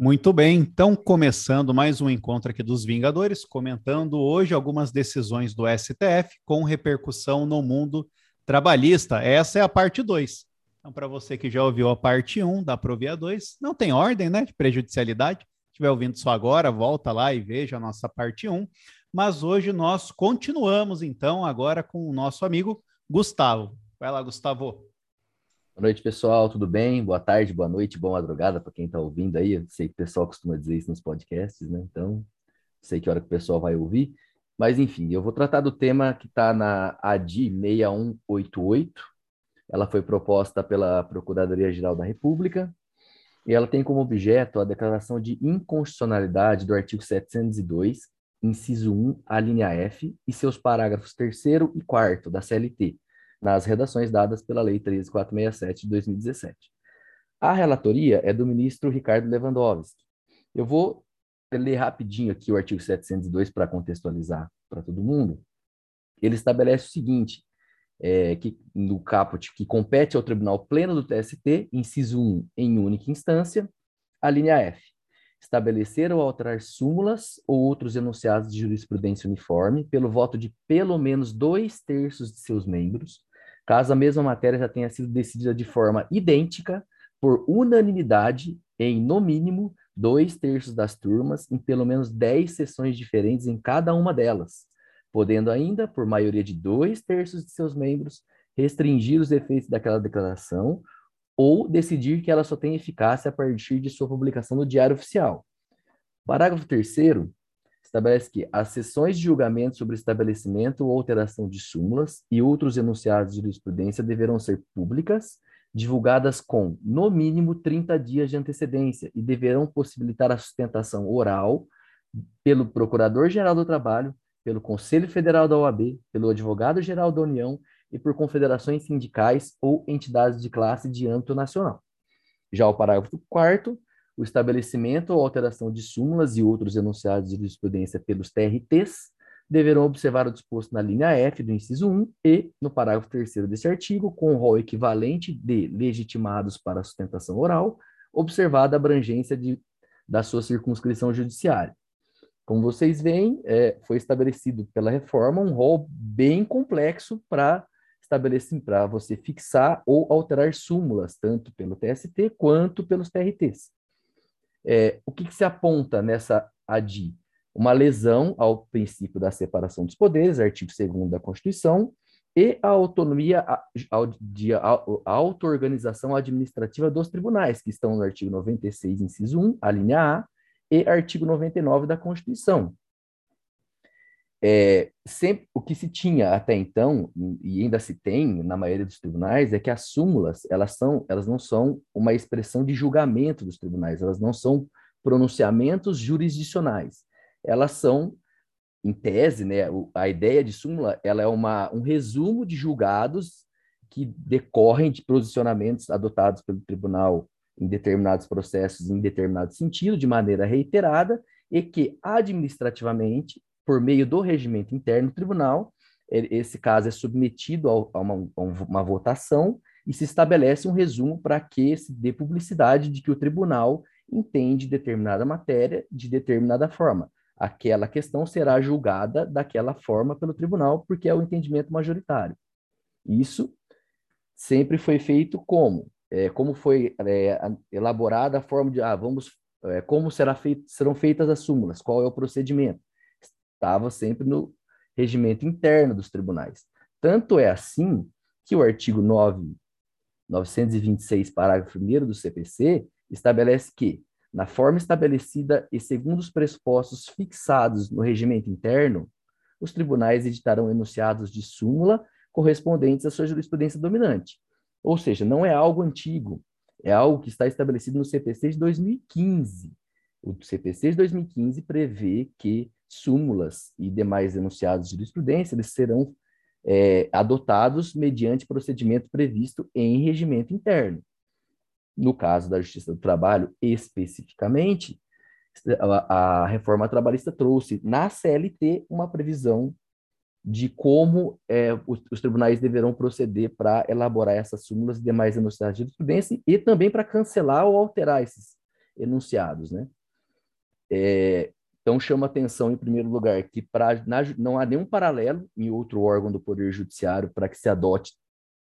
Muito bem, então começando mais um encontro aqui dos Vingadores, comentando hoje algumas decisões do STF com repercussão no mundo trabalhista. Essa é a parte 2. Então, para você que já ouviu a parte 1, um, dá para ouvir a 2. Não tem ordem, né, de prejudicialidade. Se estiver ouvindo só agora, volta lá e veja a nossa parte 1. Um. Mas hoje nós continuamos, então, agora com o nosso amigo Gustavo. Vai lá, Gustavo. Boa noite, pessoal. Tudo bem? Boa tarde, boa noite, boa madrugada para quem está ouvindo aí. Eu sei que o pessoal costuma dizer isso nos podcasts, né? Então, sei que hora que o pessoal vai ouvir. Mas, enfim, eu vou tratar do tema que está na ADI 6188. Ela foi proposta pela Procuradoria-Geral da República e ela tem como objeto a declaração de inconstitucionalidade do artigo 702, inciso 1, a linha F, e seus parágrafos 3 e 4 da CLT, nas redações dadas pela Lei 13467 de 2017. A relatoria é do ministro Ricardo Lewandowski. Eu vou ler rapidinho aqui o artigo 702 para contextualizar para todo mundo. Ele estabelece o seguinte, é, que no caput, que compete ao Tribunal Pleno do TST, inciso 1, em única instância, a linha F, estabelecer ou alterar súmulas ou outros enunciados de jurisprudência uniforme pelo voto de pelo menos dois terços de seus membros, caso a mesma matéria já tenha sido decidida de forma idêntica, por unanimidade, em, no mínimo, dois terços das turmas, em pelo menos dez sessões diferentes em cada uma delas, podendo ainda, por maioria de dois terços de seus membros, restringir os efeitos daquela declaração ou decidir que ela só tem eficácia a partir de sua publicação no Diário Oficial. Parágrafo 3 estabelece que as sessões de julgamento sobre estabelecimento ou alteração de súmulas e outros enunciados de jurisprudência deverão ser públicas, divulgadas com, no mínimo, 30 dias de antecedência e deverão possibilitar a sustentação oral pelo Procurador-Geral do Trabalho, pelo Conselho Federal da OAB, pelo Advogado-Geral da União e por confederações sindicais ou entidades de classe de âmbito nacional. Já o parágrafo 4 o estabelecimento ou alteração de súmulas e outros enunciados de jurisprudência pelos TRTs deverão observar o disposto na linha F do inciso 1 e, no parágrafo 3 desse artigo, com o rol equivalente de legitimados para sustentação oral, observada a abrangência de, da sua circunscrição judiciária. Como vocês veem, é, foi estabelecido pela reforma um rol bem complexo para estabelecer para você fixar ou alterar súmulas, tanto pelo TST quanto pelos TRTs. É, o que, que se aponta nessa ADI? Uma lesão ao princípio da separação dos poderes, artigo 2 da Constituição, e a autonomia de auto-organização administrativa dos tribunais, que estão no artigo 96, inciso 1, a linha A, e artigo 99 da Constituição. É, sempre, o que se tinha até então, e ainda se tem na maioria dos tribunais, é que as súmulas, elas, são, elas não são uma expressão de julgamento dos tribunais, elas não são pronunciamentos jurisdicionais. Elas são, em tese, né, a ideia de súmula, ela é uma, um resumo de julgados que decorrem de posicionamentos adotados pelo tribunal em determinados processos, em determinado sentido, de maneira reiterada, e que administrativamente por meio do regimento interno do tribunal, esse caso é submetido a uma, a uma votação e se estabelece um resumo para que se dê publicidade de que o tribunal entende determinada matéria de determinada forma. Aquela questão será julgada daquela forma pelo tribunal, porque é o entendimento majoritário. Isso sempre foi feito como? É, como foi é, elaborada a forma de, ah, vamos, é, como será feito, serão feitas as súmulas, qual é o procedimento? Estava sempre no regimento interno dos tribunais. Tanto é assim que o artigo 9, 926, parágrafo 1 do CPC, estabelece que, na forma estabelecida e segundo os pressupostos fixados no regimento interno, os tribunais editarão enunciados de súmula correspondentes à sua jurisprudência dominante. Ou seja, não é algo antigo, é algo que está estabelecido no CPC de 2015. O CPC de 2015 prevê que súmulas e demais enunciados de jurisprudência, eles serão é, adotados mediante procedimento previsto em regimento interno. No caso da Justiça do Trabalho, especificamente, a, a reforma trabalhista trouxe na CLT uma previsão de como é, os, os, tribunais deverão proceder para elaborar essas súmulas e demais enunciados de jurisprudência e também para cancelar ou alterar esses, enunciados, né? É, então, chama atenção, em primeiro lugar, que pra, na, não há nenhum paralelo em outro órgão do Poder Judiciário para que se adote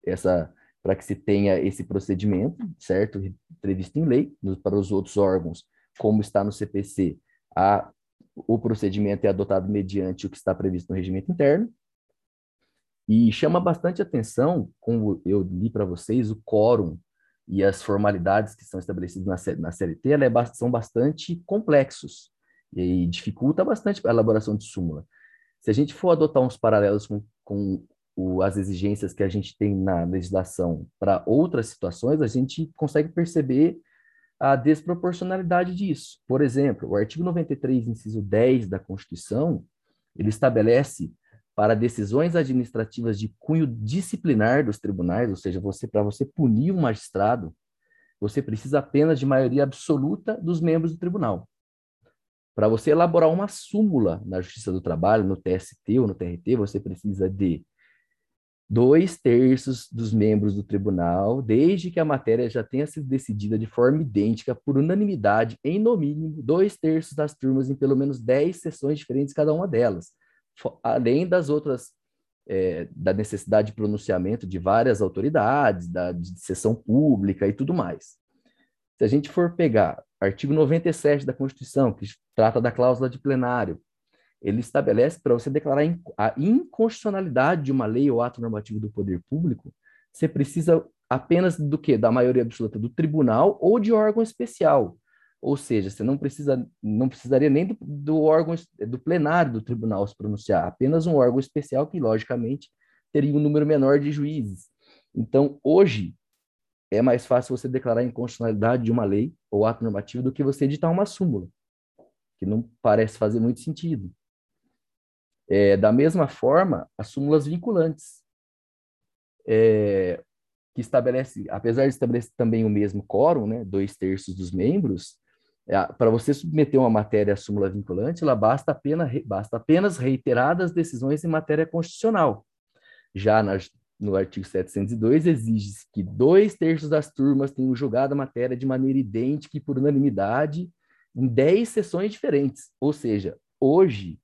essa, para que se tenha esse procedimento, certo? Previsto em lei, no, para os outros órgãos, como está no CPC, a, o procedimento é adotado mediante o que está previsto no regimento interno. E chama bastante atenção, como eu li para vocês, o quórum e as formalidades que são estabelecidas na, na CLT é, são bastante complexos e dificulta bastante a elaboração de súmula. Se a gente for adotar uns paralelos com, com o, as exigências que a gente tem na legislação para outras situações, a gente consegue perceber a desproporcionalidade disso. Por exemplo, o artigo 93, inciso 10 da Constituição, ele estabelece para decisões administrativas de cunho disciplinar dos tribunais, ou seja, você para você punir um magistrado, você precisa apenas de maioria absoluta dos membros do tribunal. Para você elaborar uma súmula na Justiça do Trabalho, no TST ou no TRT, você precisa de dois terços dos membros do tribunal, desde que a matéria já tenha sido decidida de forma idêntica, por unanimidade, em no mínimo dois terços das turmas, em pelo menos dez sessões diferentes cada uma delas, além das outras, é, da necessidade de pronunciamento de várias autoridades, da de sessão pública e tudo mais. Se a gente for pegar artigo 97 da Constituição, que trata da cláusula de plenário, ele estabelece para você declarar a inconstitucionalidade de uma lei ou ato normativo do poder público, você precisa apenas do que? Da maioria absoluta do tribunal ou de órgão especial. Ou seja, você não precisa, não precisaria nem do, do órgão do plenário do tribunal se pronunciar, apenas um órgão especial que logicamente teria um número menor de juízes. Então, hoje é mais fácil você declarar a inconstitucionalidade de uma lei ou ato normativo do que você editar uma súmula, que não parece fazer muito sentido. É, da mesma forma, as súmulas vinculantes, é, que estabelece, apesar de estabelecer também o mesmo quórum, né, dois terços dos membros, é, para você submeter uma matéria à súmula vinculante, ela basta apenas, basta apenas reiteradas decisões em matéria constitucional. Já na, no artigo 702, exige que dois terços das turmas tenham julgado a matéria de maneira idêntica e por unanimidade em dez sessões diferentes. Ou seja, hoje,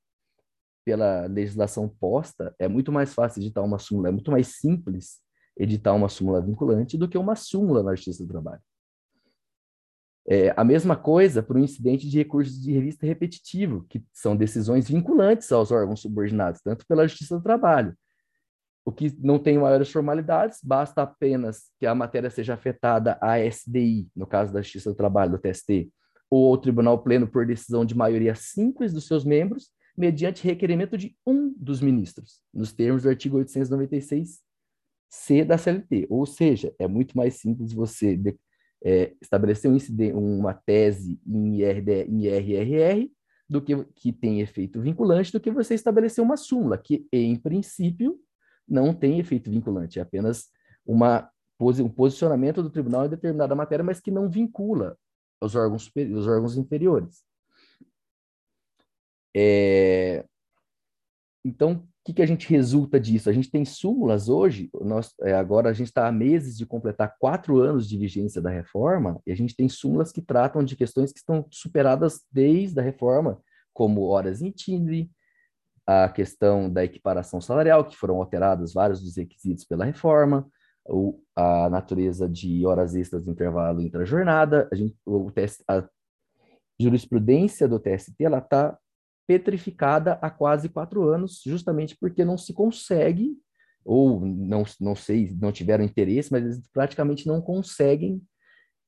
pela legislação posta, é muito mais fácil editar uma súmula, é muito mais simples editar uma súmula vinculante do que uma súmula na Justiça do Trabalho. É, a mesma coisa para o incidente de recursos de revista repetitivo, que são decisões vinculantes aos órgãos subordinados, tanto pela Justiça do Trabalho. O que não tem maiores formalidades, basta apenas que a matéria seja afetada à SDI, no caso da Justiça do Trabalho, do TST, ou ao Tribunal Pleno por decisão de maioria simples dos seus membros, mediante requerimento de um dos ministros, nos termos do artigo 896-C da CLT. Ou seja, é muito mais simples você é, estabelecer um uma tese em, IRD, em IRRR do que, que tem efeito vinculante do que você estabelecer uma súmula, que, em princípio, não tem efeito vinculante, é apenas uma, um posicionamento do tribunal em determinada matéria, mas que não vincula os órgãos, os órgãos inferiores. É... Então, o que, que a gente resulta disso? A gente tem súmulas hoje, nós, é, agora a gente está há meses de completar quatro anos de vigência da reforma, e a gente tem súmulas que tratam de questões que estão superadas desde a reforma, como horas em Tindre, a questão da equiparação salarial, que foram alterados vários dos requisitos pela reforma, o, a natureza de horas extras do intervalo intra-jornada, a, gente, o, a jurisprudência do TST está petrificada há quase quatro anos, justamente porque não se consegue, ou não, não sei, não tiveram interesse, mas eles praticamente não conseguem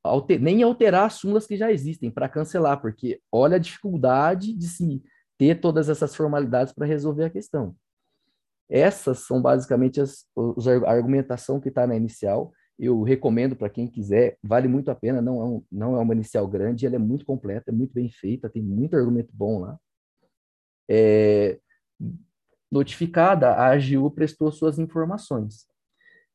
alter, nem alterar as súmulas que já existem para cancelar, porque olha a dificuldade de se ter todas essas formalidades para resolver a questão. Essas são basicamente as, a argumentação que está na inicial. Eu recomendo para quem quiser, vale muito a pena, não é, um, não é uma inicial grande, ela é muito completa, é muito bem feita, tem muito argumento bom lá. É, notificada, a AGU prestou suas informações.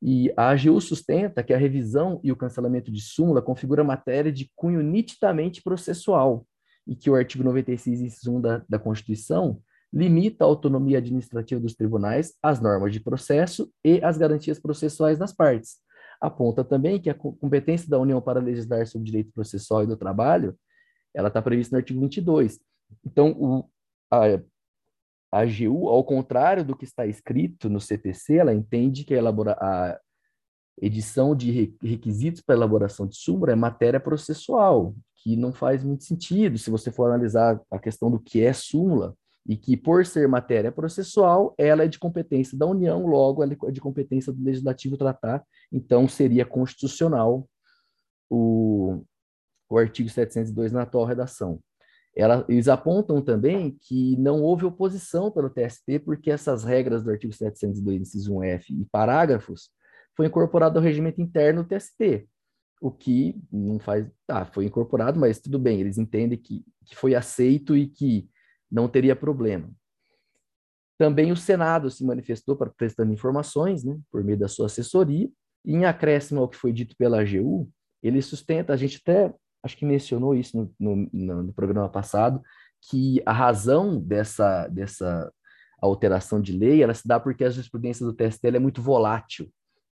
E a AGU sustenta que a revisão e o cancelamento de súmula configura matéria de cunho nitidamente processual, e que o artigo 96, inciso 1 da, da Constituição, limita a autonomia administrativa dos tribunais, as normas de processo e as garantias processuais das partes. Aponta também que a competência da União para legislar sobre direito processual e do trabalho ela está prevista no artigo 22. Então, o, a, a AGU, ao contrário do que está escrito no CTC, ela entende que a, elabora, a edição de requisitos para elaboração de súmula é matéria processual, que não faz muito sentido se você for analisar a questão do que é súmula, e que, por ser matéria processual, ela é de competência da União, logo, ela é de competência do Legislativo tratar, então seria constitucional o, o artigo 702 na atual redação. Ela, eles apontam também que não houve oposição pelo TST, porque essas regras do artigo 702, inciso 1F e parágrafos foi incorporado ao regimento interno do TST, o que não faz. Tá, foi incorporado, mas tudo bem, eles entendem que, que foi aceito e que não teria problema. Também o Senado se manifestou para prestando informações, né, por meio da sua assessoria, e em acréscimo ao que foi dito pela AGU, ele sustenta, a gente até acho que mencionou isso no, no, no programa passado, que a razão dessa, dessa alteração de lei, ela se dá porque a jurisprudência do TST é muito volátil.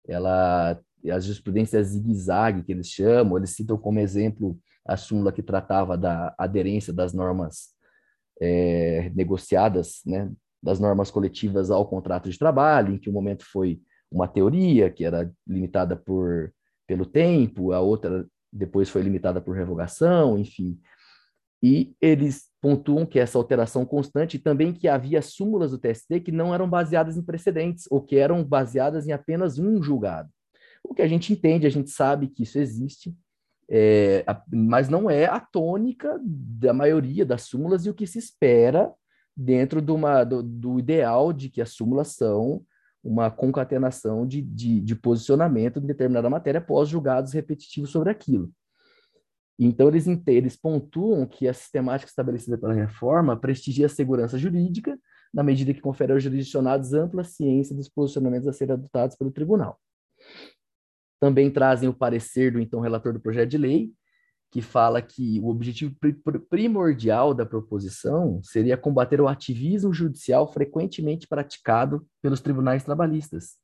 Ela, a jurisprudência zigue-zague, que eles chamam, eles citam como exemplo a súmula que tratava da aderência das normas é, negociadas, né, das normas coletivas ao contrato de trabalho, em que o um momento foi uma teoria que era limitada por pelo tempo, a outra depois foi limitada por revogação, enfim. E eles pontuam que essa alteração constante também que havia súmulas do TST que não eram baseadas em precedentes ou que eram baseadas em apenas um julgado. O que a gente entende, a gente sabe que isso existe, é, mas não é a tônica da maioria das súmulas e o que se espera dentro de uma, do, do ideal de que as súmulas são uma concatenação de, de, de posicionamento em determinada matéria após julgados repetitivos sobre aquilo. Então, eles, eles pontuam que a sistemática estabelecida pela reforma prestigia a segurança jurídica, na medida que confere aos jurisdicionados ampla ciência dos posicionamentos a serem adotados pelo tribunal. Também trazem o parecer do então relator do projeto de lei, que fala que o objetivo primordial da proposição seria combater o ativismo judicial frequentemente praticado pelos tribunais trabalhistas,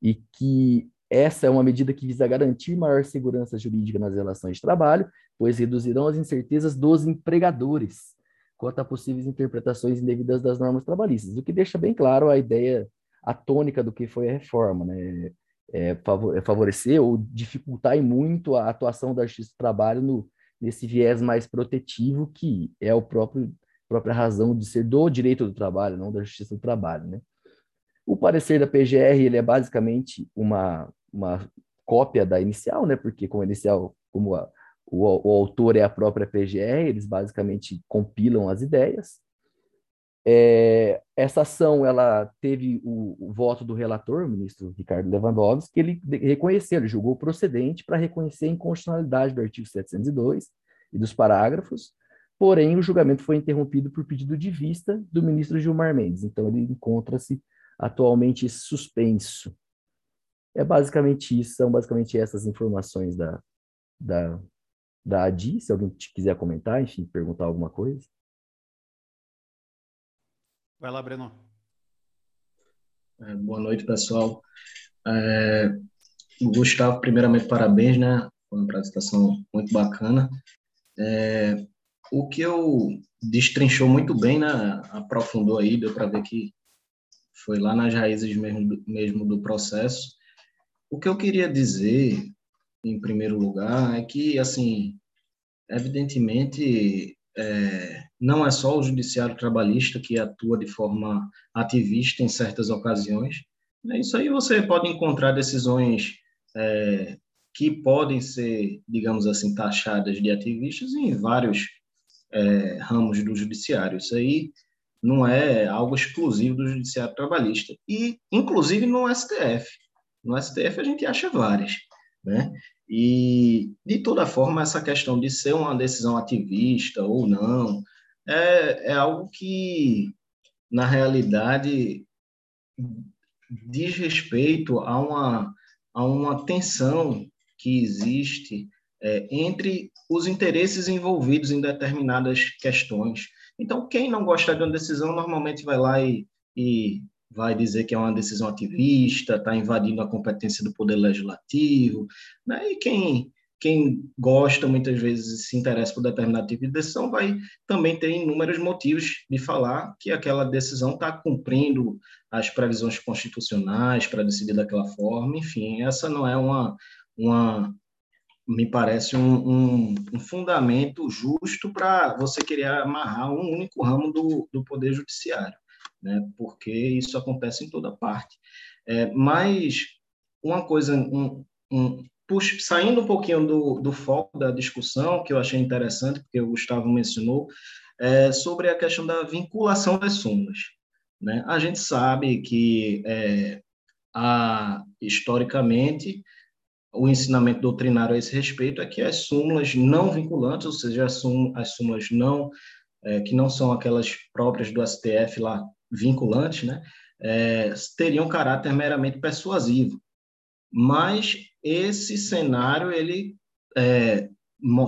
e que essa é uma medida que visa garantir maior segurança jurídica nas relações de trabalho, pois reduzirão as incertezas dos empregadores quanto a possíveis interpretações indevidas das normas trabalhistas, o que deixa bem claro a ideia, a tônica do que foi a reforma, né? É, é, favorecer ou dificultar muito a atuação da Justiça do Trabalho no, nesse viés mais protetivo que é o próprio própria razão de ser do direito do trabalho, não da Justiça do Trabalho, né? O parecer da PGR ele é basicamente uma, uma cópia da inicial, né? Porque como inicial, como a, o, o autor é a própria PGR, eles basicamente compilam as ideias. É, essa ação ela teve o, o, voto do relator, o ministro Ricardo Lewandowski, que ele reconheceu, ele julgou procedente para reconhecer a inconstitucionalidade do artigo 702 e dos parágrafos, porém o julgamento foi interrompido por pedido de vista do ministro Gilmar Mendes, então ele encontra-se atualmente suspenso. É basicamente isso, são basicamente essas informações da, da, da ADI, se alguém quiser comentar, enfim, perguntar alguma coisa. Vai lá, Breno. É, boa noite, pessoal. É, Gustavo, primeiramente, parabéns, né? Foi uma apresentação muito bacana. É, o que eu destrinchou muito bem, né? Aprofundou aí, deu para ver que foi lá nas raízes mesmo, mesmo do processo. O que eu queria dizer, em primeiro lugar, é que, assim, evidentemente, é, não é só o judiciário trabalhista que atua de forma ativista em certas ocasiões. É isso aí você pode encontrar decisões é, que podem ser, digamos assim, taxadas de ativistas em vários é, ramos do judiciário. Isso aí não é algo exclusivo do judiciário trabalhista. E, inclusive, no STF. No STF a gente acha várias. Né? E, de toda forma, essa questão de ser uma decisão ativista ou não é, é algo que, na realidade, diz respeito a uma, a uma tensão que existe é, entre os interesses envolvidos em determinadas questões. Então, quem não gosta de uma decisão, normalmente vai lá e, e vai dizer que é uma decisão ativista, está invadindo a competência do poder legislativo, né? e quem quem gosta muitas vezes se interessa por determinado tipo de decisão vai também ter inúmeros motivos de falar que aquela decisão está cumprindo as previsões constitucionais para decidir daquela forma. Enfim, essa não é uma, uma me parece um, um, um fundamento justo para você querer amarrar um único ramo do, do poder judiciário, né? Porque isso acontece em toda parte. É, mas uma coisa, um, um, saindo um pouquinho do, do foco da discussão, que eu achei interessante, porque o Gustavo mencionou, é sobre a questão da vinculação das súmulas. Né? A gente sabe que, é, a, historicamente, o ensinamento doutrinário a esse respeito é que as súmulas não vinculantes, ou seja, as, as súmulas não, é, que não são aquelas próprias do STF lá, vinculantes, né? É, teriam caráter meramente persuasivo. Mas esse cenário ele é,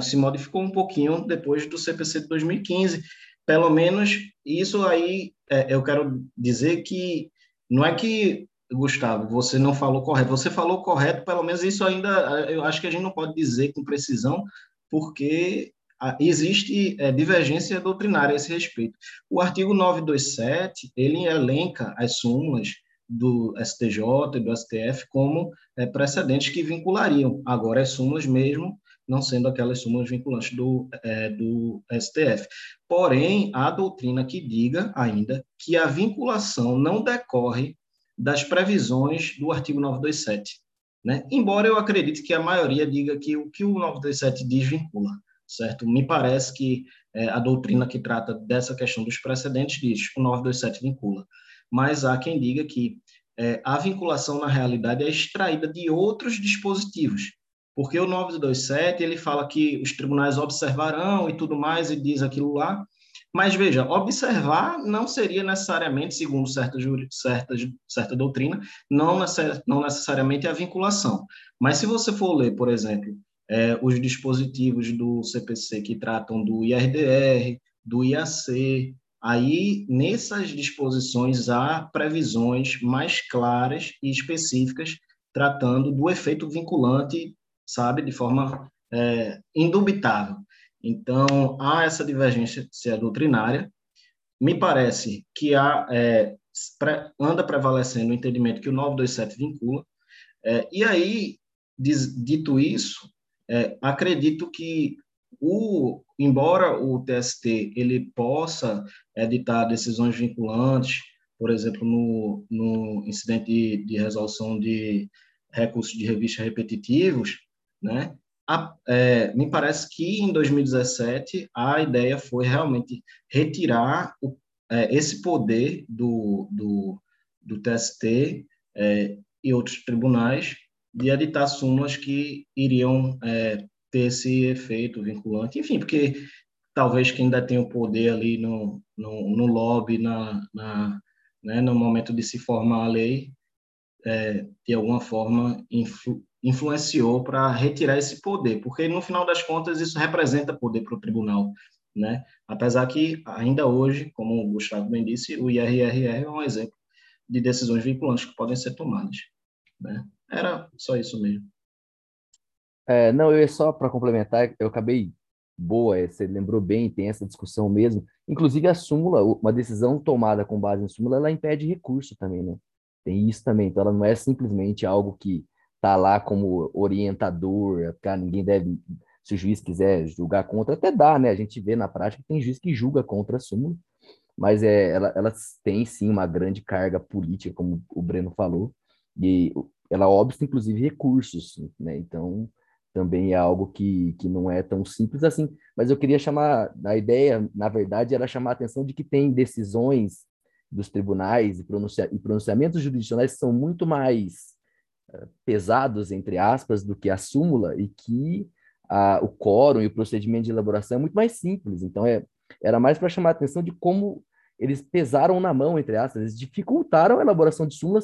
se modificou um pouquinho depois do CPC de 2015. Pelo menos isso aí é, eu quero dizer que não é que Gustavo, você não falou correto. Você falou correto, pelo menos isso ainda eu acho que a gente não pode dizer com precisão, porque existe é, divergência doutrinária a esse respeito. O artigo 927, ele elenca as súmulas do STJ e do STF como é, precedentes que vinculariam. Agora, as súmulas mesmo, não sendo aquelas súmulas vinculantes do, é, do STF. Porém, há doutrina que diga ainda que a vinculação não decorre das previsões do artigo 927. Né? Embora eu acredite que a maioria diga que o que o 927 diz vincula, certo? Me parece que é, a doutrina que trata dessa questão dos precedentes diz que o 927 vincula mas há quem diga que é, a vinculação na realidade é extraída de outros dispositivos, porque o 927 ele fala que os tribunais observarão e tudo mais e diz aquilo lá, mas veja, observar não seria necessariamente, segundo certa, certa, certa doutrina, não, necess, não necessariamente a vinculação. Mas se você for ler, por exemplo, é, os dispositivos do CPC que tratam do IRDR, do IAC, Aí, nessas disposições, há previsões mais claras e específicas tratando do efeito vinculante, sabe, de forma é, indubitável. Então, há essa divergência doutrinária. Me parece que há, é, anda prevalecendo o entendimento que o 927 vincula. É, e aí, diz, dito isso, é, acredito que o, embora o TST ele possa editar decisões vinculantes, por exemplo, no, no incidente de, de resolução de recursos de revista repetitivos, né, a, é, me parece que em 2017 a ideia foi realmente retirar o, é, esse poder do, do, do TST é, e outros tribunais de editar súmulas que iriam é, ter esse efeito vinculante, enfim, porque talvez quem ainda tem o poder ali no, no, no lobby, na, na, né, no momento de se formar a lei, é, de alguma forma influ, influenciou para retirar esse poder, porque no final das contas isso representa poder para o tribunal, né? Apesar que ainda hoje, como o Gustavo bem disse, o IRRR é um exemplo de decisões vinculantes que podem ser tomadas, né? Era só isso mesmo. É, não, eu só para complementar, eu acabei boa, é, você lembrou bem, tem essa discussão mesmo. Inclusive a súmula, uma decisão tomada com base em súmula, ela impede recurso também, né? Tem isso também, então ela não é simplesmente algo que tá lá como orientador, cara, ninguém deve, se o juiz quiser julgar contra, até dá, né? A gente vê na prática que tem juiz que julga contra a súmula, mas é, ela, ela tem sim uma grande carga política, como o Breno falou, e ela obsta inclusive recursos, né? Então, também é algo que, que não é tão simples assim. Mas eu queria chamar, a ideia, na verdade, era chamar a atenção de que tem decisões dos tribunais e, pronuncia, e pronunciamentos judiciais que são muito mais pesados, entre aspas, do que a súmula e que a, o quórum e o procedimento de elaboração é muito mais simples. Então, é, era mais para chamar a atenção de como eles pesaram na mão, entre aspas, eles dificultaram a elaboração de súmula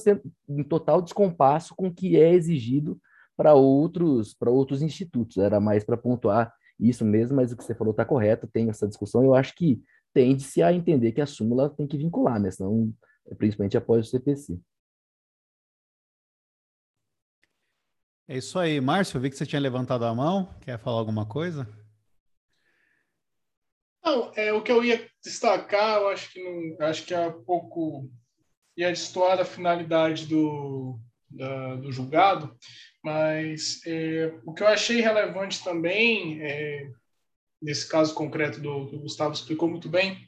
em total descompasso com o que é exigido para outros, outros institutos. Era mais para pontuar isso mesmo, mas o que você falou está correto, tem essa discussão. Eu acho que tende-se a entender que a súmula tem que vincular, né? Senão, principalmente após o CPC. É isso aí. Márcio, eu vi que você tinha levantado a mão. Quer falar alguma coisa? Não, é, o que eu ia destacar, eu acho que não, acho que há pouco ia destoar a finalidade do, da, do julgado, mas é, o que eu achei relevante também, é, nesse caso concreto do, do, Gustavo explicou muito bem,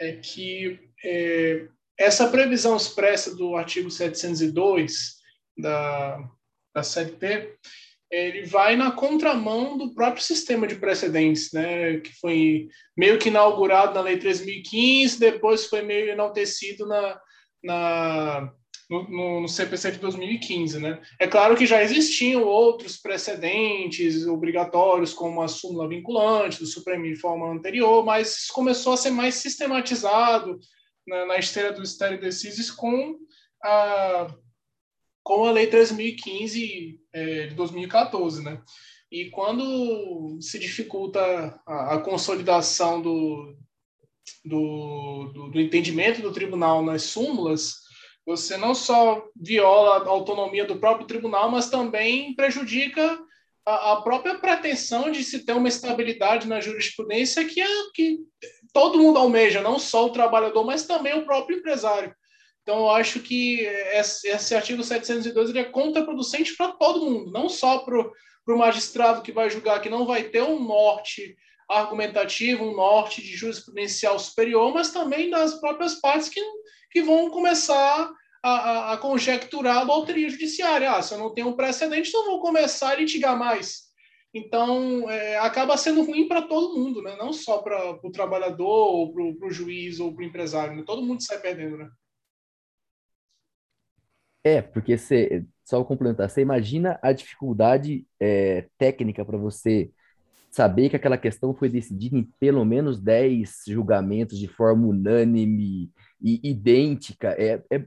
é que é, essa previsão expressa do artigo 702 da, da CLT, ele vai na contramão do próprio sistema de precedentes, né, que foi meio que inaugurado na Lei 3.015, depois foi meio enaltecido na, na, no, no, CPC de 2015. Né? É claro que já existiam outros precedentes obrigatórios, como a súmula vinculante do Supremo em forma anterior, mas começou a ser mais sistematizado na, na esteira do Stereo Decisis com a com a Lei 3.015 é, de 2014, né? E quando se dificulta a, a consolidação do, do, do, do, entendimento do tribunal nas súmulas, você não só viola a autonomia do próprio tribunal, mas também prejudica a, a própria pretensão de se ter uma estabilidade na jurisprudência que, é, que todo mundo almeja, não só o trabalhador, mas também o próprio empresário. Então, eu acho que esse, artigo 712 é contraproducente para todo mundo, não só para o magistrado que vai julgar que não vai ter um norte argumentativo, um norte de jurisprudencial superior, mas também das próprias partes que, que vão começar a, a, a conjecturar a doutrina judiciária. Ah, se eu não tenho um precedente, então vou começar a litigar mais. Então, é, acaba sendo ruim para todo mundo, né? não só para o trabalhador, ou para o juiz, ou para o empresário. Né? Todo mundo sai perdendo. Né? É, porque você, só complementar, você imagina a dificuldade é, técnica para você saber que aquela questão foi decidida em pelo menos 10 julgamentos de forma unânime e idêntica. É, é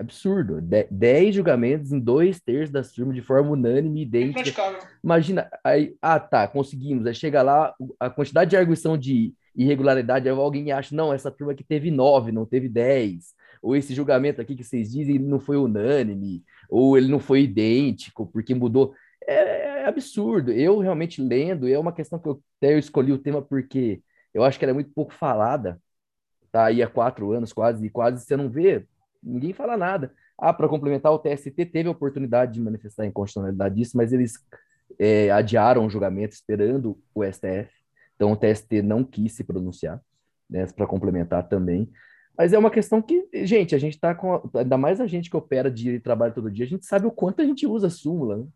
absurdo. 10 julgamentos em dois terços das turmas de forma unânime e idêntica. Imagina, aí, ah, tá, conseguimos. Aí chega lá, a quantidade de arguição de irregularidade, alguém acha, não, essa turma aqui teve 9, não teve 10 ou esse julgamento aqui que vocês dizem não foi unânime, ou ele não foi idêntico, porque mudou. É, é absurdo. Eu realmente lendo, é uma questão que eu até eu escolhi o tema porque eu acho que ela é muito pouco falada. Tá aí há quatro anos quase, e quase você não vê, ninguém fala nada. Ah, para complementar, o TST teve a oportunidade de manifestar a inconstitucionalidade disso, mas eles é, adiaram o julgamento esperando o STF. Então o TST não quis se pronunciar, né, para complementar também. Mas é uma questão que, gente, a gente está com. Ainda mais a gente que opera dia e trabalha todo dia, a gente sabe o quanto a gente usa súmula. Né?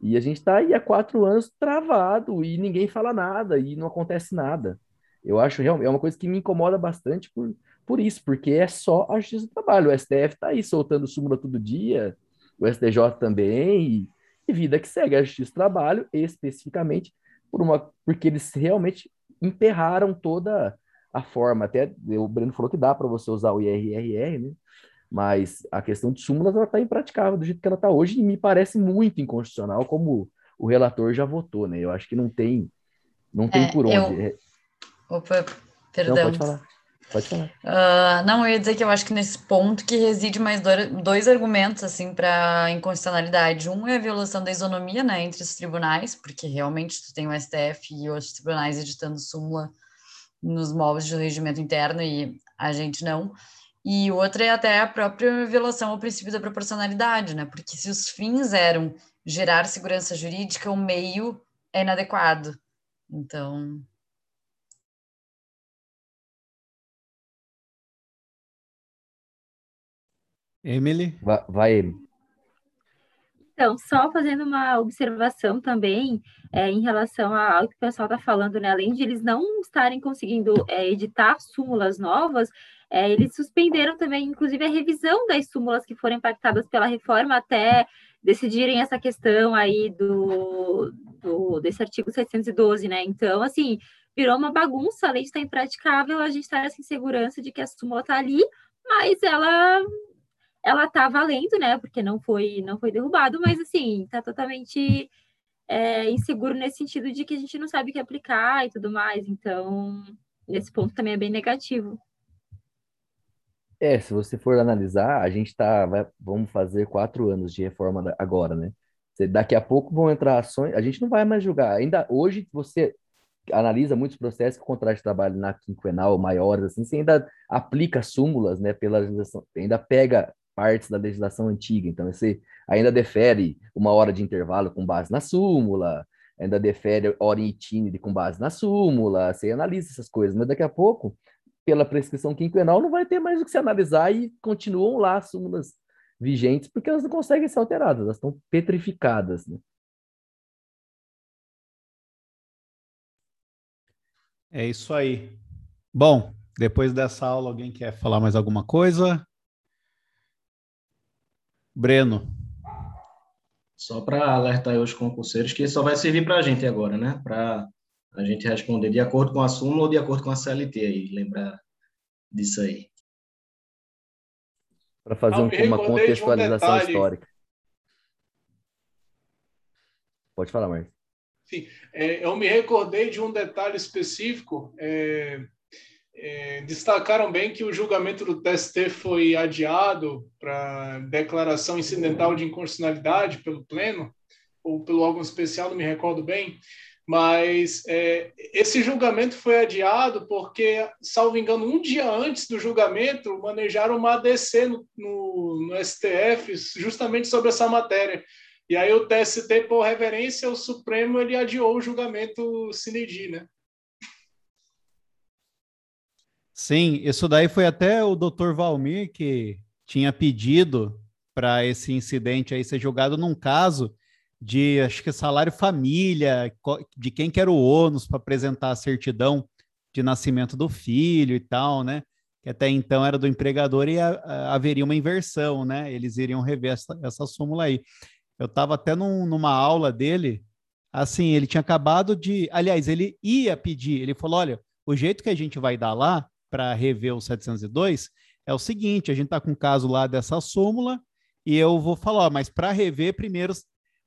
E a gente está aí há quatro anos travado e ninguém fala nada e não acontece nada. Eu acho realmente é uma coisa que me incomoda bastante por, por isso, porque é só a justiça do trabalho. O STF está aí soltando súmula todo dia, o STJ também, e, e vida que segue. A justiça do trabalho, especificamente, por uma, porque eles realmente emperraram toda a forma. Até o Breno falou que dá para você usar o IRRR, né? Mas a questão de súmulas ela está impraticável do jeito que ela está hoje e me parece muito inconstitucional, como o relator já votou, né? Eu acho que não tem, não tem é, por onde. Eu... É. Opa, perdão. Não, pode falar. Pode falar. Uh, não, eu ia dizer que eu acho que nesse ponto que reside mais dois, dois argumentos assim para inconstitucionalidade. Um é a violação da isonomia, né, entre os tribunais, porque realmente tu tem o STF e outros tribunais editando súmula nos moldes do regimento interno e a gente não. E outra é até a própria violação ao princípio da proporcionalidade, né? Porque se os fins eram gerar segurança jurídica, o meio é inadequado. Então. Emily? Vai, vai Emily. Então, só fazendo uma observação também é, em relação ao que o pessoal está falando, né? Além de eles não estarem conseguindo é, editar súmulas novas, é, eles suspenderam também, inclusive, a revisão das súmulas que foram impactadas pela reforma até decidirem essa questão aí do, do desse artigo 712, né? Então, assim, virou uma bagunça, a lei está impraticável, a gente está nessa insegurança de que a súmula está ali, mas ela ela tá valendo, né? Porque não foi, não foi derrubado, mas assim, tá totalmente é, inseguro nesse sentido de que a gente não sabe o que aplicar e tudo mais. Então, nesse ponto também é bem negativo. É, se você for analisar, a gente tá, vai, vamos fazer quatro anos de reforma agora, né? Daqui a pouco vão entrar ações, a gente não vai mais julgar. Ainda hoje você analisa muitos processos com contrato de trabalho na quinquenal maiores, assim, você ainda aplica súmulas, né, pela legislação, ainda pega partes da legislação antiga, então você ainda defere uma hora de intervalo com base na súmula, ainda defere hora em itinere com base na súmula, você analisa essas coisas, mas daqui a pouco, pela prescrição quinquenal, não vai ter mais o que se analisar e continuam lá as súmulas vigentes, porque elas não conseguem ser alteradas, elas estão petrificadas. Né? É isso aí. Bom, depois dessa aula, alguém quer falar mais alguma coisa? Breno. Só para alertar os concurseiros que só vai servir para a gente agora, né? Para a gente responder de acordo com a súmula ou de acordo com a CLT aí, lembrar disso aí para fazer um, uma contextualização um histórica. Pode falar, Marcos. Sim, é, eu me recordei de um detalhe específico. É, é, destacaram bem que o julgamento do TST foi adiado para declaração incidental de inconstitucionalidade pelo Pleno, ou pelo órgão especial, não me recordo bem, mas é, esse julgamento foi adiado porque, salvo engano, um dia antes do julgamento, manejaram uma ADC no, no, no STF justamente sobre essa matéria. E aí o TST, por reverência ao Supremo, ele adiou o julgamento sine né? Sim, isso daí foi até o doutor Valmir que tinha pedido para esse incidente aí ser julgado num caso de acho que salário família, de quem que era o ônus para apresentar a certidão de nascimento do filho e tal, né? Que até então era do empregador e haveria uma inversão, né? Eles iriam rever essa, essa súmula aí. Eu estava até num, numa aula dele, assim, ele tinha acabado de. Aliás, ele ia pedir, ele falou: olha, o jeito que a gente vai dar lá para rever o 702 é o seguinte: a gente está com um caso lá dessa súmula, e eu vou falar, ó, mas para rever, primeiro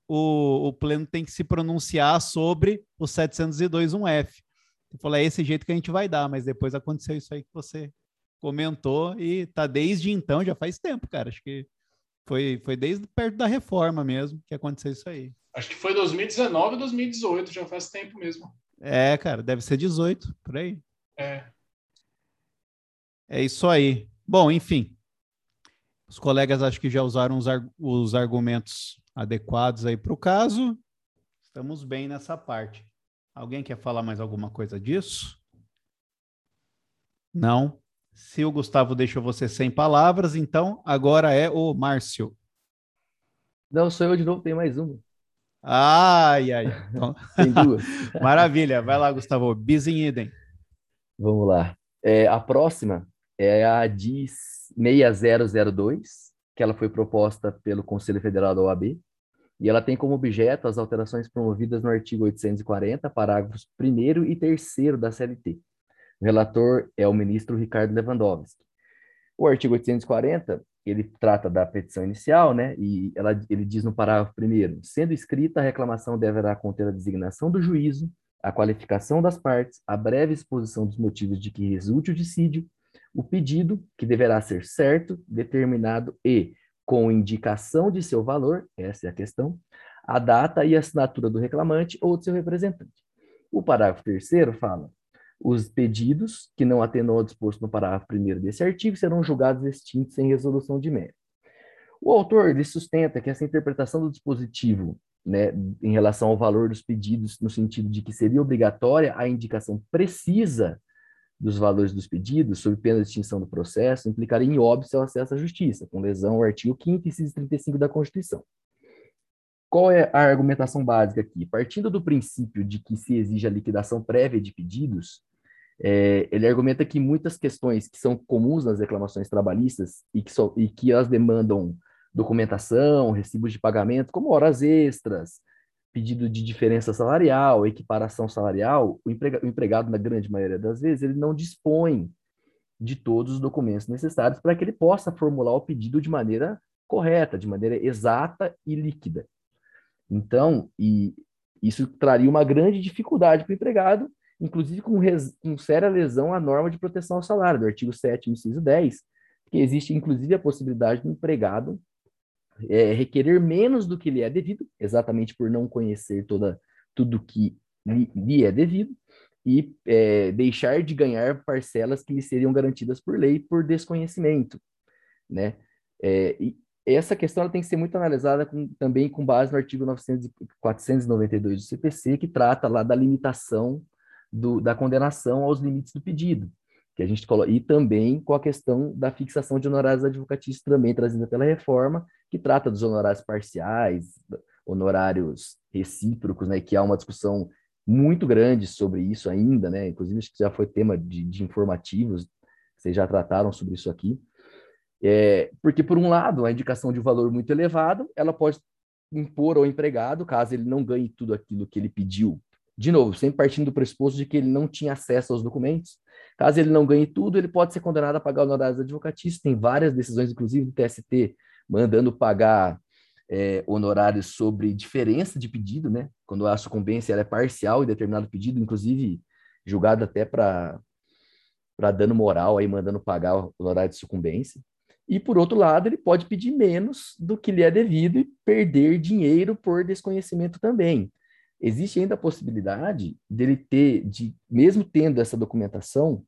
o, o pleno tem que se pronunciar sobre o 702.1F. Eu falei, é esse jeito que a gente vai dar, mas depois aconteceu isso aí que você comentou e tá desde então, já faz tempo, cara. Acho que foi, foi desde perto da reforma mesmo que aconteceu isso aí. Acho que foi 2019 ou 2018, já faz tempo mesmo. É, cara, deve ser 18, por aí. É. É isso aí. Bom, enfim. Os colegas acho que já usaram os, ar os argumentos adequados aí para o caso. Estamos bem nessa parte. Alguém quer falar mais alguma coisa disso? Não. Se o Gustavo deixou você sem palavras, então agora é o Márcio. Não, sou eu de novo, tem mais uma. Ai, ai. Então... tem duas. Maravilha. Vai lá, Gustavo. Bis em idem. Vamos lá. É, a próxima é a DIS 6002, que ela foi proposta pelo Conselho Federal da OAB e ela tem como objeto as alterações promovidas no artigo 840, parágrafos 1 e 3 da CLT. O relator é o ministro Ricardo Lewandowski. O artigo 840, ele trata da petição inicial, né? E ela, ele diz no parágrafo 1 sendo escrita, a reclamação deverá conter a designação do juízo, a qualificação das partes, a breve exposição dos motivos de que resulte o dissídio, o pedido, que deverá ser certo, determinado e com indicação de seu valor, essa é a questão, a data e assinatura do reclamante ou de seu representante. O parágrafo terceiro fala: os pedidos que não atenam ao disposto no parágrafo primeiro desse artigo serão julgados extintos sem resolução de mérito. O autor ele sustenta que essa interpretação do dispositivo né, em relação ao valor dos pedidos, no sentido de que seria obrigatória a indicação precisa dos valores dos pedidos, sob pena de extinção do processo, implicaria em óbito seu acesso à justiça, com lesão ao artigo 5 e 35 da Constituição. Qual é a argumentação básica aqui? Partindo do princípio de que se exige a liquidação prévia de pedidos, é, ele argumenta que muitas questões que são comuns nas reclamações trabalhistas e que, so, e que elas demandam documentação, recibos de pagamento, como horas extras, pedido de diferença salarial, equiparação salarial, o, emprega, o empregado, na grande maioria das vezes, ele não dispõe de todos os documentos necessários para que ele possa formular o pedido de maneira correta, de maneira exata e líquida. Então, e isso traria uma grande dificuldade para o empregado, inclusive com, res, com séria lesão à norma de proteção ao salário, do artigo 7, inciso 10, que existe inclusive a possibilidade do empregado é, requerer menos do que lhe é devido, exatamente por não conhecer toda, tudo que lhe, lhe é devido, e é, deixar de ganhar parcelas que lhe seriam garantidas por lei por desconhecimento, né? É, e essa questão tem que ser muito analisada com, também com base no artigo 900, 492 do CPC, que trata lá da limitação do, da condenação aos limites do pedido, que a gente coloca, e também com a questão da fixação de honorários advocatícios também trazida pela reforma, que trata dos honorários parciais, honorários recíprocos, né, que há uma discussão muito grande sobre isso ainda, né? Inclusive, acho que já foi tema de, de informativos, vocês já trataram sobre isso aqui. É, porque, por um lado, a indicação de um valor muito elevado, ela pode impor ao empregado, caso ele não ganhe tudo aquilo que ele pediu. De novo, sempre partindo do pressuposto de que ele não tinha acesso aos documentos. Caso ele não ganhe tudo, ele pode ser condenado a pagar honorários advocatícios. Tem várias decisões, inclusive do TST, mandando pagar é, honorários sobre diferença de pedido, né? Quando a sucumbência é parcial em determinado pedido, inclusive julgado até para dano moral, aí mandando pagar o honorário de sucumbência. E, por outro lado, ele pode pedir menos do que lhe é devido e perder dinheiro por desconhecimento também. Existe ainda a possibilidade dele ter, de, mesmo tendo essa documentação,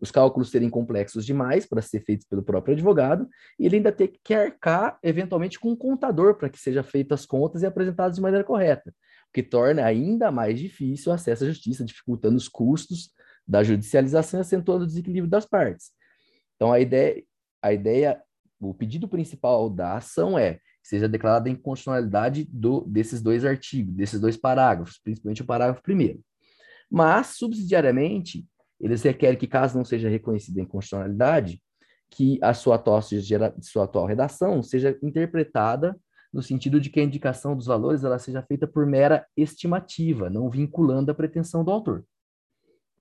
os cálculos serem complexos demais para ser feitos pelo próprio advogado, e ele ainda ter que arcar, eventualmente, com um contador para que sejam feitas as contas e apresentadas de maneira correta, o que torna ainda mais difícil o acesso à justiça, dificultando os custos da judicialização e acentuando o desequilíbrio das partes. Então, a ideia, a ideia, o pedido principal da ação é seja declarada a inconstitucionalidade do, desses dois artigos, desses dois parágrafos, principalmente o parágrafo primeiro. Mas, subsidiariamente, eles requerem que, caso não seja reconhecida a inconstitucionalidade, que a sua atual, sua atual redação seja interpretada no sentido de que a indicação dos valores ela seja feita por mera estimativa, não vinculando a pretensão do autor.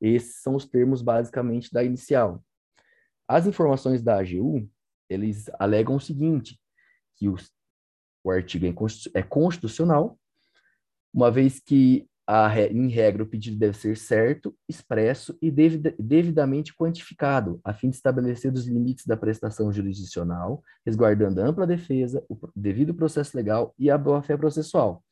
Esses são os termos basicamente da inicial. As informações da AGU, eles alegam o seguinte, que os, o artigo é, é constitucional, uma vez que a, em regra, o pedido deve ser certo, expresso e devid, devidamente quantificado, a fim de estabelecer os limites da prestação jurisdicional, resguardando a ampla defesa, o devido processo legal e a boa-fé processual.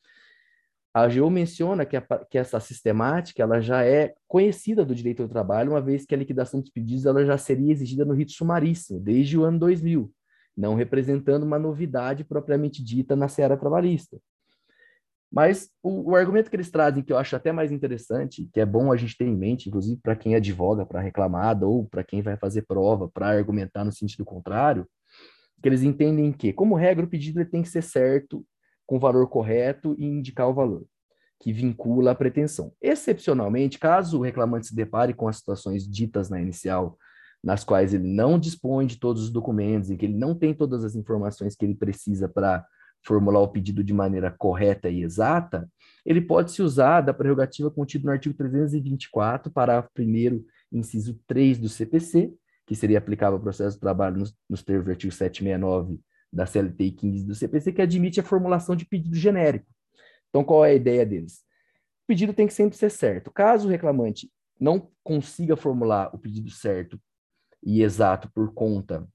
A AGU menciona que, a, que, essa sistemática ela já é conhecida do direito do trabalho, uma vez que a liquidação dos pedidos ela já seria exigida no rito sumaríssimo, desde o ano 2000, não representando uma novidade propriamente dita na seara trabalhista. Mas o, o, argumento que eles trazem, que eu acho até mais interessante, que é bom a gente ter em mente, inclusive para quem advoga para reclamada ou para quem vai fazer prova para argumentar no sentido contrário, que eles entendem que, como regra, o pedido tem que ser certo, com valor correto e indicar o valor, que vincula a pretensão. Excepcionalmente, caso o reclamante se depare com as situações ditas na inicial, nas quais ele não dispõe de todos os documentos e que ele não tem todas as informações que ele precisa para formular o pedido de maneira correta e exata, ele pode se usar da prerrogativa contida no artigo 324, parágrafo 1 inciso 3 do CPC, que seria aplicável ao processo de trabalho nos, nos termos do artigo 769 da CLT e 15 do CPC, que admite a formulação de pedido genérico. Então, qual é a ideia deles? O pedido tem que sempre ser certo. Caso o reclamante não consiga formular o pedido certo e exato por conta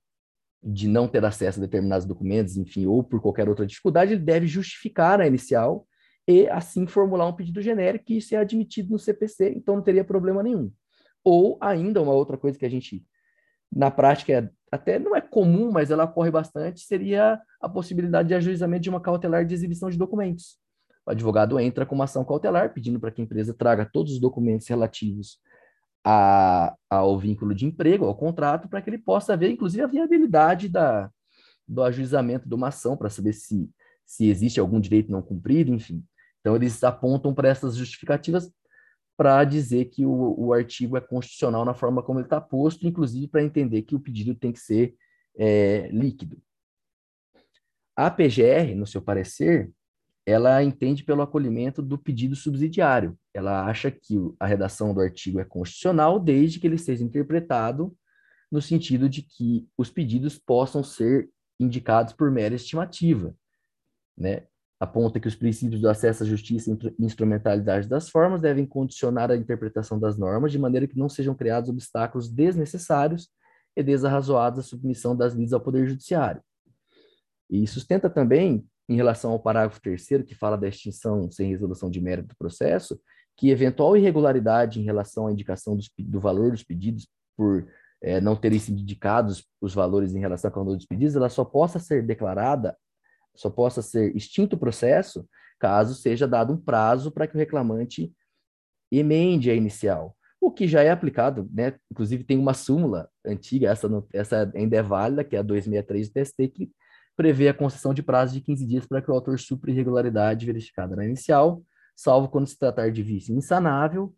de não ter acesso a determinados documentos, enfim, ou por qualquer outra dificuldade, ele deve justificar a inicial e assim formular um pedido genérico que isso é admitido no CPC, então não teria problema nenhum. Ou ainda uma outra coisa que a gente na prática é, até não é comum, mas ela ocorre bastante, seria a possibilidade de ajuizamento de uma cautelar de exibição de documentos. O advogado entra com uma ação cautelar pedindo para que a empresa traga todos os documentos relativos a, ao vínculo de emprego, ao contrato, para que ele possa ver, inclusive, a viabilidade da, do ajuizamento de uma ação, para saber se, se existe algum direito não cumprido, enfim. Então, eles apontam para essas justificativas para dizer que o, o artigo é constitucional na forma como ele está posto, inclusive para entender que o pedido tem que ser é, líquido. A PGR, no seu parecer, ela entende pelo acolhimento do pedido subsidiário. Ela acha que a redação do artigo é constitucional desde que ele seja interpretado no sentido de que os pedidos possam ser indicados por mera estimativa, né? Aponta que os princípios do acesso à justiça e instrumentalidade das formas devem condicionar a interpretação das normas de maneira que não sejam criados obstáculos desnecessários e desarrazoados à submissão das lides ao Poder Judiciário. E sustenta também, em relação ao parágrafo terceiro, que fala da extinção sem resolução de mérito do processo, que eventual irregularidade em relação à indicação dos, do valor dos pedidos por é, não terem sido indicados os valores em relação ao valor dos pedidos, ela só possa ser declarada, só possa ser extinto o processo, caso seja dado um prazo para que o reclamante emende a inicial, o que já é aplicado, né? Inclusive tem uma súmula antiga, essa, essa ainda é válida, que é a 263 do TST, que prevê a concessão de prazo de 15 dias para que o autor supra irregularidade verificada na inicial, salvo quando se tratar de vício insanável,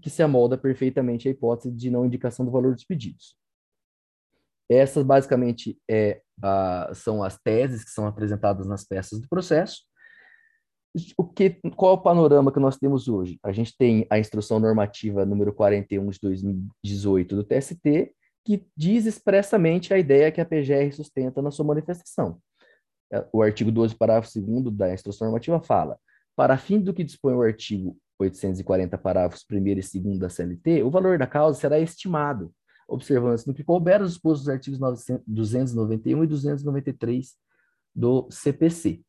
que se amolda perfeitamente à hipótese de não indicação do valor dos pedidos. Essas, basicamente, é, a, são as teses que são apresentadas nas peças do processo. O que, qual é o panorama que nós temos hoje? A gente tem a instrução normativa número 41 de 2018 do TST, que diz expressamente a ideia que a PGR sustenta na sua manifestação. É, o artigo 12, parágrafo 2 da instrução normativa fala: para fim do que dispõe o artigo 840, parágrafos 1 e 2 da CLT, o valor da causa será estimado, observando-se no que couber os dispostos dos artigos 900, 291 e 293 do CPC.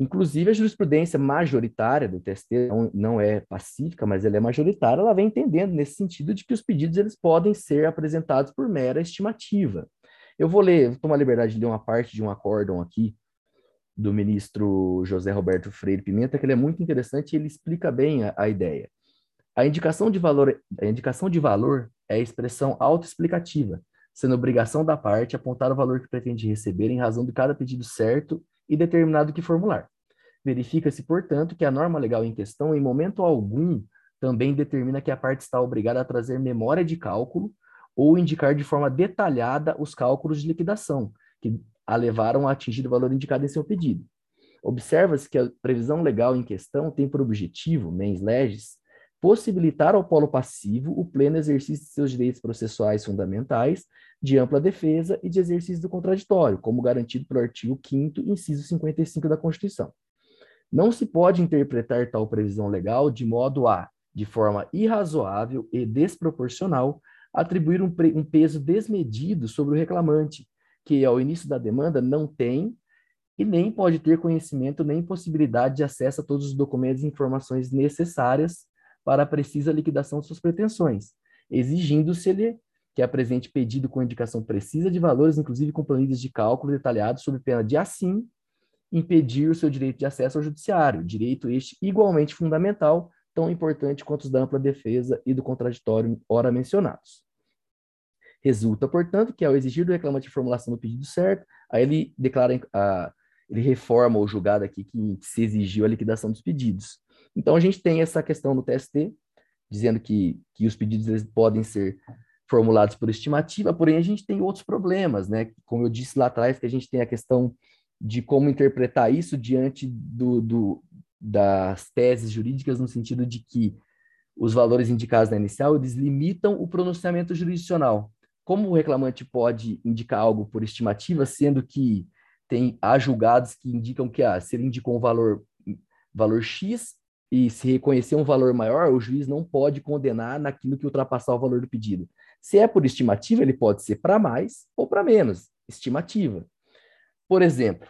Inclusive, a jurisprudência majoritária do TST não, é pacífica, mas ela é majoritária, ela vem entendendo nesse sentido de que os pedidos eles podem ser apresentados por mera estimativa. Eu vou ler, vou tomar a liberdade de ler uma parte de um acórdão aqui, do ministro José Roberto Freire Pimenta, que ele é muito interessante e ele explica bem a, a ideia. A indicação de valor, a indicação de valor é a expressão autoexplicativa, sendo obrigação da parte apontar o valor que pretende receber em razão de cada pedido certo e determinado que formular. Verifica-se, portanto, que a norma legal em questão, em momento algum, também determina que a parte está obrigada a trazer memória de cálculo ou indicar de forma detalhada os cálculos de liquidação, que a levaram a atingir o valor indicado em seu pedido. Observa-se que a previsão legal em questão tem por objetivo, mens legis, possibilitar ao polo passivo o pleno exercício de seus direitos processuais fundamentais, de ampla defesa e de exercício do contraditório, como garantido pelo artigo 5 inciso 55 da Constituição. Não se pode interpretar tal previsão legal de modo a, de forma irrazoável e desproporcional, atribuir um, um peso desmedido sobre o reclamante, que ao início da demanda não tem e nem pode ter conhecimento nem possibilidade de acesso a todos os documentos e informações necessárias para a precisa liquidação de suas pretensões, exigindo-se-lhe que apresente pedido com indicação precisa de valores, inclusive com planilhas de cálculo detalhados, sob pena de, assim, impedir o seu direito de acesso ao judiciário, direito este igualmente fundamental, tão importante quanto os da ampla defesa e do contraditório ora mencionados. Resulta, portanto, que ao exigir do reclamante a formulação do pedido certo, aí ele declara, a, ele reforma o julgado aqui que se exigiu a liquidação dos pedidos. Então, a gente tem essa questão no TST, dizendo que, que os pedidos podem ser formulados por estimativa, porém a gente tem outros problemas, né? Como eu disse lá atrás, que a gente tem a questão de como interpretar isso diante do, do, das teses jurídicas, no sentido de que os valores indicados na inicial, eles limitam o pronunciamento jurisdicional como o reclamante pode indicar algo por estimativa, sendo que tem há julgados que indicam que ah, se ele indicou um valor, valor X e se reconhecer um valor maior, o juiz não pode condenar naquilo que ultrapassar o valor do pedido. Se é por estimativa, ele pode ser para mais ou para menos, estimativa. Por exemplo,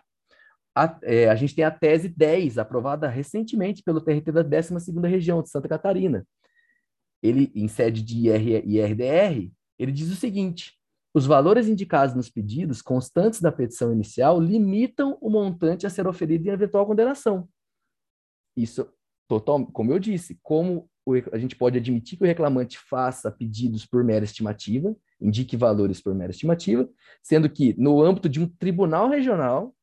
a, é, a, gente tem a tese 10, aprovada recentemente pelo TRT da 12ª Região de Santa Catarina. Ele, em sede de IR, IRDR, ele diz o seguinte: os valores indicados nos pedidos constantes da petição inicial limitam o montante a ser oferido em eventual condenação. Isso, total, como eu disse, como a gente pode admitir que o reclamante faça pedidos por mera estimativa, indique valores por mera estimativa, sendo que, no âmbito de um tribunal regional,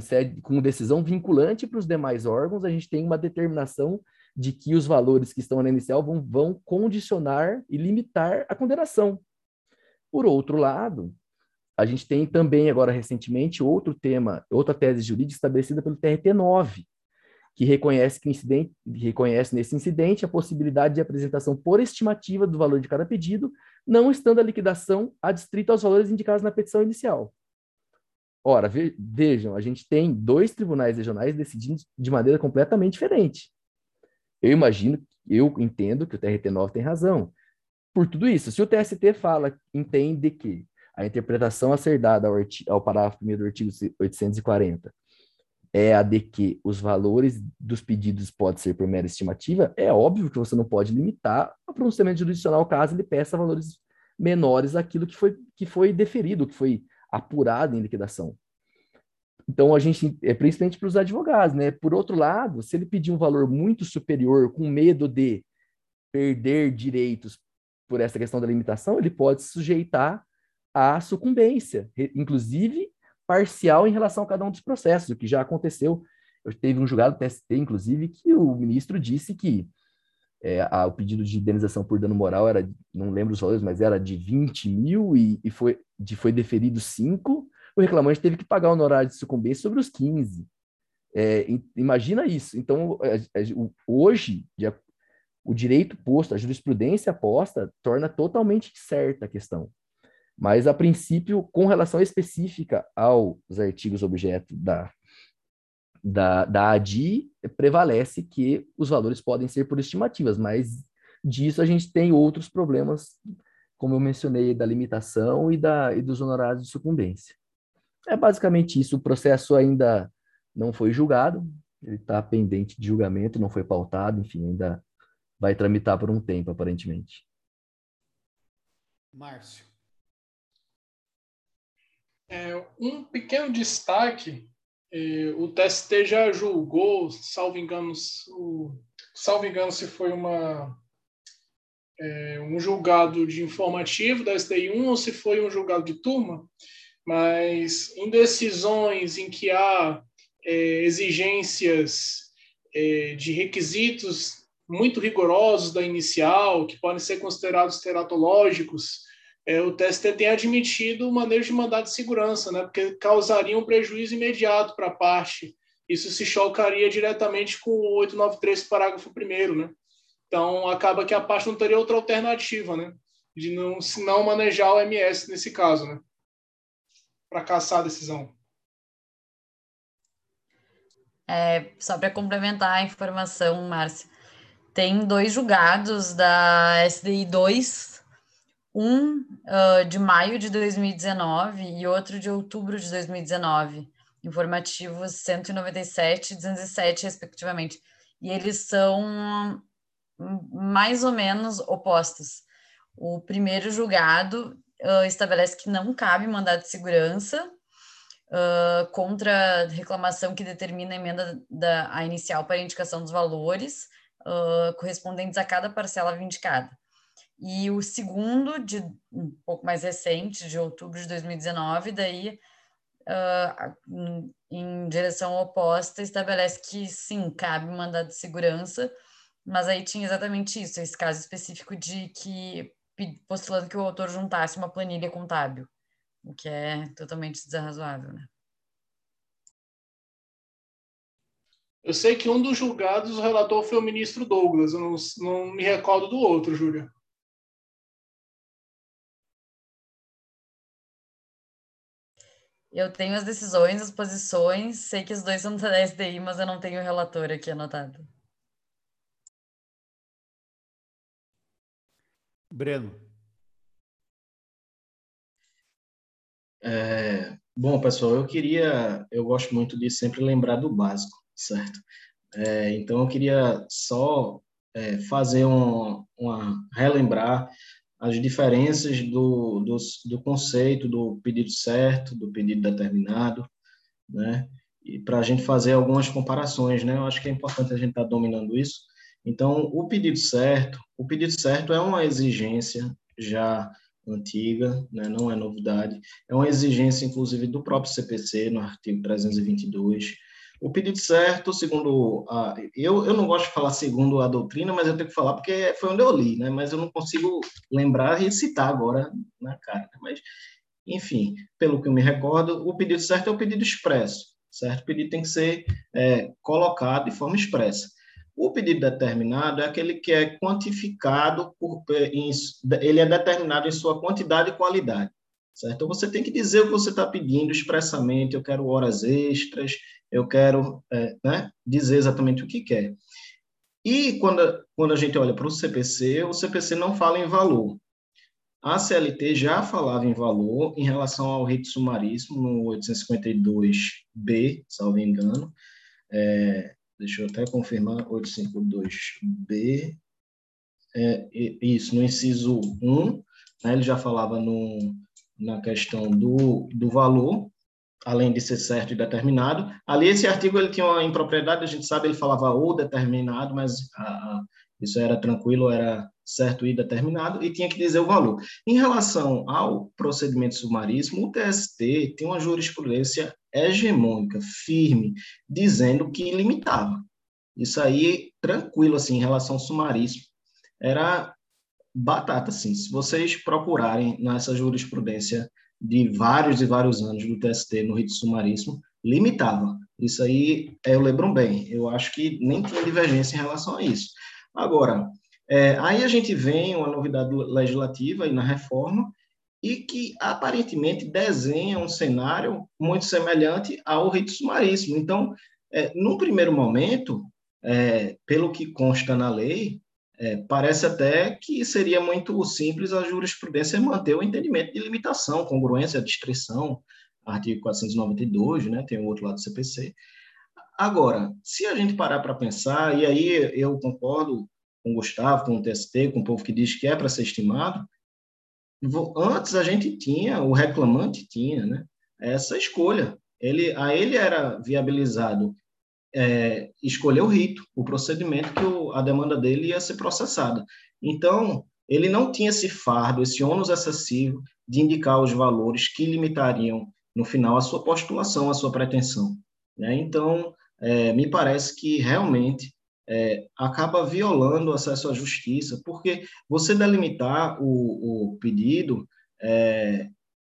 sede, com decisão vinculante para os demais órgãos, a gente tem uma determinação de que os valores que estão na inicial vão, vão condicionar e limitar a condenação. Por outro lado, a gente tem também agora recentemente outro tema, outra tese jurídica estabelecida pelo TRT9, que reconhece que incidente, reconhece nesse incidente a possibilidade de apresentação por estimativa do valor de cada pedido, não estando a liquidação adstrita aos valores indicados na petição inicial. Ora, vejam, a gente tem dois tribunais regionais decidindo de maneira completamente diferente. Eu imagino, eu entendo que o TRT9 tem razão, por tudo isso. Se o TST fala, entende que a interpretação a ser dada ao, ao parágrafo 1 do artigo 840 é a de que os valores dos pedidos podem ser por mera estimativa, é óbvio que você não pode limitar o pronunciamento jurisdicional caso ele peça valores menores àquilo que foi, que foi deferido, que foi apurado em liquidação. Então, a gente, é principalmente para os advogados, né? Por outro lado, se ele pedir um valor muito superior, com medo de perder direitos por essa questão da limitação, ele pode se sujeitar à sucumbência, inclusive parcial em relação a cada um dos processos, o que já aconteceu. Eu teve um julgado TST, inclusive, que o ministro disse que é, a, o pedido de indenização por dano moral era, não lembro os valores, mas era de 20 mil e, e foi, de, foi deferido 5, o reclamante teve que pagar o honorário de sucumbência sobre os 15. É, imagina isso. Então, hoje, o direito posto, a jurisprudência posta, torna totalmente certa a questão. Mas, a princípio, com relação específica aos artigos objeto da, da, da ADI, prevalece que os valores podem ser por estimativas, mas disso a gente tem outros problemas, como eu mencionei, da limitação e, da, e dos honorários de sucumbência. É basicamente isso. O processo ainda não foi julgado, ele está pendente de julgamento, não foi pautado, enfim, ainda vai tramitar por um tempo, aparentemente. Márcio. É, um pequeno destaque, é, o TST já julgou, salvo engano, o, salvo engano se foi uma, é, um julgado de informativo da STI1 ou se foi um julgado de turma, mas em decisões em que há é, exigências de requisitos muito rigorosos da inicial, que podem ser considerados teratológicos, é, o TST tem admitido o manejo de mandado de segurança, né, porque causaria um prejuízo imediato para a parte. Isso se chocaria diretamente com o 893, parágrafo 1 né? Então, acaba que a parte não teria outra alternativa, né? De não, se não manejar o MS nesse caso, né? Para caçar a decisão. É, só para complementar a informação, Márcia, tem dois julgados da SDI 2 um uh, de maio de 2019 e outro de outubro de 2019, informativos 197 e 207, respectivamente. E eles são mais ou menos opostos. O primeiro julgado uh, estabelece que não cabe mandado de segurança uh, contra reclamação que determina a emenda da a inicial para indicação dos valores correspondentes a cada parcela vindicada. E o segundo, de um pouco mais recente, de outubro de 2019, daí, uh, em direção oposta, estabelece que sim, cabe mandado de segurança, mas aí tinha exatamente isso, esse caso específico de que postulando que o autor juntasse uma planilha contábil, o que é totalmente desarrazoável, né? Eu sei que um dos julgados, o relator foi o ministro Douglas, eu não, não me recordo do outro, Júlia. Eu tenho as decisões, as posições, sei que os dois são da SDI, mas eu não tenho o relator aqui anotado. Breno. É, bom, pessoal, eu queria, eu gosto muito de sempre lembrar do básico, certo? É, então, eu queria só é, fazer um, uma relembrar as diferenças do, do, do conceito do pedido certo, do pedido determinado, né? E para a gente fazer algumas comparações, né? Eu acho que é importante a gente estar tá dominando isso. Então, o pedido certo, o pedido certo é uma exigência já antiga, né? não é novidade. É uma exigência, inclusive, do próprio CPC, no artigo 322, o pedido certo, segundo a, eu, eu não gosto de falar segundo a doutrina, mas eu tenho que falar porque foi onde eu li, né? Mas eu não consigo lembrar e citar agora na cara. Né? Mas, enfim, pelo que eu me recordo, o pedido certo é o pedido expresso, certo? O pedido tem que ser é, colocado de forma expressa. O pedido determinado é aquele que é quantificado por, em, ele é determinado em sua quantidade e qualidade certo? Então, você tem que dizer o que você está pedindo expressamente, eu quero horas extras, eu quero é, né, dizer exatamente o que quer. E quando, quando a gente olha para o CPC, o CPC não fala em valor. a CLT já falava em valor em relação ao rito sumaríssimo no 852B, salvo engano. É, deixa eu até confirmar, 852B. É, isso, no inciso 1, né, ele já falava no, na questão do, do valor, além de ser certo e determinado. Ali, esse artigo ele tinha uma impropriedade, a gente sabe, ele falava ou determinado, mas a, a, isso era tranquilo, era certo e determinado, e tinha que dizer o valor. Em relação ao procedimento sumaríssimo, o TST tem uma jurisprudência hegemônica, firme, dizendo que limitava. Isso aí, tranquilo, assim, em relação ao sumaríssimo. Era batata, assim. Se vocês procurarem nessa jurisprudência de vários e vários anos do TST no rito sumaríssimo, limitava. Isso aí eu lembro bem. Eu acho que nem tinha divergência em relação a isso. Agora, é, aí a gente vem uma novidade legislativa aí na reforma e que aparentemente desenha um cenário muito semelhante ao rito sumaríssimo. Então, é, num primeiro momento, é, pelo que consta na lei, é, parece até que seria muito simples a jurisprudência manter o entendimento de limitação, congruência, distrição, artigo 492, né, tem o outro lado do CPC. Agora, se a gente parar para pensar, e aí eu concordo com o Gustavo, com o TST, com o povo que diz que é para ser estimado, antes a gente tinha, o reclamante tinha, né, essa escolha. Ele, a ele era viabilizado é, escolher o rito, o procedimento que o, a demanda dele ia ser processada. Então, ele não tinha esse fardo, esse ônus excessivo de indicar os valores que limitariam, no final, a sua postulação, a sua pretensão. Né? Então, é, me parece que realmente é, acaba violando o acesso à justiça, porque você delimitar o, o pedido é,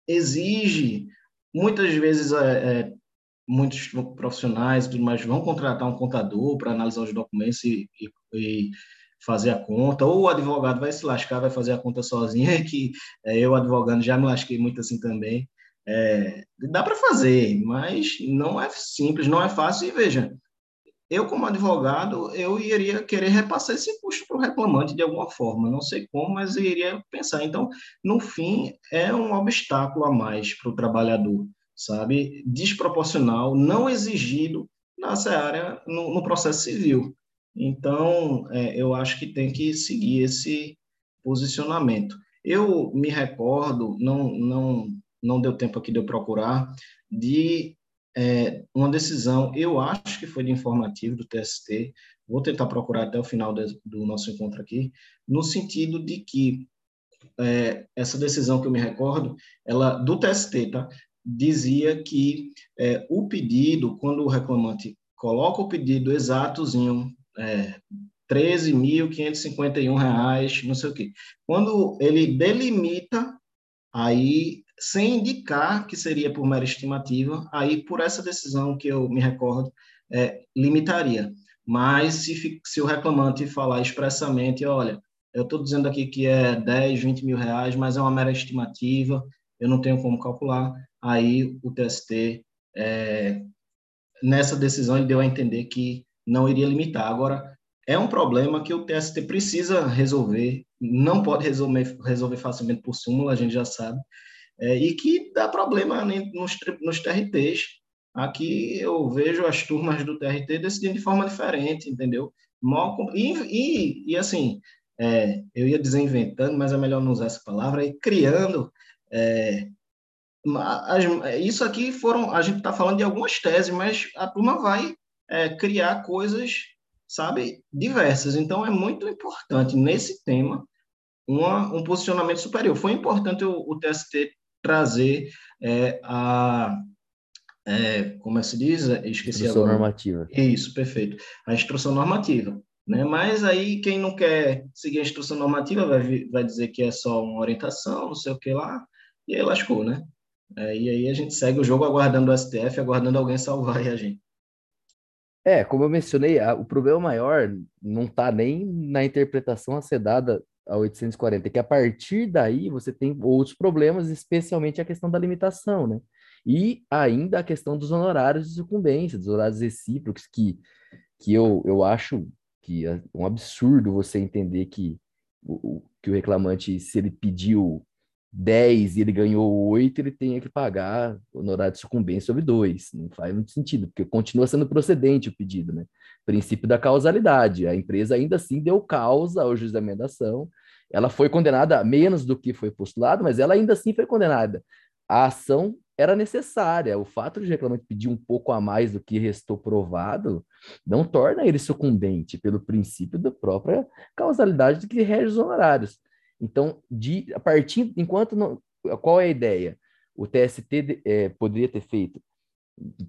exige, muitas vezes, é, é muitos profissionais tudo mais vão contratar um contador para analisar os documentos e, e, e, fazer a conta, ou o advogado vai se lascar, vai fazer a conta sozinho, que é, eu, advogando, já me lasquei muito assim também. É, dá para fazer, mas não é simples, não é fácil, e veja, eu, como advogado, eu iria querer repassar esse custo para o reclamante de alguma forma. Não sei como, mas eu iria pensar. Então, no fim, é um obstáculo a mais para o trabalhador, sabe? Desproporcional, não exigido nessa área, no, no processo civil. Então, é, eu acho que tem que seguir esse posicionamento. Eu me recordo, não, não, não deu tempo aqui de eu procurar, de é, uma decisão, eu acho que foi de informativo do TST, vou tentar procurar até o final de, do nosso encontro aqui, no sentido de que é, essa decisão que eu me recordo, ela do TST, tá? Dizia que é, o pedido, quando o reclamante coloca o pedido exatozinho, é, 13.551 reais, não sei o quê. Quando ele delimita, aí sem indicar que seria por mera estimativa, aí por essa decisão que eu me recordo, é, limitaria. Mas se, se o reclamante falar expressamente, olha, eu estou dizendo aqui que é 10, 20 mil reais, mas é uma mera estimativa, eu não tenho como calcular, aí o TST, é, nessa decisão, ele deu a entender que não iria limitar. Agora, é um problema que o TST precisa resolver, não pode resolver, resolver facilmente por súmula, a gente já sabe, é, e que dá problema nos, nos TRTs. Aqui eu vejo as turmas do TRT decidindo de forma diferente, entendeu? E, e, e assim, é, eu ia dizer inventando, mas é melhor não usar essa palavra, e criando. É, as, isso aqui foram, a gente está falando de algumas teses, mas a turma vai é, criar coisas, sabe, diversas. Então é muito importante nesse tema uma, um posicionamento superior. Foi importante o, o TST trazer é, a é, como é que se diz? Esqueci instrução agora. normativa. Isso, perfeito. A instrução normativa. Né? Mas aí quem não quer seguir a instrução normativa vai, vai dizer que é só uma orientação, não sei o que lá, e aí lascou, né? É, e aí a gente segue o jogo aguardando o STF, aguardando alguém salvar a gente. É, como eu mencionei, a, o problema maior não está nem na interpretação acedada a 840, que a partir daí você tem outros problemas, especialmente a questão da limitação, né? E ainda a questão dos honorários de sucumbência, dos honorários recíprocos, que, que eu, eu acho que é um absurdo você entender que o, que o reclamante, se ele pediu 10 e ele ganhou 8, ele tenha que pagar honorário de sucumbência sobre 2. Não faz muito sentido, porque continua sendo procedente o pedido, né? Princípio da causalidade. A empresa ainda assim deu causa ao juiz da emendação. Ela foi condenada a menos do que foi postulado, mas ela ainda assim foi condenada. A ação era necessária. O fato de o reclamante pedir um pouco a mais do que restou provado não torna ele sucumbente pelo princípio da própria causalidade de que rege os honorários. Então, de, a partir, enquanto não, qual é a ideia? O TST é, poderia ter feito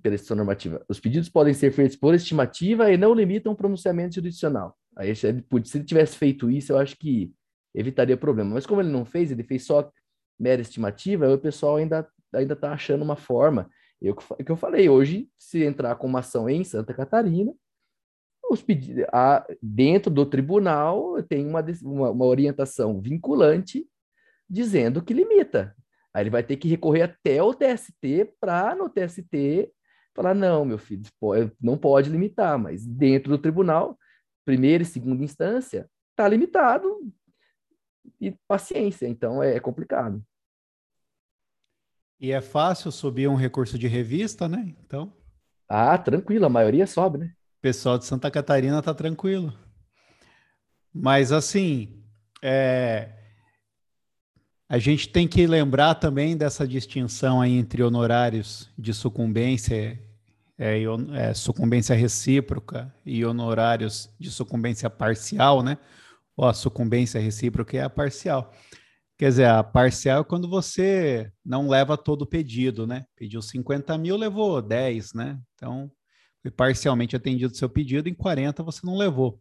pela decisão normativa. Os pedidos podem ser feitos por estimativa e não limitam o pronunciamento jurisdicional. Aí, se ele tivesse feito isso, eu acho que evitaria problema. Mas como ele não fez, ele fez só mera estimativa, o pessoal ainda ainda está achando uma forma. Eu que eu falei, hoje, se entrar com uma ação em Santa Catarina, os pedidos, a, dentro do tribunal tem uma, uma, uma orientação vinculante dizendo que limita. Aí ele vai ter que recorrer até o TST para no TST falar não, meu filho, não pode limitar, mas dentro do tribunal, primeira e segunda instância, está limitado e paciência, então é, é complicado. E é fácil subir um recurso de revista, né? Então. Ah, tranquilo, a maioria sobe, né? Pessoal de Santa Catarina tá tranquilo. Mas assim, é... a gente tem que lembrar também dessa distinção aí entre honorários de sucumbência, é, é, sucumbência recíproca e honorários de sucumbência parcial, né? Ou a sucumbência recíproca é a parcial. Quer dizer, a parcial é quando você não leva todo o pedido, né? Pediu 50 mil, levou 10, né? Então, parcialmente atendido o seu pedido, em 40 você não levou.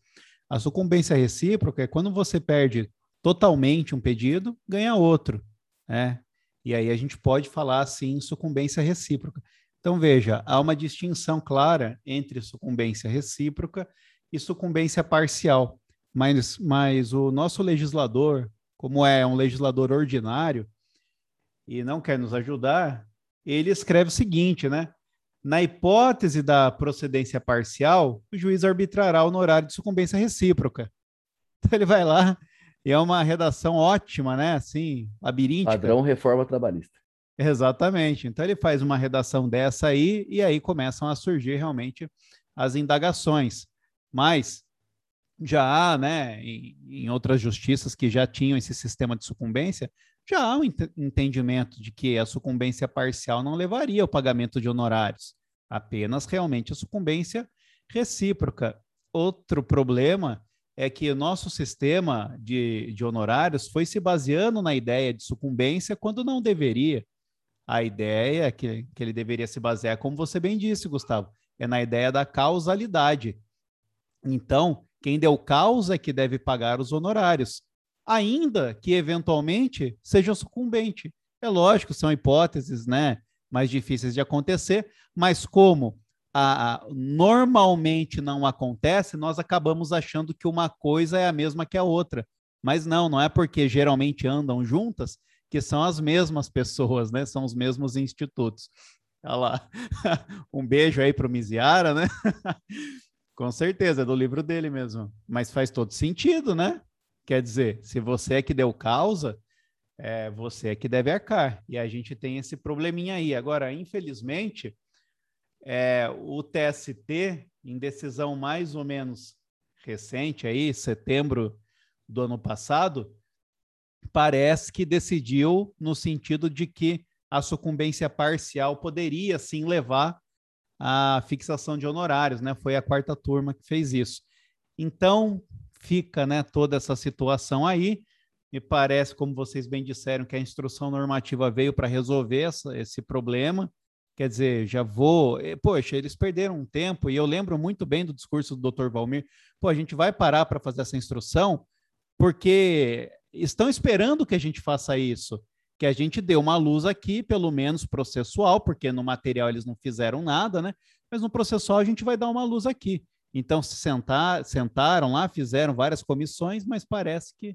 A sucumbência recíproca é quando você perde totalmente um pedido, ganha outro, né? E aí a gente pode falar assim sucumbência recíproca. Então veja, há uma distinção clara entre sucumbência recíproca e sucumbência parcial. Mas, mas o nosso legislador, como é um legislador ordinário e não quer nos ajudar, ele escreve o seguinte, né? Na hipótese da procedência parcial, o juiz arbitrará o honorário de sucumbência recíproca. Então ele vai lá e é uma redação ótima, né? Assim, labiríntica. Padrão reforma trabalhista. Exatamente. Então ele faz uma redação dessa aí e aí começam a surgir realmente as indagações. Mas já há, né, em, em, outras justiças que já tinham esse sistema de sucumbência, já há um ent entendimento de que a sucumbência parcial não levaria ao pagamento de honorários, apenas realmente a sucumbência recíproca. Outro problema é que o nosso sistema de, de honorários foi se baseando na ideia de sucumbência quando não deveria. A ideia que, que ele deveria se basear, como você bem disse, Gustavo, é na ideia da causalidade. Então, quem deu causa é que deve pagar os honorários, ainda que eventualmente seja sucumbente. É lógico, são hipóteses, né, mais difíceis de acontecer, mas como a, a, normalmente não acontece, nós acabamos achando que uma coisa é a mesma que a outra. Mas não, não é porque geralmente andam juntas que são as mesmas pessoas, né? São os mesmos institutos. Olha lá. um beijo aí para o Miziara, né? Com certeza, é do livro dele mesmo. Mas faz todo sentido, né? Quer dizer, se você é que deu causa, é você é que deve arcar. E a gente tem esse probleminha aí. Agora, infelizmente, é, o TST, em decisão mais ou menos recente, aí, setembro do ano passado, parece que decidiu no sentido de que a sucumbência parcial poderia sim levar a fixação de honorários, né? Foi a quarta turma que fez isso. Então, fica, né, toda essa situação aí. Me parece, como vocês bem disseram, que a instrução normativa veio para resolver essa, esse problema. Quer dizer, já vou. Eh, poxa, eles perderam um tempo, e eu lembro muito bem do discurso do Dr. Valmir. Pô, a gente vai parar para fazer essa instrução, porque estão esperando que a gente faça isso que a gente deu uma luz aqui, pelo menos processual, porque no material eles não fizeram nada, né? Mas no processual a gente vai dar uma luz aqui. Então, se sentar, sentaram lá, fizeram várias comissões, mas parece que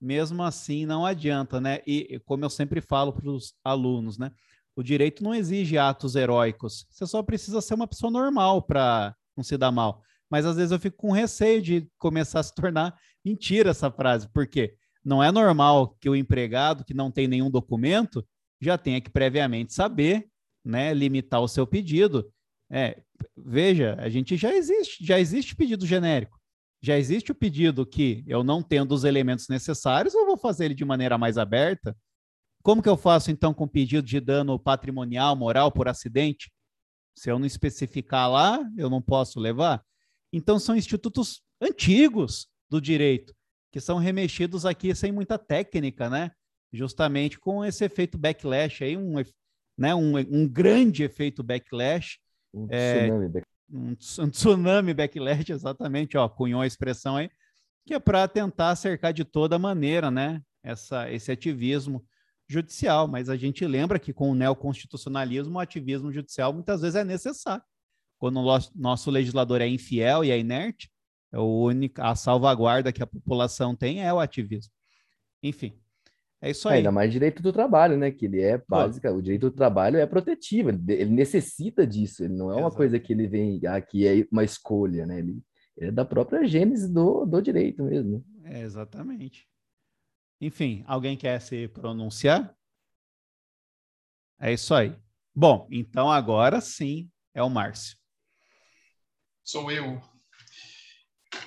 mesmo assim não adianta, né? E como eu sempre falo para os alunos, né? O direito não exige atos heróicos. Você só precisa ser uma pessoa normal para não se dar mal. Mas às vezes eu fico com receio de começar a se tornar mentira essa frase. Por quê? Não é normal que o empregado que não tem nenhum documento já tenha que previamente saber, né, limitar o seu pedido. É, veja, a gente já existe, já existe pedido genérico. Já existe o pedido que eu não tendo os elementos necessários, eu vou fazer ele de maneira mais aberta. Como que eu faço então com pedido de dano patrimonial, moral por acidente? Se eu não especificar lá, eu não posso levar. Então são institutos antigos do direito que são remexidos aqui sem muita técnica, né? Justamente com esse efeito backlash aí, um, né, um, um grande efeito backlash. Um é, tsunami, back... um, um tsunami backlash, exatamente, ó, cunhou a expressão aí, que é para tentar cercar de toda maneira, né, essa, esse ativismo judicial. Mas a gente lembra que com o neoconstitucionalismo, o ativismo judicial muitas vezes é necessário. Quando o nosso, nosso legislador é infiel e é inerte, é o único, a salvaguarda que a população tem é o ativismo. Enfim, é isso aí. Ainda mais direito do trabalho, né? Que ele é básica, o direito do trabalho é protetivo, ele, ele necessita disso, ele não é uma Exato. coisa que ele vem aqui ah, é uma escolha, né? Ele, ele, é da própria gênese do, do direito mesmo. É, exatamente. Enfim, alguém quer se pronunciar? É isso aí. Bom, então agora sim é o Márcio. Sou eu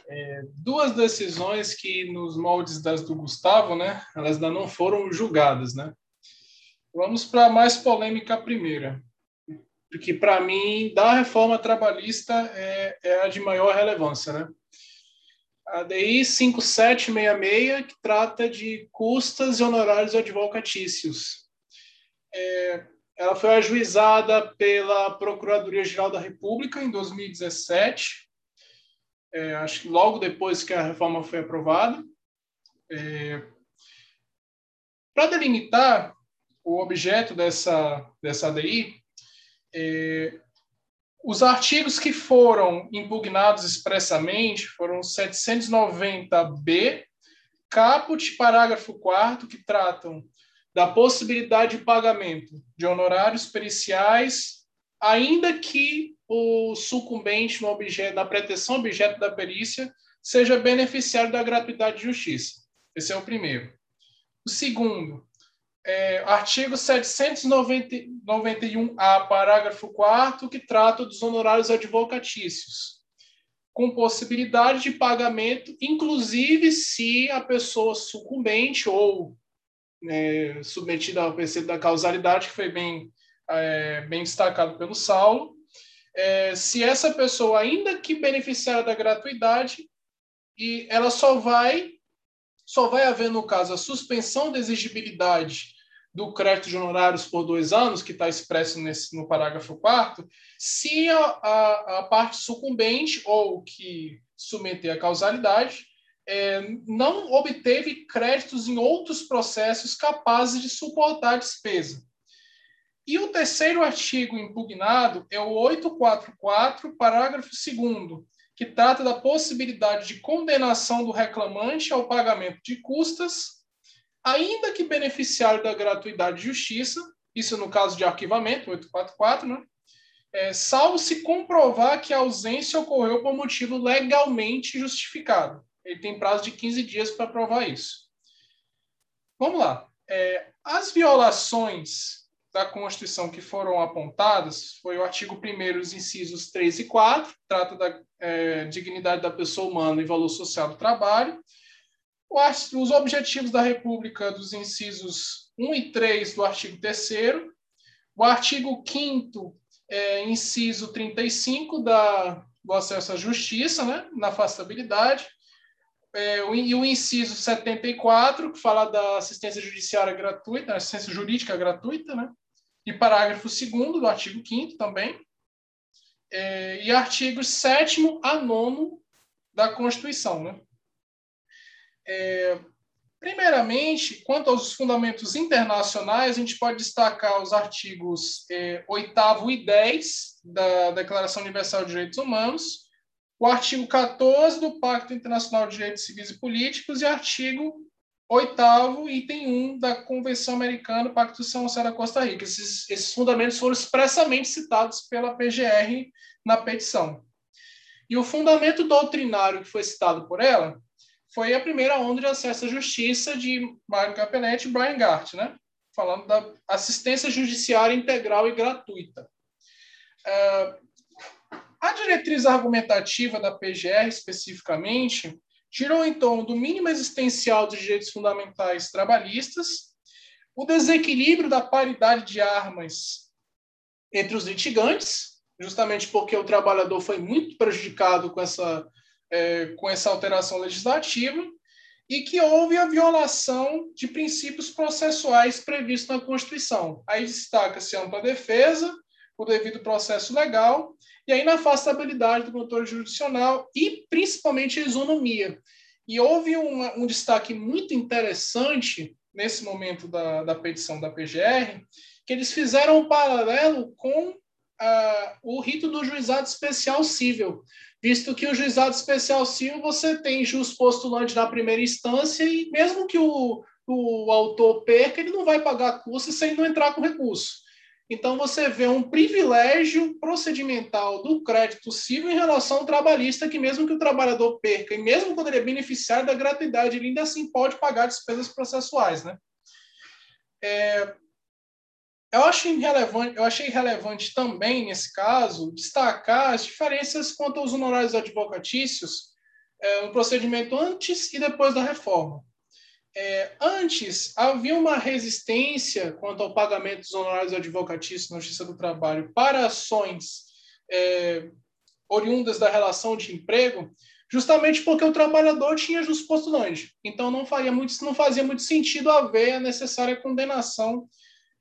é, duas decisões que nos moldes das do Gustavo, né, elas ainda não foram julgadas, né? Vamos para a mais polêmica primeira, porque para mim da reforma trabalhista é, é, a de maior relevância, né? A DI 5766 que trata de custas e honorários advocatícios. É, ela foi ajuizada pela Procuradoria-Geral da República em 2017 é, acho que logo depois que a reforma foi aprovada. É, Para delimitar o objeto dessa, dessa ADI, é, os artigos que foram impugnados expressamente foram 790b, caput, parágrafo 4 que tratam da possibilidade de pagamento de honorários periciais ainda que o sucumbente no objeto, na pretensão objeto da perícia seja beneficiário da gratuidade de justiça. Esse é o primeiro. O segundo, é, artigo 791-A, parágrafo 4 que trata dos honorários advocatícios, com possibilidade de pagamento, inclusive se a pessoa sucumbente ou é, submetida ao princípio da causalidade, que foi bem é, bem destacado pelo Saulo, é, se essa pessoa, ainda que beneficiária da gratuidade, e ela só vai, só vai haver, no caso, a suspensão da exigibilidade do crédito de honorários por dois anos, que está expresso nesse, no parágrafo 4 se a, a, a, parte sucumbente ou que submeter a causalidade é, não obteve créditos em outros processos capazes de suportar a despesa. E o terceiro artigo impugnado é o 844, parágrafo 2 que trata da possibilidade de condenação do reclamante ao pagamento de custas, ainda que beneficiário da gratuidade de justiça, isso no caso de arquivamento, 844, né? É, salvo se comprovar que a ausência ocorreu por motivo legalmente justificado. Ele tem prazo de 15 dias para provar isso. Vamos lá. É, as violações da Constituição que foram apontadas foi o artigo 1 os incisos 3 e 4, trata da é, dignidade da pessoa humana e valor social do trabalho. Os objetivos da República dos incisos 1 e 3 do artigo 3 o artigo 5 é, inciso 35 da, do acesso à justiça, né, na afastabilidade, é, o, e o inciso 74, que fala da assistência judiciária gratuita, assistência jurídica gratuita, né? E parágrafo 2 do artigo 5 também, é, e artigos 7 a 9 da Constituição. Né? É, primeiramente, quanto aos fundamentos internacionais, a gente pode destacar os artigos é, 8 e 10 da Declaração Universal de Direitos Humanos, o artigo 14 do Pacto Internacional de Direitos Civis e Políticos e artigo Oitavo, item 1 da Convenção Americana, Pacto de São José da Costa Rica. Esses, esses fundamentos foram expressamente citados pela PGR na petição. E o fundamento doutrinário que foi citado por ela foi a primeira onda de acesso à justiça de Mário Capenetti e Brian Gart, né? falando da assistência judiciária integral e gratuita. Uh, a diretriz argumentativa da PGR, especificamente, girou em torno do mínimo existencial dos direitos fundamentais trabalhistas, o desequilíbrio da paridade de armas entre os litigantes, justamente porque o trabalhador foi muito prejudicado com essa, é, com essa alteração legislativa, e que houve a violação de princípios processuais previstos na Constituição. Aí destaca-se ampla defesa, o devido processo legal, e aí na afastabilidade do controle jurisdicional e principalmente a isonomia. E houve um destaque muito interessante nesse momento da, da petição da PGR, que eles fizeram um paralelo com ah, o rito do juizado especial civil, visto que o juizado especial civil você tem jus postulante na primeira instância e mesmo que o, o autor perca, ele não vai pagar custo sem não entrar com recurso. Então, você vê um privilégio procedimental do crédito civil em relação ao trabalhista, que mesmo que o trabalhador perca, e mesmo quando ele é beneficiário da gratuidade, ele ainda assim pode pagar despesas processuais. Né? É, eu, acho irrelevante, eu achei relevante também, nesse caso, destacar as diferenças quanto aos honorários advocatícios é, no procedimento antes e depois da reforma. É, antes, havia uma resistência quanto ao pagamento dos honorários advocatícios na Justiça do Trabalho para ações é, oriundas da relação de emprego, justamente porque o trabalhador tinha justo postulante. Então, não, faria muito, não fazia muito sentido haver a necessária condenação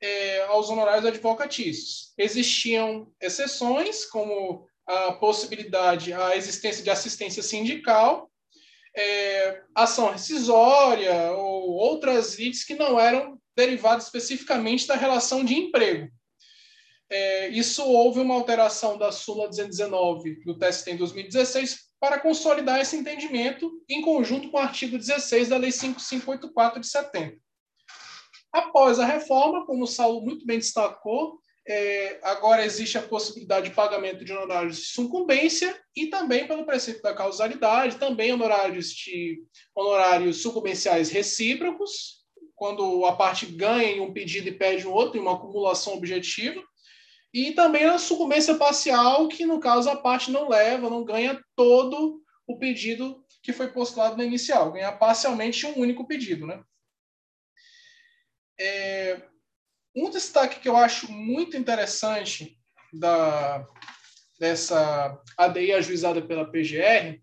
é, aos honorários advocatícios. Existiam exceções, como a possibilidade, a existência de assistência sindical, é, ação rescisória ou outras lides que não eram derivadas especificamente da relação de emprego. É, isso houve uma alteração da Sula 219 do TST em 2016 para consolidar esse entendimento em conjunto com o artigo 16 da Lei 5584 de 70. Após a reforma, como o Saulo muito bem destacou, é, agora existe a possibilidade de pagamento de honorários de sucumbência e também pelo princípio da causalidade, também honorários de honorários sucumbenciais recíprocos, quando a parte ganha em um pedido e pede um outro, em uma acumulação objetiva, e também a sucumbência parcial, que no caso a parte não leva, não ganha todo o pedido que foi postulado no inicial, ganha parcialmente um único pedido, né? É, um destaque que eu acho muito interessante da, dessa ADI ajuizada pela PGR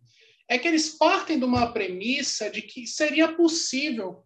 é que eles partem de uma premissa de que seria possível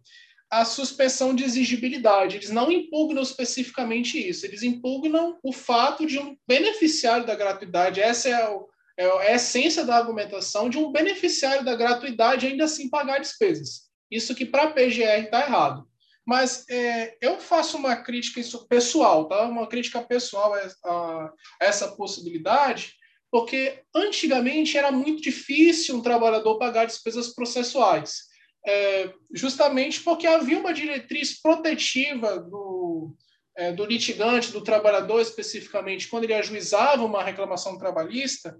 a suspensão de exigibilidade. Eles não impugnam especificamente isso, eles impugnam o fato de um beneficiário da gratuidade, essa é, o, é a essência da argumentação, de um beneficiário da gratuidade ainda assim pagar despesas. Isso que para a PGR está errado. Mas é, eu faço uma crítica pessoal, tá? Uma crítica pessoal a, a, essa possibilidade, porque antigamente era muito difícil um trabalhador pagar despesas processuais, é, justamente porque havia uma diretriz protetiva do, é, do litigante, do trabalhador especificamente, quando ele ajuizava uma reclamação trabalhista,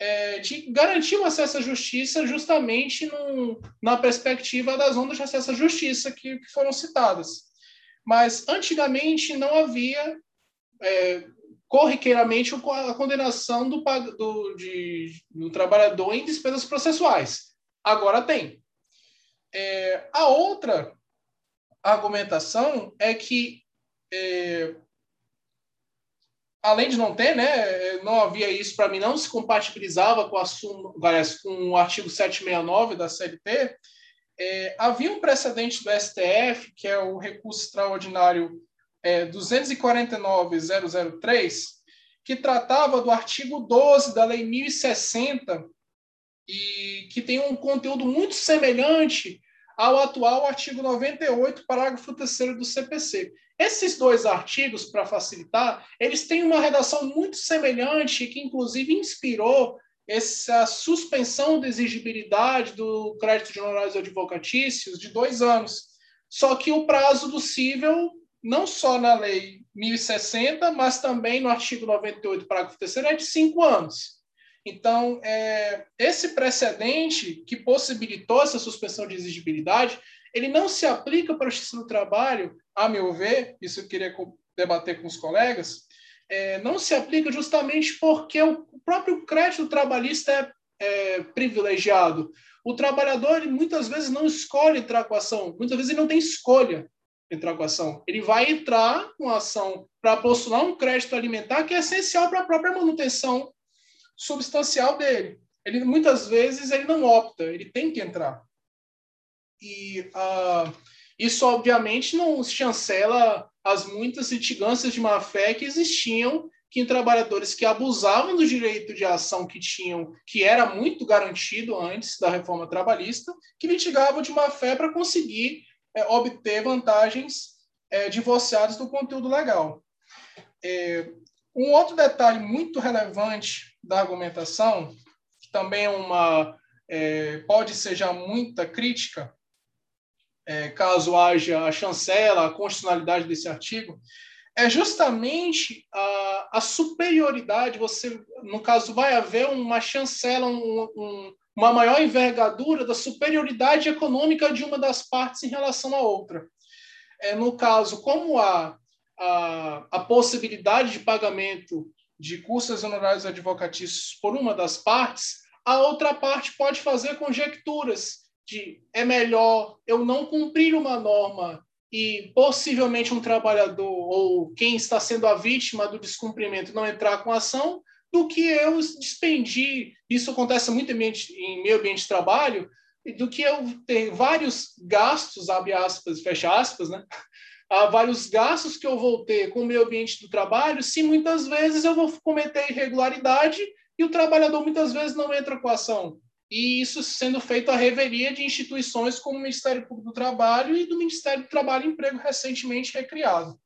é, de garantir o acesso à justiça justamente na perspectiva das ondas de acesso à justiça que, que foram citadas. Mas antigamente não havia é, corriqueiramente a condenação do, do, de, do trabalhador em despesas processuais. Agora tem. É, a outra argumentação é que é, além de não ter, né, não havia isso para mim, não se compatibilizava com, a, com o artigo 769 da CLT, é, havia um precedente do STF, que é o recurso extraordinário é, 249.003, que tratava do artigo 12 da Lei 1060, e que tem um conteúdo muito semelhante ao atual artigo 98, parágrafo 3 do CPC. Esses dois artigos, para facilitar, eles têm uma redação muito semelhante, que inclusive inspirou essa suspensão da exigibilidade do crédito de honorários advocatícios de dois anos. Só que o prazo do cível, não só na lei 1060, mas também no artigo 98, parágrafo 3 é de cinco anos. Então, é, esse precedente que possibilitou essa suspensão de exigibilidade, ele não se aplica para a justiça do trabalho, a meu ver, isso eu queria debater com os colegas, é, não se aplica justamente porque o próprio crédito trabalhista é, é privilegiado. O trabalhador ele, muitas vezes não escolhe entrar com a ação, muitas vezes ele não tem escolha entrar com a ação. Ele vai entrar com a ação para postular um crédito alimentar que é essencial para a própria manutenção substancial dele. Ele muitas vezes ele não opta, ele tem que entrar. E uh, isso obviamente não chancela as muitas litigâncias de má fé que existiam que trabalhadores que abusavam do direito de ação que tinham, que era muito garantido antes da reforma trabalhista, que litigavam de má fé para conseguir é, obter vantagens é, divorciadas do conteúdo legal. É, um outro detalhe muito relevante da argumentação, que também é uma é, pode ser já muita crítica, é, caso haja a chancela, a constitucionalidade desse artigo, é justamente a, a, superioridade. Você, no caso, vai haver uma chancela, um, um, uma maior envergadura da superioridade econômica de uma das partes em relação à outra. É, no caso, como há a, a possibilidade de pagamento de custos honorários advocatícios por uma das partes, a outra parte pode fazer conjecturas de é melhor eu não cumprir uma norma e possivelmente um trabalhador ou quem está sendo a vítima do descumprimento não entrar com ação, do que eu despendi. Isso acontece muito em meio ambiente de trabalho, do que eu ter vários gastos, abre aspas, fecha aspas, né? Há vários gastos que eu vou ter com o meio ambiente do trabalho, se muitas vezes eu vou cometer irregularidade e o trabalhador muitas vezes não entra com a ação. E isso sendo feito à revelia de instituições como o Ministério Público do Trabalho e do Ministério do Trabalho e Emprego recentemente recriado.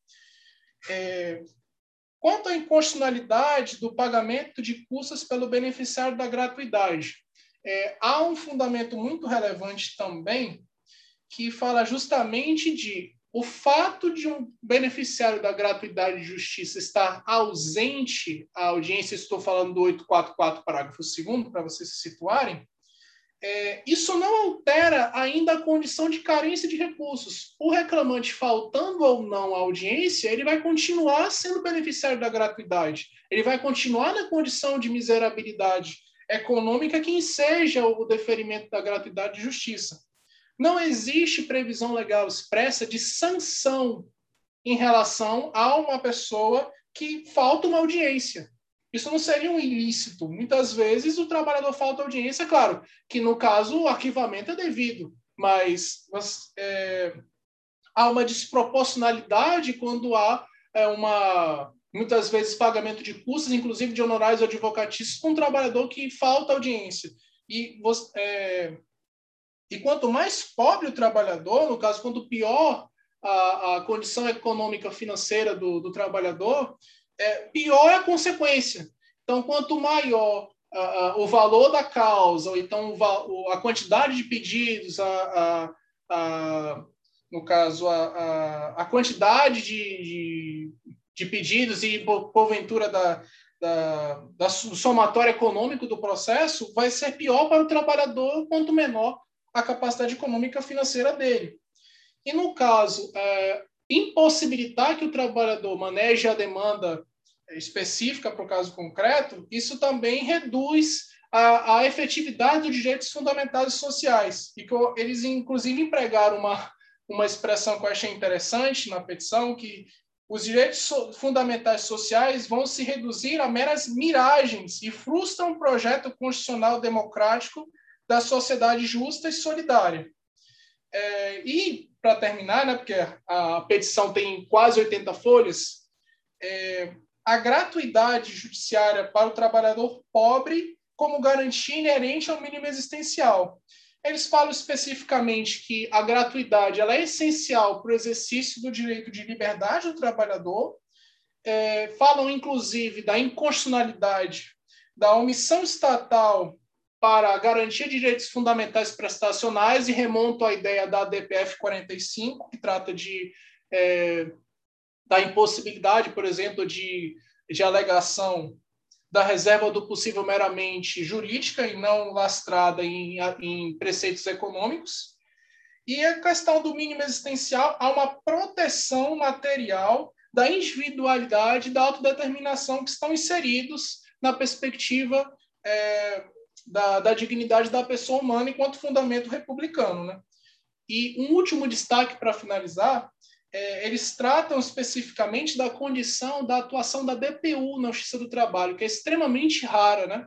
É, Quanto à inconstitucionalidade do pagamento de custas pelo beneficiário da gratuidade, é, há um fundamento muito relevante também que fala justamente de o fato de um beneficiário da gratuidade de justiça estar ausente à audiência, estou falando do 844, parágrafo 2 para vocês se situarem, é, isso não altera ainda a condição de carência de recursos. O reclamante, faltando ou não a audiência, ele vai continuar sendo beneficiário da gratuidade. Ele vai continuar na condição de miserabilidade econômica quem seja o deferimento da gratuidade de justiça. Não existe previsão legal expressa de sanção em relação a uma pessoa que falta uma audiência. Isso não seria um ilícito. Muitas vezes o trabalhador falta audiência, claro, que no caso o arquivamento é devido, mas é, há uma desproporcionalidade quando há é, uma muitas vezes pagamento de custos, inclusive de honorários advocatícios, com um trabalhador que falta audiência. E, é, e quanto mais pobre o trabalhador, no caso, quanto pior a, a condição econômica financeira do, do trabalhador, é, pior é a consequência. Então, quanto maior uh, uh, o valor da causa, ou então a quantidade de pedidos, a, a, a no caso, a, a, quantidade de, de, de, pedidos e, porventura, da, da, da somatório econômico do processo, vai ser pior para o trabalhador quanto menor a capacidade econômica financeira dele. E, no caso, é, impossibilitar que o trabalhador maneje a demanda específica para o caso concreto, isso também reduz a, a, efetividade dos direitos fundamentais sociais. E que eles, inclusive, empregaram uma, uma expressão que eu achei interessante na petição, que os direitos fundamentais sociais vão se reduzir a meras miragens e frustram o projeto constitucional democrático da sociedade justa e solidária. É, e, para terminar, né, porque a petição tem quase 80 folhas, é, a gratuidade judiciária para o trabalhador pobre como garantia inerente ao mínimo existencial. Eles falam especificamente que a gratuidade ela é essencial para o exercício do direito de liberdade do trabalhador, é, falam inclusive da inconstitucionalidade da omissão estatal para a garantia de direitos fundamentais prestacionais e remonto à ideia da DPF 45, que trata de, é, da impossibilidade, por exemplo, de, de alegação da reserva do possível meramente jurídica e não lastrada em, em preceitos econômicos. E a questão do mínimo existencial, há uma proteção material da individualidade e da autodeterminação que estão inseridos na perspectiva é, da, da, dignidade da pessoa humana enquanto fundamento republicano. Né? E um último destaque para finalizar é, eles tratam especificamente da condição da atuação da DPU na Justiça do Trabalho, que é extremamente rara, né?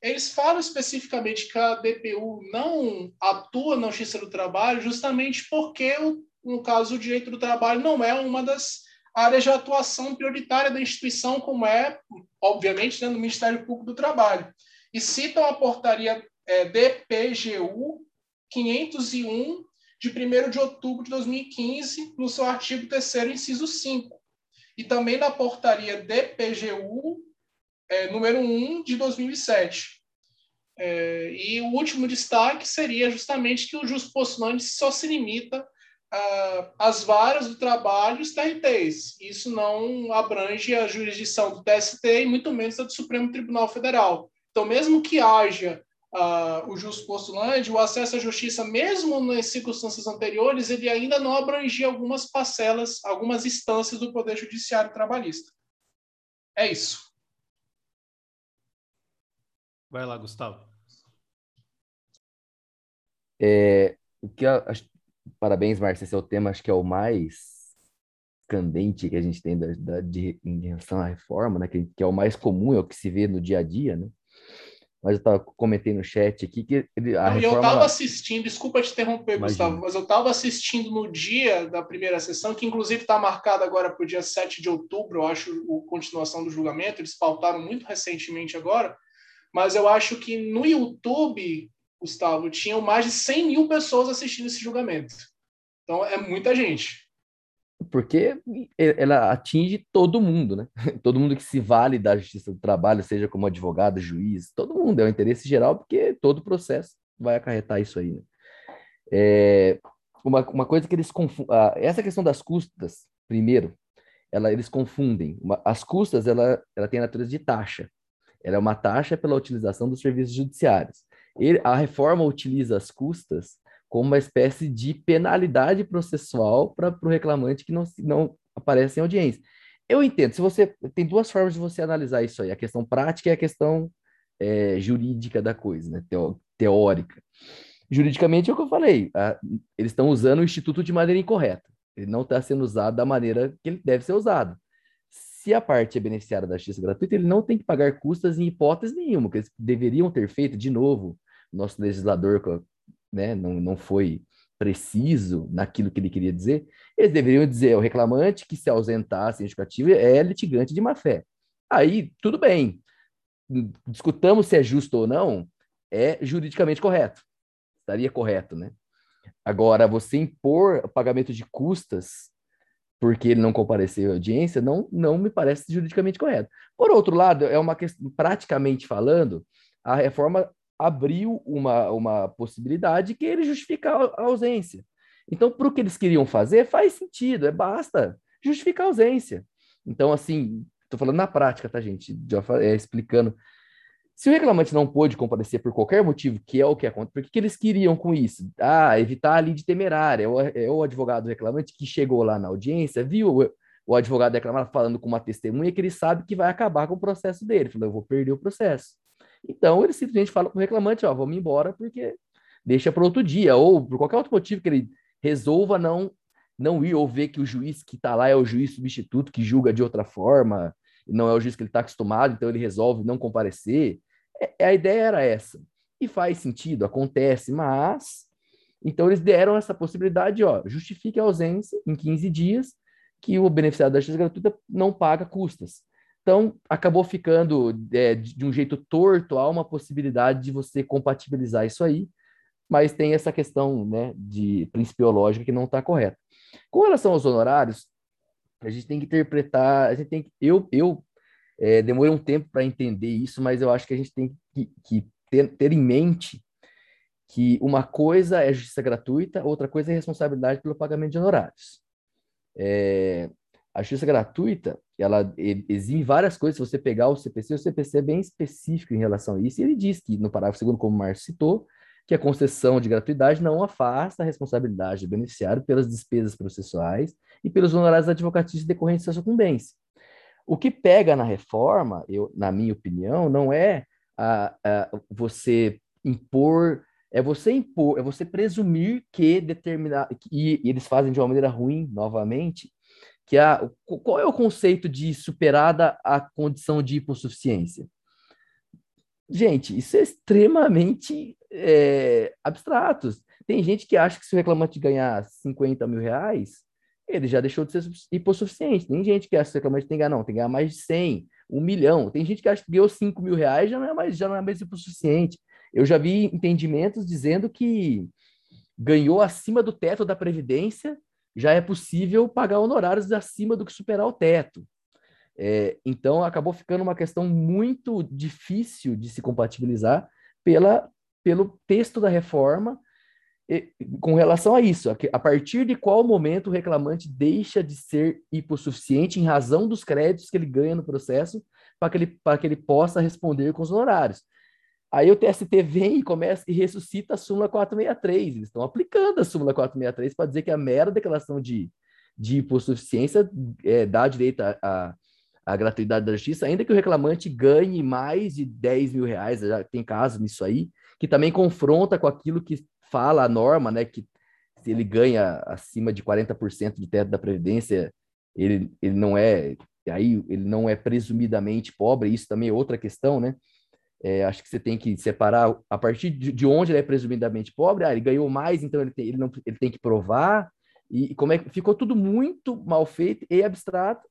Eles falam especificamente que a DPU não atua na Justiça do Trabalho justamente porque, no caso, o direito do trabalho não é uma das áreas de atuação prioritária da instituição, como é, obviamente, né, no Ministério Público do Trabalho. E citam a portaria é, DPGU 501 de 1 de outubro de 2015, no seu artigo 3 inciso 5, e também na portaria DPGU é, número 1 de 2007. É, e o último destaque seria justamente que o jus postulante só se limita às varas do trabalho os TRTs. Isso não abrange a jurisdição do TST e muito menos a do Supremo Tribunal Federal. Então, mesmo que haja uh, o jus postulante, o acesso à justiça, mesmo nas circunstâncias anteriores, ele ainda não abrangia algumas parcelas, algumas instâncias do Poder Judiciário Trabalhista. É isso. Vai lá, Gustavo. É, o que a, parabéns, Márcia, esse é o tema, acho que é o mais candente que a gente tem da, da, de, em relação à reforma, né? Que, que, é o mais comum, é o que se vê no dia a dia, né? Mas eu tava, comentei no chat aqui que ele, a Não, reforma... Eu estava assistindo, desculpa te interromper, Imagina. Gustavo, mas eu estava assistindo no dia da primeira sessão, que inclusive está marcada agora para o dia 7 de outubro, eu acho, a continuação do julgamento, eles pautaram muito recentemente agora, mas eu acho que no YouTube, Gustavo, tinham mais de 100 mil pessoas assistindo esse julgamento. Então é muita gente porque ela atinge todo mundo, né? Todo mundo que se vale da justiça do trabalho, seja como advogado, juiz, todo mundo é o interesse geral, porque todo processo vai acarretar isso aí, né? É, uma, uma coisa que eles confundem, essa questão das custas, primeiro, ela, eles confundem. Uma, as custas, ela, ela tem a natureza de taxa. Ela é uma taxa pela utilização dos serviços judiciários. Ele, a reforma utiliza as custas como uma espécie de penalidade processual para o reclamante que não, não aparece em audiência. Eu entendo, se você tem duas formas de você analisar isso aí, a questão prática e a questão é, jurídica da coisa, né? Teórica. Juridicamente é o que eu falei, a, eles estão usando o instituto de maneira incorreta. Ele não está sendo usado da maneira que ele deve ser usado. Se a parte é beneficiária da justiça gratuita, ele não tem que pagar custas em hipótese nenhuma, que eles deveriam ter feito, de novo, nosso legislador né, não, não foi preciso naquilo que ele queria dizer, eles deveriam dizer ao reclamante que se ausentar sem justificativa é litigante de má fé. Aí, tudo bem. Discutamos se é justo ou não, é juridicamente correto. Estaria correto, né? Agora, você impor pagamento de custas porque ele não compareceu à audiência, não, não me parece juridicamente correto. Por outro lado, é uma questão, praticamente falando, a reforma abriu uma, uma possibilidade que ele justificar a ausência. Então, para o que eles queriam fazer, faz sentido, é basta justificar a ausência. Então, assim, estou falando na prática, tá, gente? Já é, explicando. Se o reclamante não pôde comparecer por qualquer motivo, que é o que acontece, por que, eles queriam com isso? Ah, evitar a lide temerária. É o, é o advogado reclamante que chegou lá na audiência, viu o, o advogado reclamar falando com uma testemunha que ele sabe que vai acabar com o processo dele. Falou, eu vou perder o processo. Então, ele simplesmente fala para o reclamante, ó, vamos embora porque deixa para outro dia, ou por qualquer outro motivo que ele resolva não não ir ou ver que o juiz que está lá é o juiz substituto que julga de outra forma, não é o juiz que ele está acostumado, então ele resolve não comparecer. É, a ideia era essa. E faz sentido, acontece, mas então eles deram essa possibilidade, ó, justifique a ausência em 15 dias que o beneficiário da justiça gratuita não paga custas. Então, acabou ficando é, de um jeito torto, há uma possibilidade de você compatibilizar isso aí, mas tem essa questão né, de principiológica que não está correta. Com relação aos honorários, a gente tem que interpretar, a gente tem que, eu, eu é, demorei um tempo para entender isso, mas eu acho que a gente tem que, que ter, ter, em mente que uma coisa é justiça gratuita, outra coisa é responsabilidade pelo pagamento de honorários. É, A justiça gratuita, ela exime várias coisas. Se você pegar o CPC, o CPC é bem específico em relação a isso. E ele diz que, no parágrafo segundo, como o Márcio citou, que a concessão de gratuidade não afasta a responsabilidade do beneficiário pelas despesas processuais e pelos honorários advocatícios decorrentes da sucumbência. O que pega na reforma, eu, na minha opinião, não é a, a, você impor, é você impor, é você presumir que determinar, e, e eles fazem de uma maneira ruim, novamente, que a, qual é o conceito de superada a condição de hipossuficiência? Gente, isso é extremamente é, abstrato. Tem gente que acha que se o reclamante ganhar 50 mil reais, ele já deixou de ser hipossuficiente. Tem gente que acha que o reclamante tem que ganhar, não, tem que ganhar mais de 100, um milhão. Tem gente que acha que ganhou 5 mil reais, já não é mais, já não é mais hipossuficiente. Eu já vi entendimentos dizendo que ganhou acima do teto da Previdência, já é possível pagar honorários acima do que superar o teto. É, então, acabou ficando uma questão muito difícil de se compatibilizar pela, pelo texto da reforma com relação a isso, a partir de qual momento o reclamante deixa de ser hipossuficiente em razão dos créditos que ele ganha no processo para que ele, que ele possa responder com os honorários. Aí o TST vem e começa e ressuscita a súmula 463. Eles estão aplicando a súmula 463 para dizer que a mera declaração de, de hipossuficiência é, dá direito à gratuidade da justiça, ainda que o reclamante ganhe mais de 10 mil reais, já tem caso nisso aí, que também confronta com aquilo que fala a norma, né, que se ele ganha acima de 40% do teto da previdência, ele, ele não é, aí ele não é presumidamente pobre, isso também é outra questão, né? É, acho que você tem que separar a partir de, de onde ele é presumidamente pobre. Ah, ele ganhou mais, então ele tem, ele não, ele tem que provar. E, como é que ficou tudo muito mal feito e abstrato.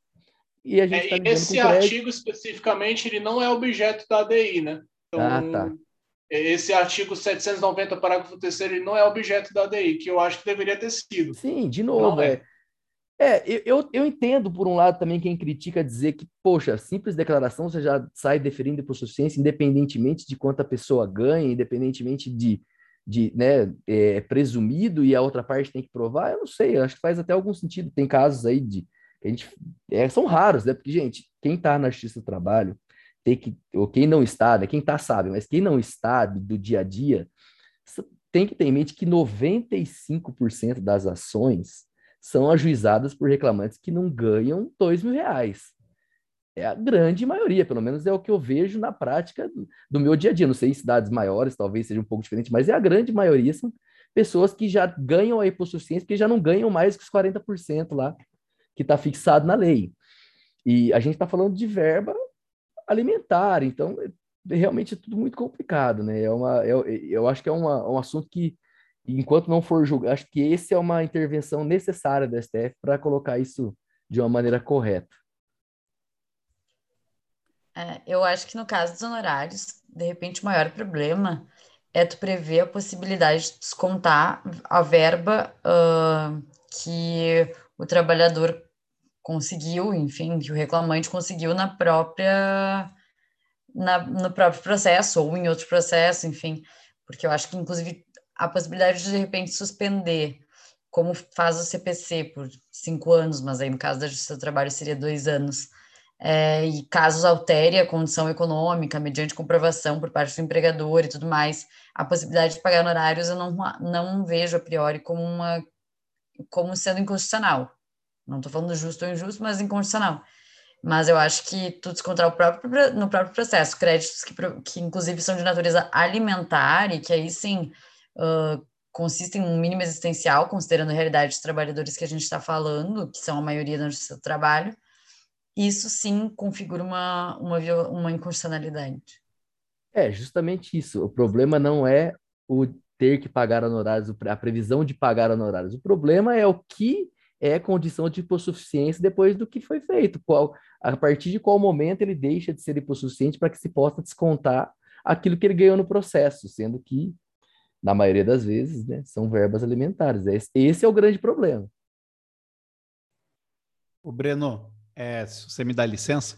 E a gente é, tá esse artigo especificamente ele não é objeto da ADI, né? Então, ah, tá esse artigo 790, parágrafo 3 ele não é objeto da ADI, que eu acho que deveria ter sido. Sim, de novo, é. É. eu, eu entendo, por um lado, também quem critica dizer que, poxa, simples declaração você já sai deferindo por suficiência, independentemente de quanto a pessoa ganha, independentemente de, de né, é, presumido e a outra parte tem que provar, eu não sei, eu acho que faz até algum sentido. Tem casos aí de. A gente, é, são raros, né? Porque, gente, quem está na justiça do trabalho, ter que, ou quem não está, né? Quem está sabe, mas quem não está do dia a dia, tem que ter em mente que 95% das ações são ajuizadas por reclamantes que não ganham dois mil reais. É a grande maioria, pelo menos é o que eu vejo na prática do, do meu dia a dia. Não sei em cidades maiores, talvez seja um pouco diferente, mas é a grande maioria são pessoas que já ganham a hipossuficiência, porque já não ganham mais que os 40% lá, que está fixado na lei. E a gente está falando de verba alimentar. Então, é, realmente é tudo muito complicado, né? É uma, é, eu acho que é uma, um assunto que, enquanto não for julgado, acho que esse é uma intervenção necessária do STF para colocar isso de uma maneira correta. É, eu acho que no caso dos honorários, de repente o maior problema é tu prever a possibilidade de descontar a verba uh, que o trabalhador conseguiu, enfim, que o reclamante conseguiu na própria na, no próprio processo ou em outro processo, enfim, porque eu acho que inclusive a possibilidade de de repente suspender, como faz o CPC por cinco anos, mas aí no caso da Justiça do Trabalho seria dois anos, é, e casos altere a condição econômica mediante comprovação por parte do empregador e tudo mais, a possibilidade de pagar honorários eu não, não vejo a priori como uma como sendo inconstitucional. Não estou falando justo ou injusto, mas incondicional. Mas eu acho que tu descontar próprio, no próprio processo créditos que, que inclusive são de natureza alimentar e que aí sim uh, consistem em um mínimo existencial, considerando a realidade dos trabalhadores que a gente está falando, que são a maioria da justiça do trabalho, isso sim configura uma, uma, uma inconstitucionalidade. É, justamente isso. O problema não é o ter que pagar honorários, a previsão de pagar honorários. O problema é o que é condição de hipossuficiência depois do que foi feito. Qual, a partir de qual momento ele deixa de ser hipossuficiente para que se possa descontar aquilo que ele ganhou no processo, sendo que, na maioria das vezes, né, são verbas alimentares. Esse é o grande problema. O Breno, é, se você me dá licença,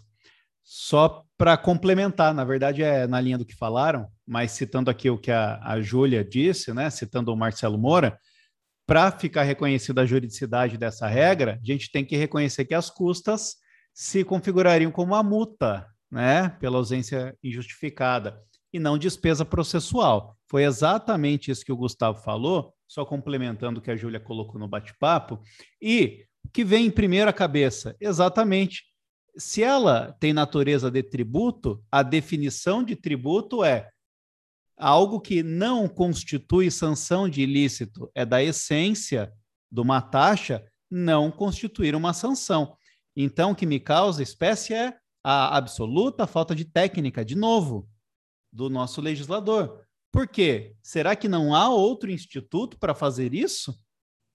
só para complementar, na verdade é na linha do que falaram, mas citando aqui o que a, a Júlia disse, né, citando o Marcelo Moura, para ficar reconhecida a juridicidade dessa regra, a gente tem que reconhecer que as custas se configurariam como uma multa, né, pela ausência injustificada e não despesa processual. Foi exatamente isso que o Gustavo falou, só complementando o que a Júlia colocou no bate-papo. E o que vem em primeira cabeça? Exatamente. Se ela tem natureza de tributo, a definição de tributo é algo que não constitui sanção de ilícito, é da essência de uma taxa não constituir uma sanção. Então, o que me causa espécie é a absoluta falta de técnica, de novo, do nosso legislador. Por quê? Será que não há outro instituto para fazer isso?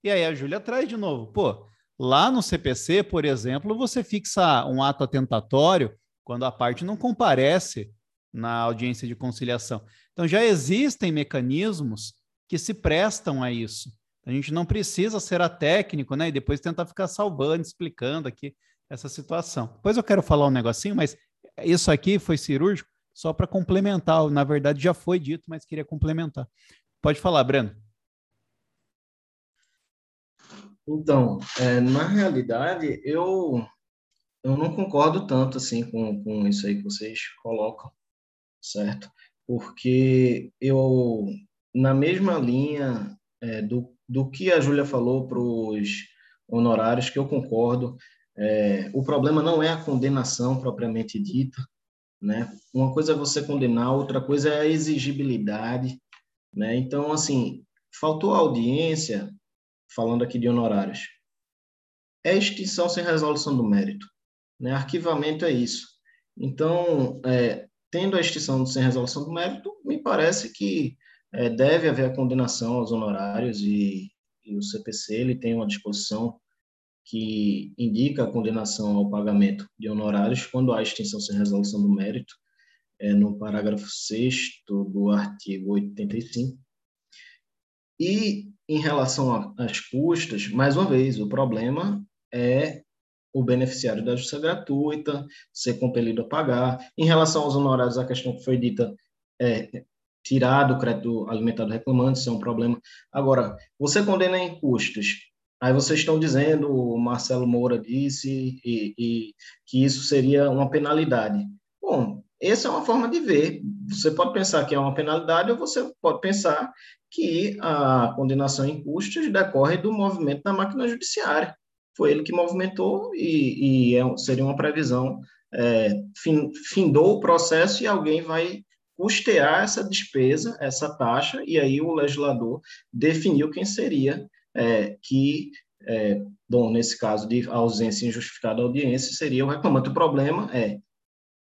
E aí a Júlia traz de novo. Pô, lá no CPC, por exemplo, você fixa um ato atentatório quando a parte não comparece na audiência de conciliação. Então já existem mecanismos que se prestam a isso. A gente não precisa ser a técnico, né? E depois tentar ficar salvando, explicando aqui essa situação. Depois eu quero falar um negocinho, mas isso aqui foi cirúrgico só para complementar. Na verdade, já foi dito, mas queria complementar. Pode falar, Breno. Então, é, na realidade, eu, eu não concordo tanto assim com, com isso aí que vocês colocam, certo? porque eu, na mesma linha é, do, do que a Júlia falou para os honorários, que eu concordo, é, o problema não é a condenação propriamente dita, né? Uma coisa é você condenar, outra coisa é a exigibilidade, né? Então, assim, faltou audiência, falando aqui de honorários, é extinção sem resolução do mérito, né? Arquivamento é isso. Então, é, tendo a extinção sem resolução do mérito, me parece que é, deve haver a condenação aos honorários e, e, o CPC ele tem uma disposição que indica a condenação ao pagamento de honorários quando há extinção sem resolução do mérito, é, no parágrafo 6 do artigo 85. E em relação às custas, mais uma vez, o problema é o beneficiário da justiça gratuita ser compelido a pagar. Em relação aos honorários, a questão que foi dita é tirar do crédito alimentar do reclamante, isso é um problema. Agora, você condena em custos, aí vocês estão dizendo, o Marcelo Moura disse, e, e, que isso seria uma penalidade. Bom, essa é uma forma de ver. Você pode pensar que é uma penalidade, ou você pode pensar que a condenação em custos decorre do movimento da máquina judiciária foi ele que movimentou e, e é, seria uma previsão. É, fin, findou o processo e alguém vai custear essa despesa, essa taxa, e aí o legislador definiu quem seria é, que, é, bom, nesse caso de ausência injustificada da audiência, seria o reclamante. O problema é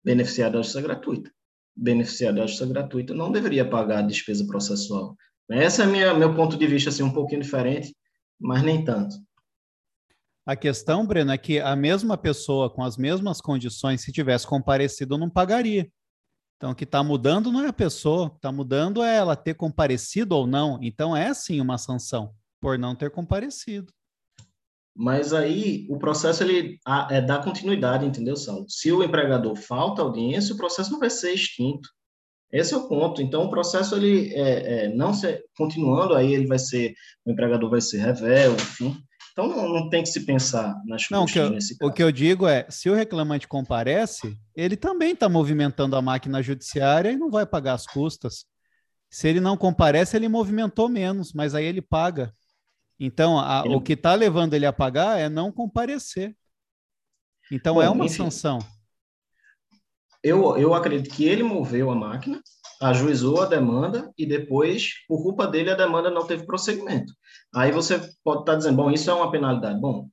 beneficiar da justiça gratuita. Beneficiar da justiça gratuita não deveria pagar a despesa processual. Esse é minha, meu ponto de vista assim, um pouquinho diferente, mas nem tanto. A questão, Breno, é que a mesma pessoa com as mesmas condições, se tivesse comparecido, não pagaria. Então, o que está mudando não é a pessoa, está mudando é ela ter comparecido ou não. Então, é sim uma sanção por não ter comparecido. Mas aí o processo ele é dá continuidade, entendeu, Saulo? Se o empregador falta audiência, o processo não vai ser extinto. Esse é o ponto. Então, o processo ele é, é, não ser continuando, aí ele vai ser o empregador vai ser revel, enfim. Então, não, não, tem que se pensar nas não, custas nesse caso. O que eu digo é, se o reclamante comparece, ele também está movimentando a máquina judiciária e não vai pagar as custas. Se ele não comparece, ele movimentou menos, mas aí ele paga. Então, a, ele... o que está levando ele a pagar é não comparecer. Então, Bom, é uma enfim, sanção. Eu, eu acredito que ele moveu a máquina, ajuizou a demanda e depois, por culpa dele, a demanda não teve prosseguimento. Aí você pode estar tá dizendo, bom, isso é uma penalidade. Bom,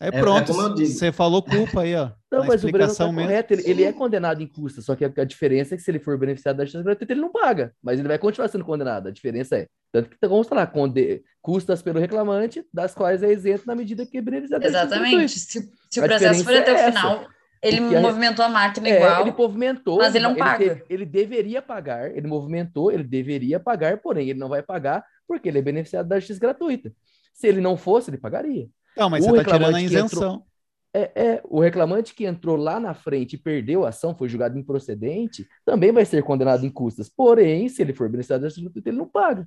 é pronto, é, é você falou culpa aí, ó. Não, mas o Breno tá correto, ele, ele, é condenado em custa, só que a, a, diferença é que se ele for beneficiado da justiça gratuita, ele não paga, mas ele vai continuar sendo condenado, a diferença é, tanto que vamos falar, conde, custas pelo reclamante, das quais é isento na medida que é beneficiado Exatamente, se, se o processo for até é o final, ele Porque movimentou a máquina é, igual. Ele movimentou. Mas ele não ele paga. ele deveria pagar, ele movimentou, ele deveria pagar, porém ele não vai pagar porque ele é beneficiado da justiça gratuita. Se ele não fosse, ele pagaria. Não, mas o você está tirando a isenção. É, é, o reclamante que entrou lá na frente e perdeu a ação, foi julgado improcedente, também vai ser condenado em custas. Porém, se ele for beneficiado da justiça gratuita, ele não paga.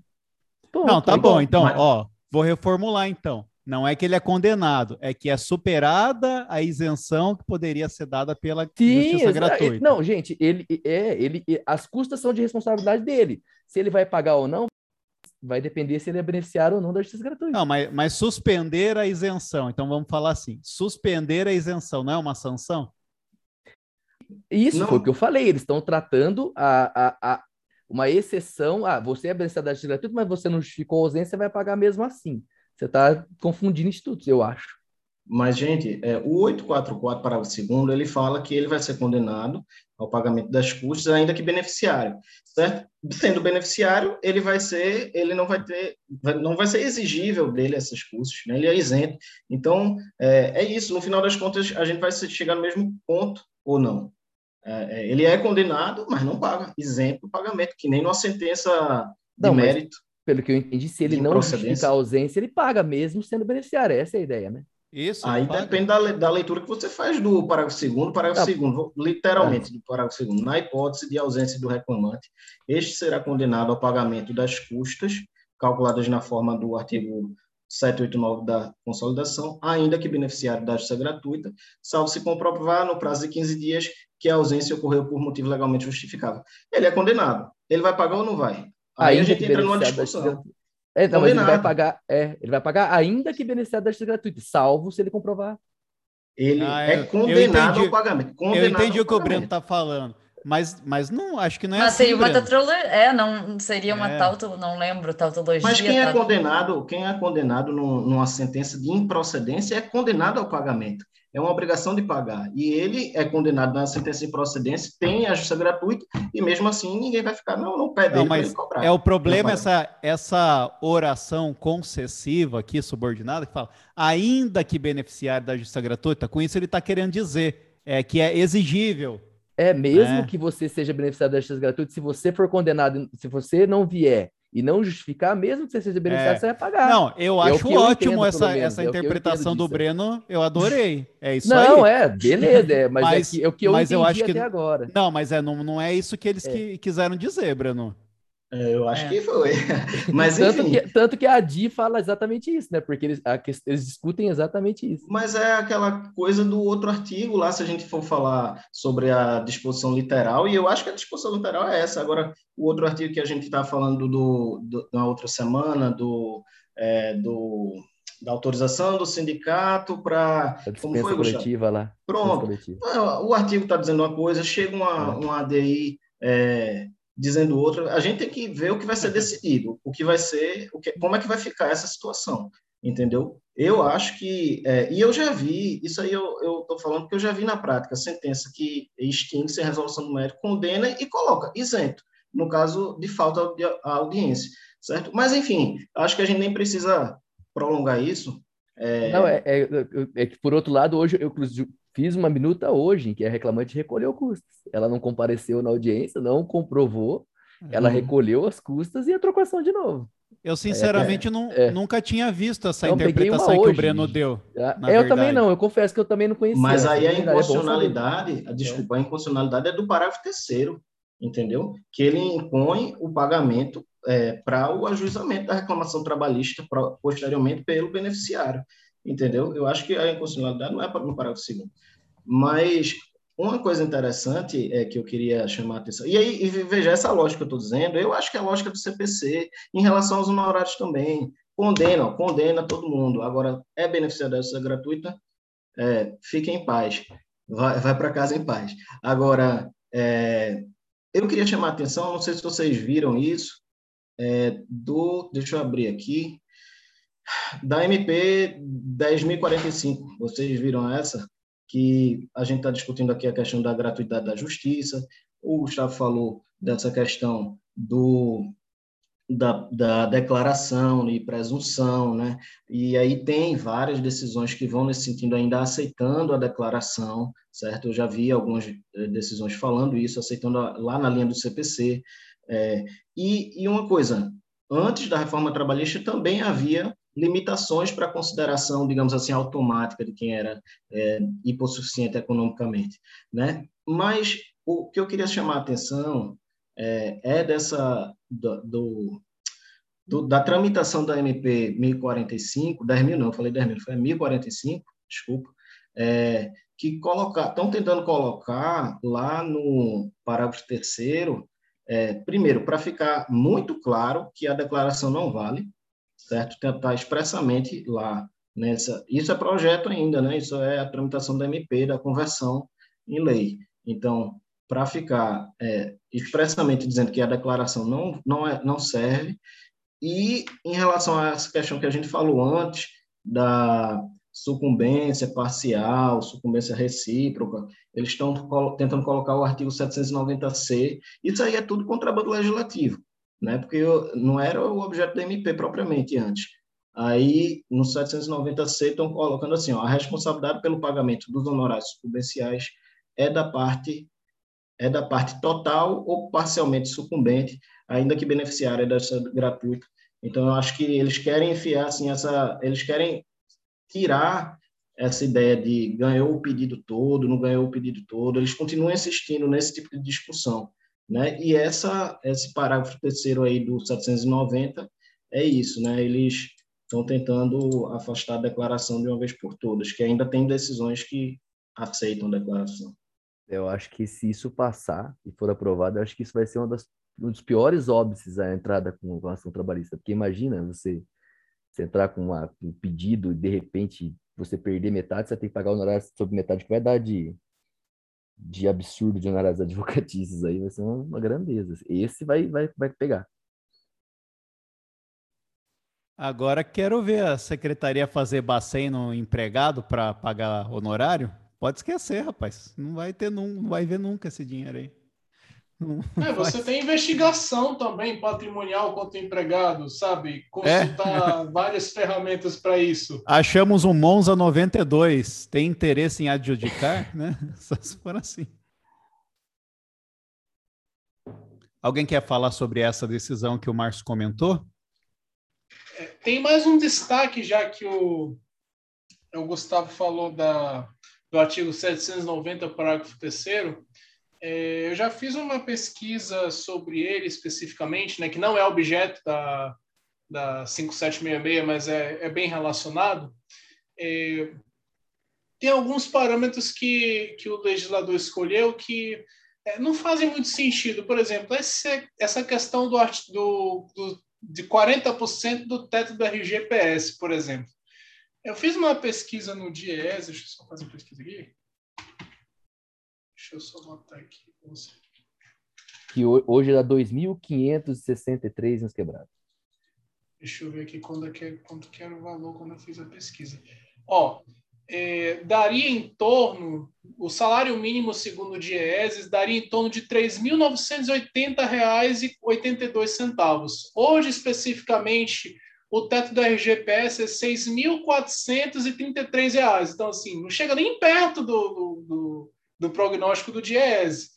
Não, tá bom. Então, mas... ó, vou reformular então. Não é que ele é condenado, é que é superada a isenção que poderia ser dada pela Sim, justiça gratuita. Não, gente, ele é, ele, as custas são de responsabilidade dele. Se ele vai pagar ou não, vai depender se ele é beneficiário ou não da justiça gratuita. Não, mas, mas suspender a isenção. Então vamos falar assim: suspender a isenção não é uma sanção? Isso Não. foi o que eu falei. Eles estão tratando a, a, a uma exceção. Ah, você é beneficiário da justiça gratuita, mas você não justificou a ausência, você vai pagar mesmo assim. Você está confundindo institutos, eu acho. Mas, gente, é, o 844, parágrafo 2 ele fala que ele vai ser condenado ao pagamento das custas, ainda que beneficiário, certo? Sendo beneficiário, ele vai ser, ele não vai ter, não vai ser exigível dele essas custas, né? Ele é isento. Então, é, é isso. No final das contas, a gente vai chegar no mesmo ponto ou não. É, é, ele é condenado, mas não paga, isento do pagamento, que nem numa sentença de Não, mas- mérito. Pelo que eu entendi, se ele não justifica a ausência, ele paga mesmo sendo beneficiário. Essa é a ideia, né? Isso. Aí paga. depende da, da leitura que você faz do parágrafo 2 parágrafo Tá. 2 vou- literalmente do parágrafo 2 Na hipótese de ausência do reclamante, este será condenado ao pagamento das custas calculadas na forma do artigo 789 da consolidação, ainda que beneficiário da justiça gratuita, salvo se comprovar no prazo de 15 dias que a ausência ocorreu por motivo legalmente justificável. Ele é condenado. Ele vai pagar ou não vai? Aí a Ainda gente que entra numa discussão. É, não, mas ele vai pagar, é, ele vai pagar ainda que beneficiário da justiça gratuita, salvo se ele comprovar. Ele Ah, é eu- eu condenado entendi. ao pagamento. Eu Condenado entendi ao o que o Breno está falando, mas, mas não acho que não é Mas assim. seria uma tautologia, é, não seria uma É. tauto, não lembro, tautologia. Mas quem é condenado, quem é condenado num- numa sentença de improcedência é condenado ao pagamento. É uma obrigação de pagar. E ele é condenado na sentença de improcedência, tem a justiça gratuita, e mesmo assim ninguém vai ficar, não, não pede Não, mas ele cobrar. é o problema essa, essa oração concessiva aqui, subordinada, que fala, ainda que beneficiário da justiça gratuita, com isso ele está querendo dizer é, que é exigível. É, mesmo É. que você seja beneficiário da justiça gratuita, se você for condenado, se você não vier e não justificar, mesmo que você seja beneficiário, É. você vai pagar. Não, eu É acho eu ótimo entendo, essa, menos, essa é interpretação do. Breno, eu adorei. É isso não, aí. é, beleza, é, mas, Mas- é, que, é o que eu mas eu acho que- agora. Não, mas é, não, não é isso que eles É. que- quiseram dizer, Breno. É, eu acho É. que foi. Mas tanto, enfim, que, tanto que a Di fala exatamente isso, né? Porque eles, a eles discutem exatamente isso. mas é aquela coisa do outro artigo lá, se a gente for falar sobre a disposição literal, e eu acho que a disposição literal é essa. Agora, o outro artigo que a gente está falando do, do, na outra semana, do, é, do, da autorização do sindicato para. A Como foi, Gustavo? coletiva lá. dispensa Pronto. coletiva. O artigo está dizendo uma coisa, chega uma, É. uma ADI é, dizendo outra, a gente tem que ver o que vai ser decidido, o que vai ser, o que, como é que vai ficar essa situação, entendeu? Eu acho que, é, e eu já vi, isso aí eu estou falando porque eu já vi na prática, sentença que extingue sem resolução do mérito, condena e coloca isento, no caso de falta de audiência, certo? Mas, enfim, acho que a gente nem precisa prolongar isso. É, Não, é, é, é que, por outro lado, hoje eu fiz uma minuta hoje em que a reclamante recolheu custas. Ela não compareceu na audiência, não comprovou, ela Uhum. recolheu as custas e entrou com ação de novo. Eu, sinceramente, não, é. nunca tinha visto essa uma interpretação que o. Breno deu. Na eu verdade. também não, eu confesso que eu também não conhecia. Mas aí a é é inconstitucionalidade, a, desculpa, a inconstitucionalidade é do parágrafo terceiro, entendeu? Que ele impõe o pagamento para o ajuizamento da reclamação trabalhista pro- posteriormente pelo beneficiário, entendeu? Eu acho que a inconstitucionalidade não é pra- no parágrafo segundo. Mas uma coisa interessante é que eu queria chamar a atenção, e aí, e veja, essa lógica que eu estou dizendo, eu acho que é a lógica do CPC, em relação aos honorários também, condena, condena todo mundo. Agora, é beneficiário justiça gratuita, é, fique em paz, vai, vai para casa em paz. Agora, é, eu queria chamar a atenção, não sei se vocês viram isso, é, do, deixa eu abrir aqui, da MP 10.045, vocês viram essa? Que a gente está discutindo aqui a questão da gratuidade da justiça, o Gustavo falou dessa questão do da, da declaração e presunção, né? E aí tem várias decisões que vão nesse sentido, ainda aceitando a declaração, certo? Eu já vi algumas eh, decisões falando isso, aceitando a, lá na linha do CPC. É, e, e uma coisa, antes da reforma trabalhista também havia limitações para consideração, digamos assim, automática de quem era é, hipossuficiente economicamente, né? Mas o que eu queria chamar a atenção é, é dessa do, do, do, da tramitação da MP 1045, 10 mil não, falei 10 mil, foi 1045, desculpa, é, que estão tentando colocar lá no parágrafo terceiro, é, primeiro, para ficar muito claro que a declaração não vale, certo? Tentar expressamente lá nessa. Isso é projeto ainda, né? Isso é a tramitação da MP, da conversão em lei. Então, para ficar é, expressamente dizendo que a declaração não, não, é, não serve, e em relação a essa questão que a gente falou antes, da sucumbência parcial, sucumbência recíproca, eles estão tentando colocar o artigo 790C, isso aí é tudo contrabando legislativo, né? porque não era o objeto da MP propriamente antes. Aí, no 790C, estão colocando assim, ó, a responsabilidade pelo pagamento dos honorários sucumbenciais é da parte é da parte total ou parcialmente sucumbente, ainda que beneficiária dessa gratuita. Então, eu acho que eles querem enfiar assim essa, eles querem tirar essa ideia de ganhou o pedido todo, não ganhou o pedido todo. Eles continuam insistindo nesse tipo de discussão, né? E essa esse parágrafo terceiro aí do 790 é isso, né? Eles estão tentando afastar a declaração de uma vez por todas, que ainda tem decisões que aceitam a declaração. Eu acho que se isso passar e for aprovado, eu acho que isso vai ser das, um dos piores óbices à entrada com a ação trabalhista. Porque imagina você, você entrar com uma, um pedido e de repente você perder metade, você tem que pagar o honorário sobre metade, que vai dar de, de absurdo de honorários advocatícios aí, vai ser uma, uma grandeza. Esse vai, vai, vai pegar. Agora quero ver a secretaria fazer bacen no empregado para pagar honorário. Pode esquecer, rapaz. Não vai ter, não vai ver nunca esse dinheiro aí. É, você tem investigação também patrimonial contra o empregado, sabe? Consultar é. várias ferramentas para isso. Achamos um Monza 92. Tem interesse em adjudicar, né? Só se for assim. Alguém quer falar sobre essa decisão que o Márcio comentou? É, tem mais um destaque, já que o, o Gustavo falou da, do artigo 790, parágrafo 3 é, eu já fiz uma pesquisa sobre ele especificamente, né, que não é objeto da, da 5766, mas é, é bem relacionado. É, tem alguns parâmetros que, que o legislador escolheu que é, não fazem muito sentido. Por exemplo, esse, essa questão do, do, do, de 40% do teto do RGPS, por exemplo. Eu fiz uma pesquisa no DIES, deixa eu só fazer uma pesquisa aqui. Deixa eu só botar aqui você. Que hoje dá 2.563 nos quebrados. Deixa eu ver aqui quando é que, quanto que era o valor quando eu fiz a pesquisa. Ó, é, daria em torno, o salário mínimo segundo o DIEESES daria em torno de R$ 3.980,82. Hoje, especificamente, o teto do RGPS é R$ 6.433. Então, assim, não chega nem perto do, do, do prognóstico do DIESE.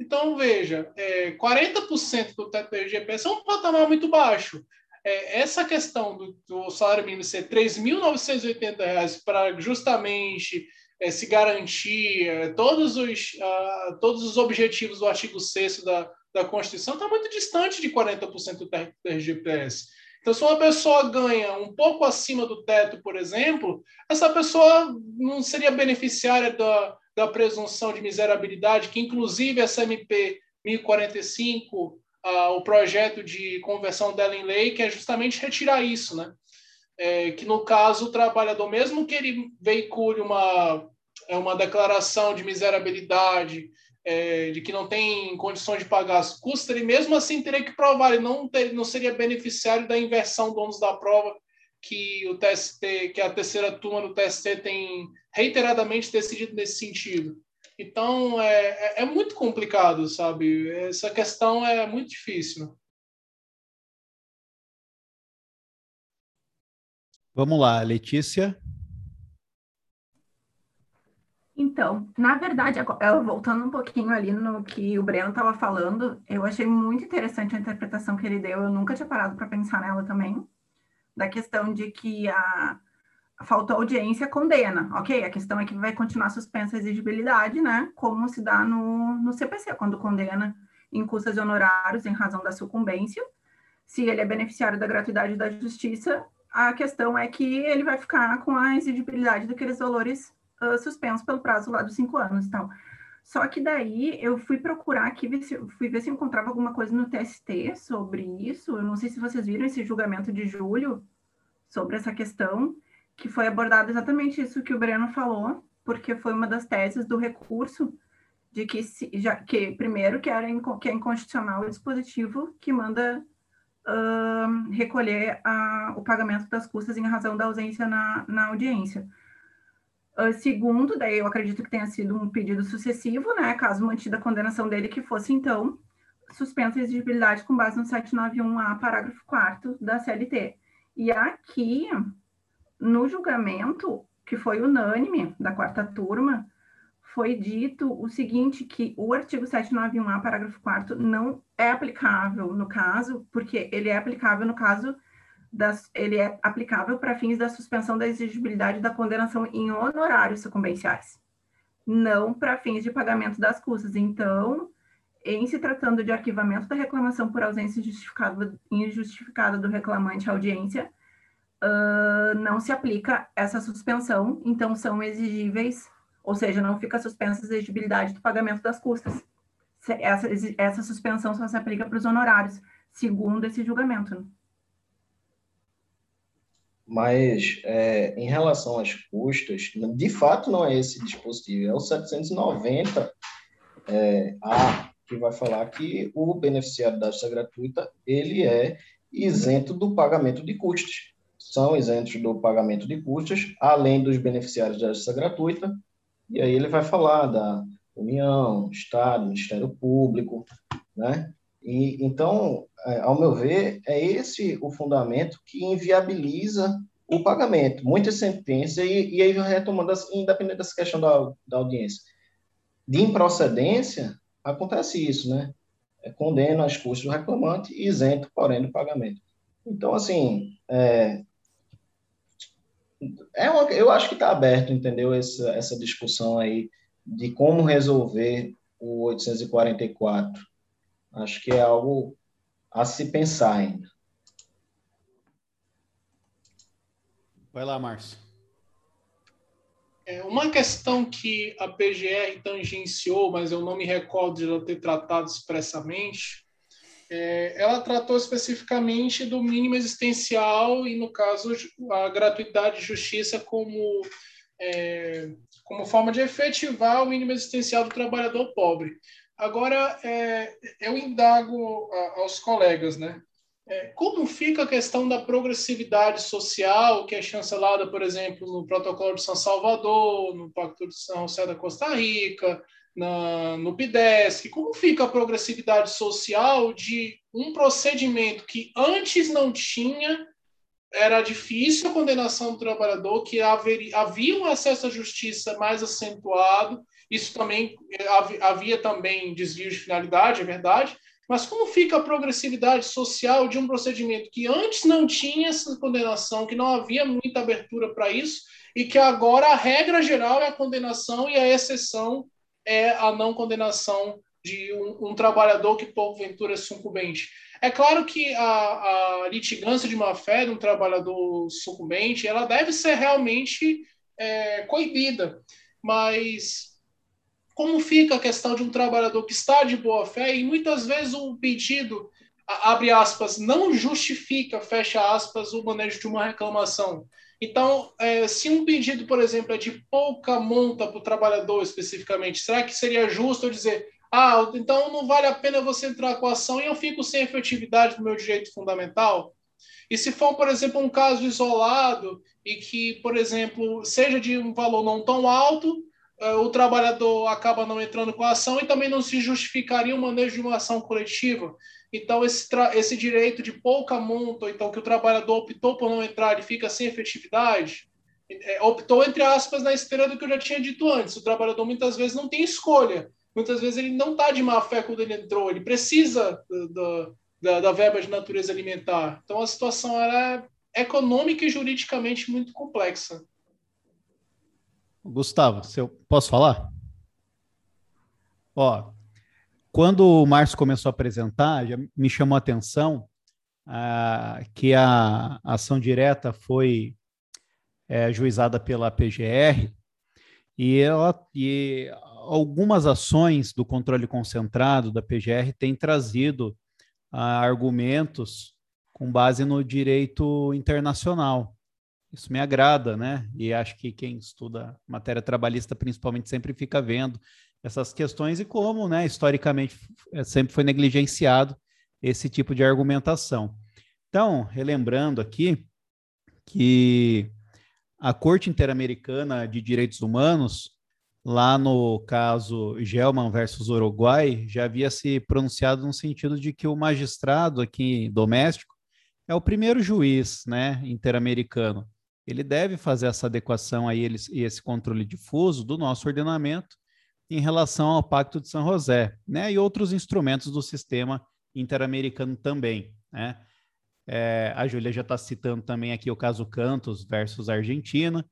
Então, veja, é, 40% do teto do RGPS é um patamar muito baixo. É, essa questão do, do, salário mínimo ser R$ 3.980 para justamente é, se garantir é, todos, os, todos os objetivos do artigo 6 da, da Constituição está muito distante de 40% do teto do RGPS. Então, se uma pessoa ganha um pouco acima do teto, por exemplo, essa pessoa não seria beneficiária da, da presunção de miserabilidade, que inclusive essa MP 1045, ah, o projeto de conversão dela em lei, que é justamente retirar isso, né? É, que no caso o trabalhador, mesmo que ele veicule uma, é uma declaração de miserabilidade, é, de que não tem condições de pagar as custas, ele mesmo assim teria que provar, ele não, ter, não seria beneficiário da inversão do ônus da prova que o TST, que a terceira turma do TST tem reiteradamente decidido nesse sentido. Então é, é, é muito complicado, sabe? Essa questão é muito difícil. Vamos lá, Letícia. Então, na verdade, voltando um pouquinho ali no que o Breno estava falando, eu achei muito interessante a interpretação que ele deu. Eu nunca tinha parado para pensar nela também, da questão de que a faltou audiência condena. Ok, a questão é que vai continuar suspensa a exigibilidade, né? Como se dá no, no CPC, quando condena em custas e honorários em razão da sucumbência, se ele é beneficiário da gratuidade da justiça, a questão é que ele vai ficar com a exigibilidade daqueles valores uh, suspensos pelo prazo lá dos cinco anos. Então, só que daí eu fui procurar aqui, fui ver se encontrava alguma coisa no TST sobre isso. Eu não sei se vocês viram esse julgamento de julho sobre essa questão, que foi abordado exatamente isso que o Breno falou, porque foi uma das teses do recurso de que, se, já, que primeiro, que, era, que é inconstitucional o dispositivo que manda uh, recolher a, o pagamento das custas em razão da ausência na, na audiência. Uh, segundo, daí eu acredito que tenha sido um pedido sucessivo, né, caso mantida a condenação dele, que fosse, então, suspensa a exigibilidade com base no 791A, parágrafo 4 da CLT. E aqui, no julgamento, que foi unânime, da quarta turma, foi dito o seguinte, que o artigo 791A, parágrafo 4 não é aplicável no caso, porque ele é aplicável no caso das, ele é aplicável para fins da suspensão da exigibilidade da condenação em honorários sucumbenciais, não para fins de pagamento das custas. Então, em se tratando de arquivamento da reclamação por ausência injustificada, injustificada do reclamante à audiência, uh, não se aplica essa suspensão, então são exigíveis ou seja, não fica suspensa a exigibilidade do pagamento das custas. Essa, essa suspensão só se aplica para os honorários, segundo esse julgamento. Mas, é, em relação às custas, de fato não é esse dispositivo, é o 790A, é, que vai falar que o beneficiário da justiça gratuita, ele é isento do pagamento de custos. São isentos do pagamento de custos, além dos beneficiários da justiça gratuita, e aí ele vai falar da União, Estado, Ministério Público, né? E, então, é, ao meu ver, é esse o fundamento que inviabiliza o pagamento. Muitas sentenças, e, e aí retomando, independente dessa questão da, da audiência, de improcedência, acontece isso, né? É, condena as custas do reclamante e isento, porém, do pagamento. Então, assim, é, é uma, eu acho que está aberto, entendeu? Essa, essa discussão aí de como resolver o 844. Acho que é algo a se pensar ainda. Vai lá, Márcio. É uma questão que a PGR tangenciou, mas eu não me recordo de ela ter tratado expressamente, é, ela tratou especificamente do mínimo existencial e, no caso, a gratuidade de justiça como, é, como forma de efetivar o mínimo existencial do trabalhador pobre. Agora, é, eu indago a, aos colegas, né? É, como fica a questão da progressividade social, que é chancelada, por exemplo, no Protocolo de São Salvador, no Pacto de São José da Costa Rica, na, no PIDESC, como fica a progressividade social de um procedimento que antes não tinha, era difícil a condenação do trabalhador, que haveria, havia um acesso à justiça mais acentuado, isso também havia também desvio de finalidade, é verdade, mas como fica a progressividade social de um procedimento que antes não tinha essa condenação, que não havia muita abertura para isso, e que agora a regra geral é a condenação e a exceção é a não condenação de um, um trabalhador que porventura sucumbente. É claro que a, a litigância de má-fé de um trabalhador sucumbente, ela deve ser realmente é, coibida, mas como fica a questão de um trabalhador que está de boa fé e muitas vezes o pedido, abre aspas, não justifica, fecha aspas, o manejo de uma reclamação. Então, é, se um pedido, por exemplo, é de pouca monta para o trabalhador especificamente, será que seria justo eu dizer, ah, então não vale a pena você entrar com a ação e eu fico sem efetividade do meu direito fundamental? E se for, por exemplo, um caso isolado e que, por exemplo, seja de um valor não tão alto, é, o trabalhador acaba não entrando com a ação e também não se justificaria o manejo de uma ação coletiva. Então, esse, esse direito de pouca monta, então que o trabalhador optou por não entrar e fica sem efetividade, é, optou, entre aspas, na esteira do que eu já tinha dito antes. O trabalhador muitas vezes não tem escolha. Muitas vezes ele não está de má fé quando ele entrou, ele precisa da, da, da verba de natureza alimentar. Então, a situação era é econômica e juridicamente muito complexa. Gustavo, se eu posso falar? Ó, quando o Márcio começou a apresentar, já me chamou a atenção ah, que a ação direta foi é, ajuizada pela PGR e, ela, e algumas ações do controle concentrado da PGR têm trazido ah, argumentos com base no direito internacional. Isso me agrada, né? E acho que quem estuda matéria trabalhista principalmente sempre fica vendo essas questões e como, né, historicamente é, sempre foi negligenciado esse tipo de argumentação. Então, relembrando aqui que a Corte Interamericana de Direitos Humanos, lá no caso Gelman versus Uruguai, já havia se pronunciado no sentido de que o magistrado aqui doméstico é o primeiro juiz, né, interamericano. Ele deve fazer essa adequação aí e esse controle difuso do nosso ordenamento em relação ao Pacto de São José, né, e outros instrumentos do sistema interamericano também, né. É, a Júlia já está citando também aqui o caso Cantos versus Argentina,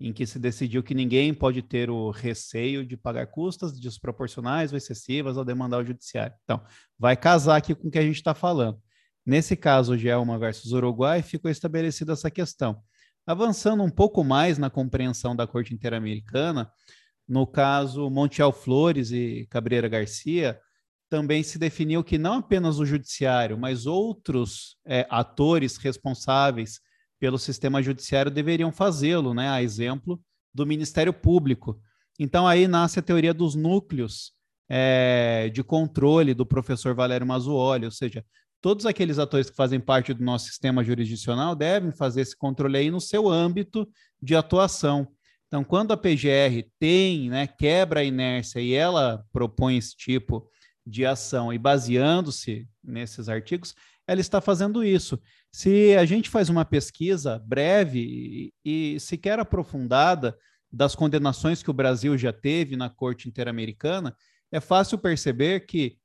em que se decidiu que ninguém pode ter o receio de pagar custas desproporcionais ou excessivas ao demandar o judiciário. Então, vai casar aqui com o que a gente está falando. Nesse caso, Gelma versus Uruguai, ficou estabelecida essa questão. Avançando um pouco mais na compreensão da Corte Interamericana, no caso Montiel Flores e Cabreira Garcia, também se definiu que não apenas o judiciário, mas outros é, atores responsáveis pelo sistema judiciário deveriam fazê-lo, né? A exemplo do Ministério Público. Então aí nasce a teoria dos núcleos é, de controle do professor Valério Mazuoli, ou seja, todos aqueles atores que fazem parte do nosso sistema jurisdicional devem fazer esse controle aí no seu âmbito de atuação. Então, quando a PGR tem, né, quebra a inércia e ela propõe esse tipo de ação e baseando-se nesses artigos, ela está fazendo isso. Se a gente faz uma pesquisa breve e, e sequer aprofundada das condenações que o Brasil já teve na Corte Interamericana, é fácil perceber que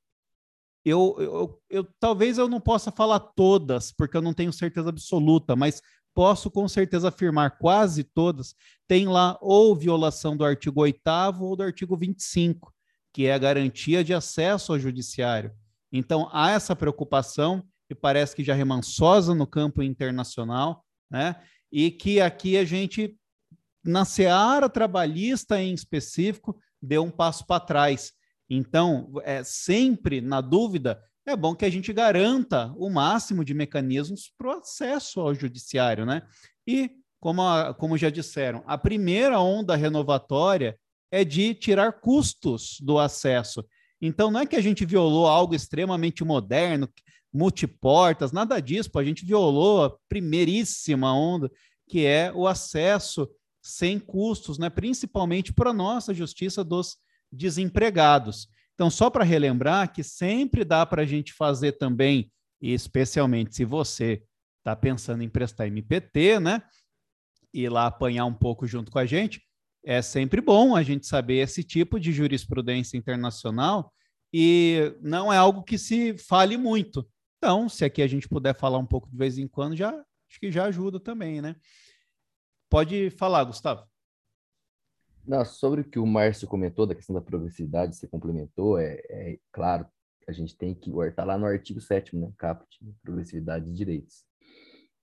eu, eu, eu, talvez eu não possa falar todas, porque eu não tenho certeza absoluta, mas posso com certeza afirmar quase todas, tem lá ou violação do artigo 8 ou do artigo 25, que é a garantia de acesso ao judiciário. Então, há essa preocupação, e parece que já remansosa no campo internacional, né? e que aqui a gente, na seara trabalhista em específico, deu um passo para trás. Então, é, sempre na dúvida, é bom que a gente garanta o máximo de mecanismos para o acesso ao judiciário, né? E, como, a, como já disseram, a primeira onda renovatória é de tirar custos do acesso. Então, não é que a gente violou algo extremamente moderno, multiportas, nada disso, a gente violou a primeiríssima onda, que é o acesso sem custos, né? principalmente para a nossa justiça dos desempregados. Então, só para relembrar que sempre dá para a gente fazer também, especialmente se você está pensando em prestar MPT, né? E lá apanhar um pouco junto com a gente, é sempre bom a gente saber esse tipo de jurisprudência internacional e não é algo que se fale muito. Então, se aqui a gente puder falar um pouco de vez em quando, já acho que já ajuda também, né? Pode falar, Gustavo. Não, sobre o que o Márcio comentou da questão da progressividade, você complementou, é, é claro, a gente tem que estar lá no artigo 7 né, caput, progressividade de direitos.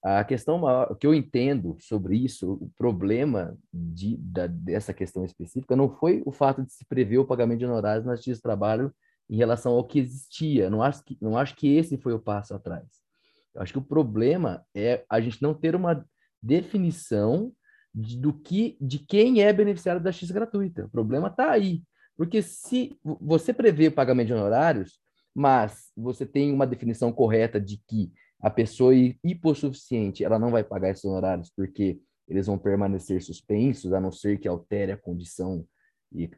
A questão maior, que eu entendo sobre isso, o problema de, da, dessa questão específica não foi o fato de se prever o pagamento de honorários na justiça de trabalho em relação ao que existia. Não acho que, não acho que esse foi o passo atrás. Eu acho que o problema é a gente não ter uma definição de, do que, de quem é beneficiário da X gratuita. O problema está aí. Porque se você prevê o pagamento de honorários, mas você tem uma definição correta de que a pessoa hipossuficiente ela não vai pagar esses honorários porque eles vão permanecer suspensos, a não ser que altere a condição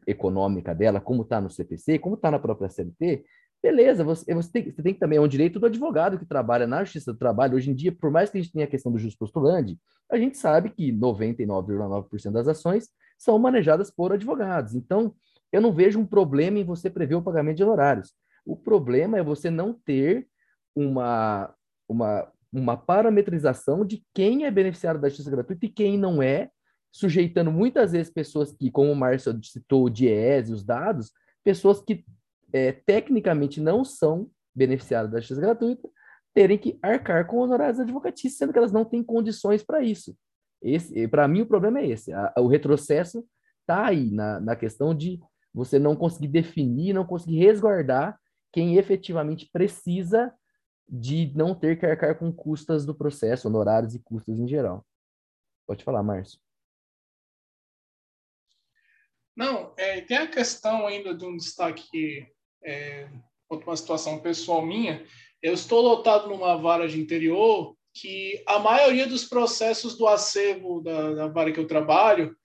econômica dela, como está no CPC, como está na própria CLT, Beleza, você, você, tem, você tem que também, é um direito do advogado que trabalha na Justiça do Trabalho. Hoje em dia, por mais que a gente tenha a questão do justo postulante, a gente sabe que 99,9% das ações são manejadas por advogados. Então, eu não vejo um problema em você prever o pagamento de honorários. O problema é você não ter uma, uma, uma parametrização de quem é beneficiário da justiça gratuita e quem não é, sujeitando muitas vezes pessoas que, como o Márcio citou, o DIES e os dados, pessoas que é, tecnicamente não são beneficiados da justiça gratuita, terem que arcar com honorários advocatícios, sendo que elas não têm condições para isso. Para mim, o problema é esse. A, o retrocesso está aí na, na questão de você não conseguir definir, não conseguir resguardar quem efetivamente precisa de não ter que arcar com custas do processo, honorários e custas em geral. Pode falar, Márcio. Não, é, tem a questão ainda de um destaque é, uma situação pessoal minha. Eu estou lotado numa vara de interior que a maioria dos processos do acervo da, da vara que eu trabalho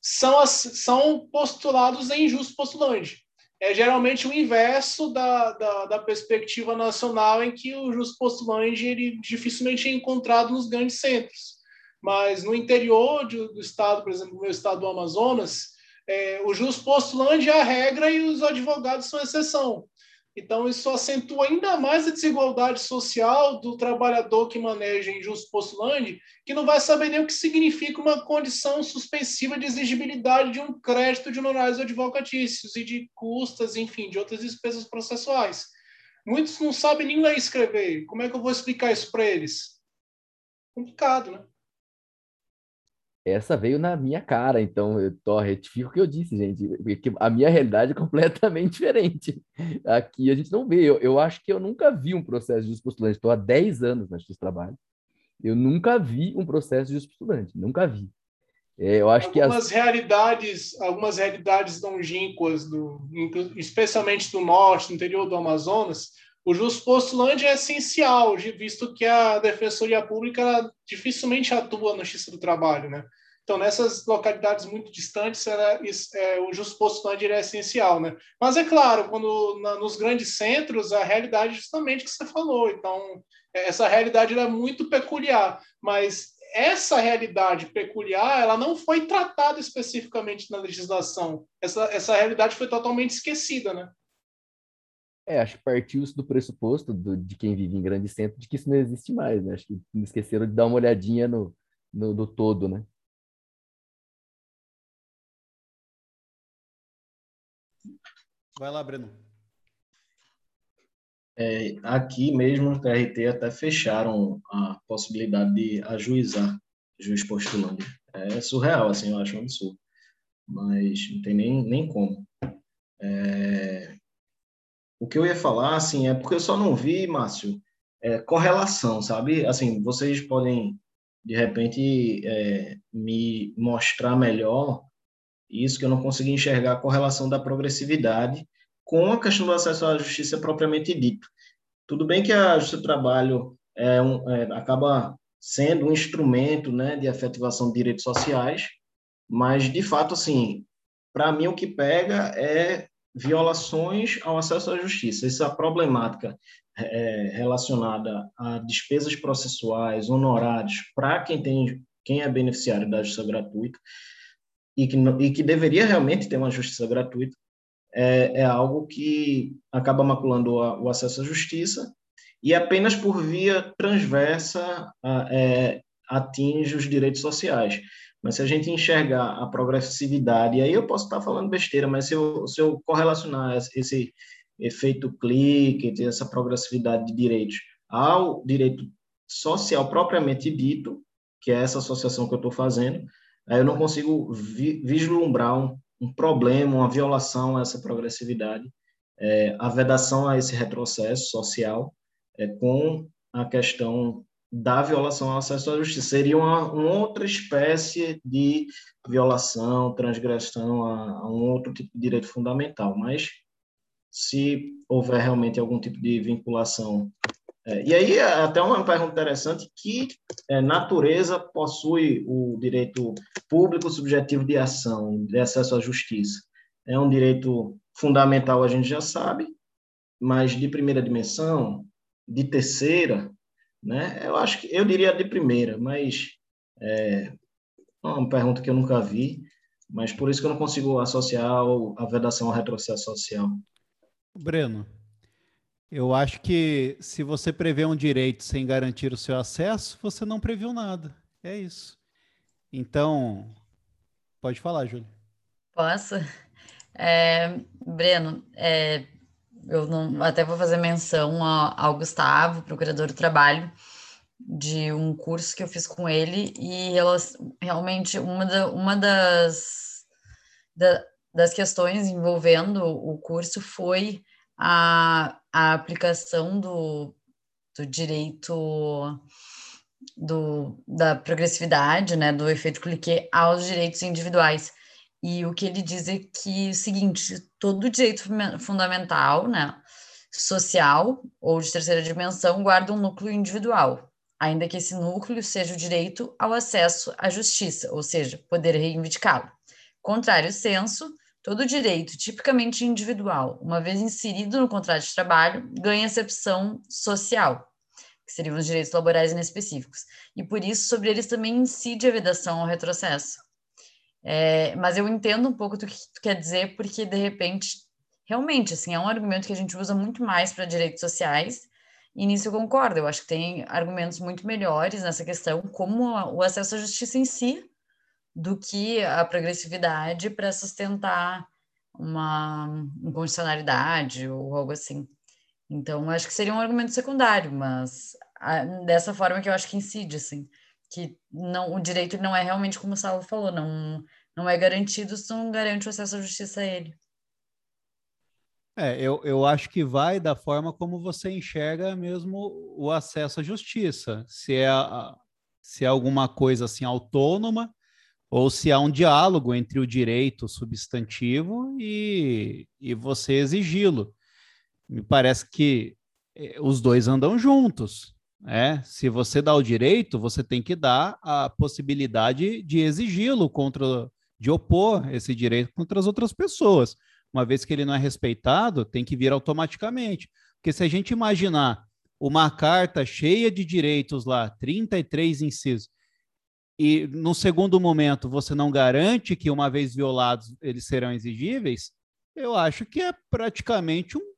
são, são postulados em justo postulante. É geralmente o inverso da, da, da, perspectiva nacional, em que o justo postulante ele dificilmente é encontrado nos grandes centros. Mas no interior de, do estado, por exemplo, no meu estado do Amazonas, é, o justo postulante é a regra e os advogados são exceção. Então, isso acentua ainda mais a desigualdade social do trabalhador que maneja em justo postulante, que não vai saber nem o que significa uma condição suspensiva de exigibilidade de um crédito de honorários advocatícios e de custas, enfim, de outras despesas processuais. Muitos não sabem nem ler e escrever. Como é que eu vou explicar isso para eles? Complicado, né? Essa veio na minha cara, então eu tô, retifico o que eu disse, gente, porque a minha realidade é completamente diferente. Aqui a gente não vê, eu, eu acho que eu nunca vi um processo de postulante, estou há 10 anos na Justiça do Trabalho, eu nunca vi um processo de postulante, nunca vi. É, eu acho algumas que as... realidades, algumas realidades longínquas, do, especialmente do norte, do interior do Amazonas, o justo postulante é essencial, visto que a Defensoria Pública dificilmente atua na Justiça do Trabalho, né? Então, nessas localidades muito distantes, era, é, o justo postulante é essencial, né? Mas é claro, quando na, nos grandes centros, a realidade é justamente que você falou. Então, essa realidade é muito peculiar, mas essa realidade peculiar, ela não foi tratada especificamente na legislação. Essa, essa realidade foi totalmente esquecida, né? É, acho que partiu-se do pressuposto do, de quem vive em grande centro de que isso não existe mais, né? Acho que esqueceram de dar uma olhadinha no, no, no todo, né? Vai lá, Breno. É, aqui mesmo no TRT até fecharam a possibilidade de ajuizar juiz postulante. É surreal, assim, eu acho um absurdo. Mas não tem nem, nem como. É, o que eu ia falar, assim, é porque eu só não vi, Márcio, é, correlação, sabe? Assim, vocês podem, de repente, é, me mostrar melhor isso, que eu não consegui enxergar a correlação da progressividade com a questão do acesso à justiça propriamente dito. Tudo bem que a Justiça do Trabalho é um, é, acaba sendo um instrumento né, de efetivação de direitos sociais, mas, de fato, assim, para mim o que pega é violações ao acesso à justiça. Essa problemática é, relacionada a despesas processuais, honorários para quem tem quem é beneficiário da justiça gratuita e que, e que deveria realmente ter uma justiça gratuita é, é algo que acaba maculando a, o acesso à justiça e apenas por via transversa a, é, atinge os direitos sociais. Mas se a gente enxergar a progressividade, e aí eu posso estar falando besteira, mas se eu, se eu correlacionar esse efeito clique, essa progressividade de direitos ao direito social propriamente dito, que é essa associação que eu estou fazendo, aí eu não consigo vi, vislumbrar um, um, problema, uma violação a essa progressividade, é, a vedação a esse retrocesso social é, com a questão da violação ao acesso à justiça. Seria uma, uma outra espécie de violação, transgressão a, a, um outro tipo de direito fundamental, mas se houver realmente algum tipo de vinculação. É, e aí, até uma pergunta interessante, que é, natureza possui o direito público subjetivo de ação, de acesso à justiça? É um direito fundamental, a gente já sabe, mas de primeira dimensão, de terceira, né? Eu acho que eu diria de primeira, mas é, uma pergunta que eu nunca vi, mas por isso que eu não consigo associar a vedação ao retrocesso social. Breno, eu acho que se você prevê um direito sem garantir o seu acesso, você não previu nada. É isso. Então, pode falar, Júlia. Posso? É, Breno, é, eu não, até vou fazer menção ao Gustavo, procurador do trabalho, de um curso que eu fiz com ele, e realmente uma, da, uma das, da, das questões envolvendo o curso foi a, a aplicação do, do direito do, da progressividade, né, do efeito clique aos direitos individuais. E o que ele diz é que é o seguinte, todo direito fundamental, né, social ou de terceira dimensão guarda um núcleo individual, ainda que esse núcleo seja o direito ao acesso à justiça, ou seja, poder reivindicá-lo. Contrário senso, todo direito tipicamente individual, uma vez inserido no contrato de trabalho, ganha acepção social, que seriam os direitos laborais inespecíficos, e por isso sobre eles também incide a vedação ao retrocesso. É, mas eu entendo um pouco do que tu quer dizer, porque de repente, realmente, assim, é um argumento que a gente usa muito mais para direitos sociais, e nisso eu concordo. Eu acho que tem argumentos muito melhores nessa questão, como o acesso à justiça em si, do que a progressividade para sustentar uma inconstitucionalidade ou algo assim. Então, acho que seria um argumento secundário, mas a, dessa forma que eu acho que incide, assim que não, o direito não é realmente como o Saulo falou, não, não é garantido se não garante o acesso à justiça a ele. É, eu, eu acho que vai da forma como você enxerga mesmo o acesso à justiça. Se é, se é alguma coisa assim autônoma, ou se há um diálogo entre o direito substantivo e, e você exigi-lo. Me parece que eh, os dois andam juntos. É, se você dá o direito, você tem que dar a possibilidade de exigi-lo contra, de opor esse direito contra as outras pessoas. Uma vez que ele não é respeitado, tem que vir automaticamente. Porque se a gente imaginar uma carta cheia de direitos lá, 33 incisos, e no segundo momento você não garante que, uma vez violados, eles serão exigíveis, eu acho que é praticamente um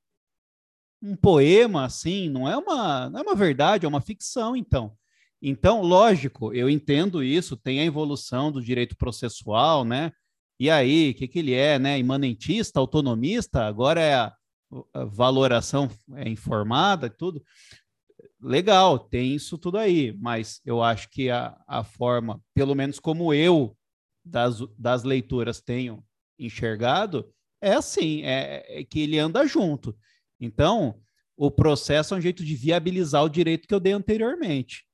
um poema assim, não é uma, não é uma verdade, é uma ficção, então. Então, lógico, eu entendo isso, tem a evolução do direito processual, né? E aí, o que, que ele é, né? Imanentista, autonomista, agora é a, a valoração é informada e tudo. Legal, tem isso tudo aí, mas eu acho que a, a forma, pelo menos como eu das, das leituras tenho enxergado, é assim, é, é que ele anda junto. Então, o processo é um jeito de viabilizar o direito que eu dei anteriormente.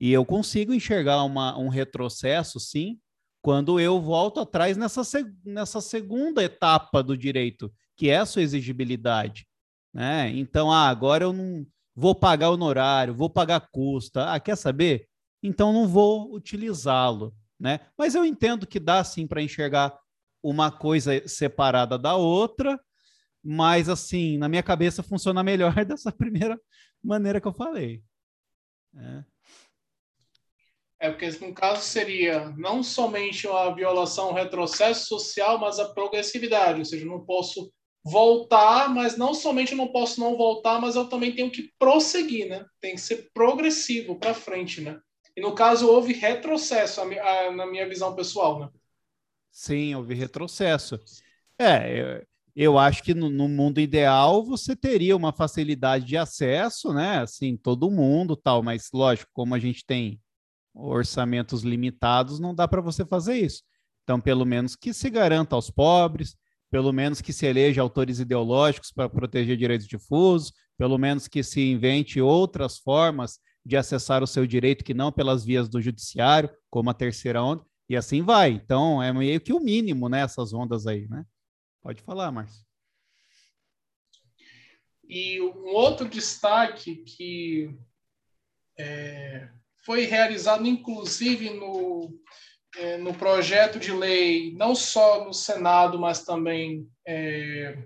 E eu consigo enxergar uma, um retrocesso, sim, quando eu volto atrás nessa, nessa segunda etapa do direito, que é a sua exigibilidade. Né? Então, ah, agora eu não vou pagar honorário, vou pagar custa. Ah, quer saber? Então não vou utilizá-lo. Né? Mas eu entendo que dá sim para enxergar uma coisa separada da outra mas assim, na minha cabeça funciona melhor dessa primeira maneira que eu falei. É. É porque no caso seria não somente a violação, o retrocesso social, mas a progressividade, ou seja, não posso voltar, mas não somente não posso não voltar, mas eu também tenho que prosseguir, né? Tem que ser progressivo para frente, né? E no caso houve retrocesso, a, a, na minha visão pessoal, né? Sim, houve retrocesso. É, eu acho que no, no, mundo ideal você teria uma facilidade de acesso, né? Assim, todo mundo tal, mas lógico, como a gente tem orçamentos limitados, não dá para você fazer isso. Então, pelo menos que se garanta aos pobres, pelo menos que se eleja autores ideológicos para proteger direitos difusos, pelo menos que se invente outras formas de acessar o seu direito que não pelas vias do judiciário, como a terceira onda, e assim vai. Então, é meio que o mínimo, né, essas ondas aí, né? Pode falar, Márcio. E um outro destaque que é, foi realizado, inclusive, no, é, no projeto de lei, não só no Senado, mas também é,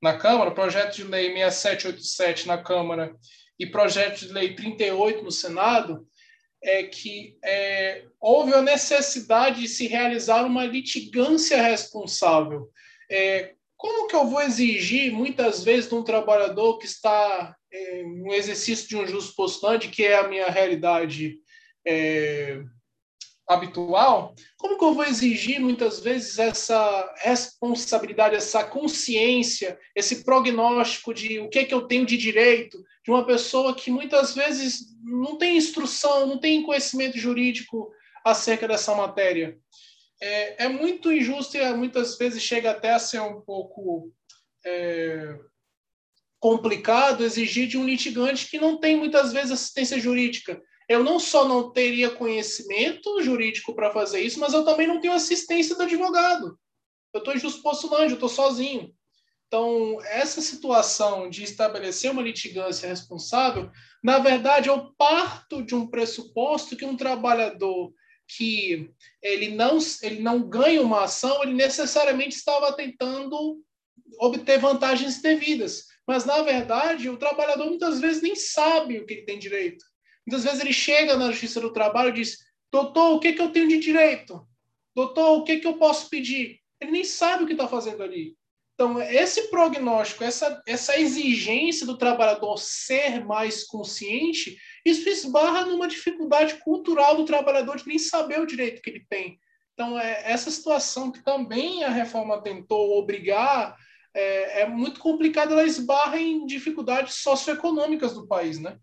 na Câmara, projeto de lei 6787 na Câmara e projeto de lei 38 no Senado, é que é, houve a necessidade de se realizar uma litigância responsável é, como que eu vou exigir, muitas vezes, de um trabalhador que está é, no exercício de um justo postulante, que é a minha realidade é, habitual, como que eu vou exigir muitas vezes essa responsabilidade, essa consciência, esse prognóstico de o que é que eu tenho de direito de uma pessoa que muitas vezes não tem instrução, não tem conhecimento jurídico acerca dessa matéria? É, é muito injusto e muitas vezes chega até a ser um pouco é, complicado exigir de um litigante que não tem muitas vezes assistência jurídica eu não só não teria conhecimento jurídico para fazer isso, mas eu também não tenho assistência do advogado. Eu estou em justo posto longe, eu estou sozinho. Então, essa situação de estabelecer uma litigância responsável, na verdade, eu parto de um pressuposto que um trabalhador que ele não, ele não ganha uma ação, ele necessariamente estava tentando obter vantagens devidas. Mas, na verdade, o trabalhador muitas vezes nem sabe o que ele tem direito. Muitas vezes ele chega na Justiça do Trabalho e diz: Doutor, o que, que eu tenho de direito? Doutor, o que, que eu posso pedir? Ele nem sabe o que está fazendo ali. Então, esse prognóstico, essa, essa exigência do trabalhador ser mais consciente, isso esbarra numa dificuldade cultural do trabalhador de nem saber o direito que ele tem. Então, é, essa situação que também a reforma tentou obrigar é, é muito complicada, ela esbarra em dificuldades socioeconômicas do país, né?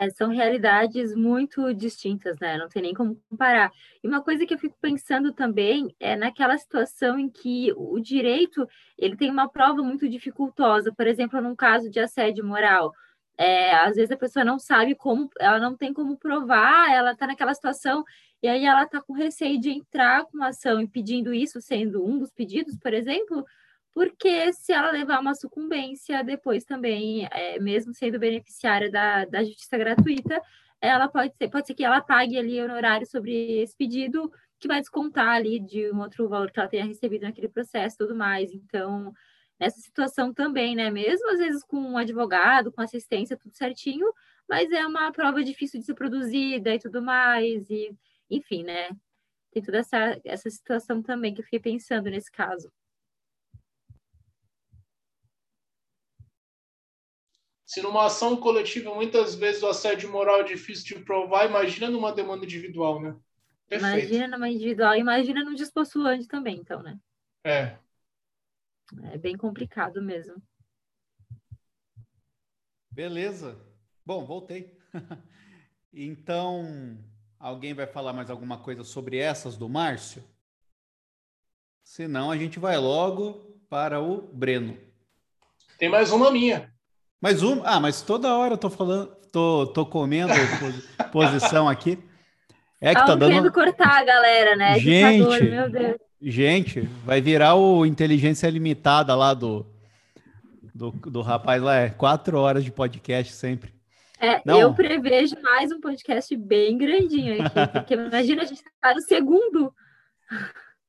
É, são realidades muito distintas, né? Não tem nem como comparar. E uma coisa que eu fico pensando também é naquela situação em que o direito ele tem uma prova muito dificultosa, por exemplo, num caso de assédio moral. É, às vezes a pessoa não sabe como, ela não tem como provar, ela está naquela situação e aí ela está com receio de entrar com uma ação e pedindo isso, sendo um dos pedidos, por exemplo, porque se ela levar uma sucumbência depois também, é, mesmo sendo beneficiária da, da justiça gratuita, ela pode ser, pode ser que ela pague ali honorário sobre esse pedido, que vai descontar ali de um outro valor que ela tenha recebido naquele processo tudo mais. Então, nessa situação também, né? Mesmo às vezes com um advogado, com assistência, tudo certinho, mas é uma prova difícil de ser produzida e tudo mais, e enfim, né? Tem toda essa, essa situação também que eu fiquei pensando nesse caso. Se numa ação coletiva muitas vezes o assédio moral é difícil de provar, imagina numa demanda individual, né? Perfeito. Imagina numa individual, imagina no antes também, então, né? É. É bem complicado mesmo. Beleza. Bom, voltei. então, alguém vai falar mais alguma coisa sobre essas do Márcio? Senão, a gente vai logo para o Breno. Tem mais uma minha. Mais um? Ah, mas toda hora eu tô falando, tô, tô comendo posição aqui. É que tá dando... querendo cortar a galera, né? Gente, Ditador, meu Deus. Gente, vai virar o inteligência limitada lá do, do, do rapaz lá. É quatro horas de podcast sempre. É, Não. eu prevejo mais um podcast bem grandinho aqui, porque imagina a gente tá no segundo.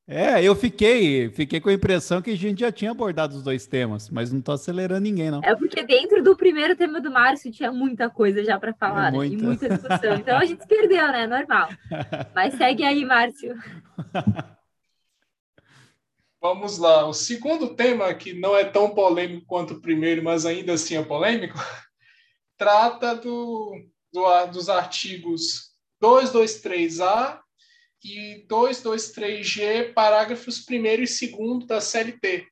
É, eu fiquei, fiquei com a impressão que a gente já tinha abordado os dois temas, mas não estou acelerando ninguém, não. É porque dentro do primeiro tema do Márcio tinha muita coisa já para falar, é muita. Né? E muita discussão. Então a gente se perdeu, né? Normal. Mas segue aí, Márcio. Vamos lá. O segundo tema, que não é tão polêmico quanto o primeiro, mas ainda assim é polêmico, trata do, do dos artigos 223A e 223G, parágrafos 1 e 2 da CLT,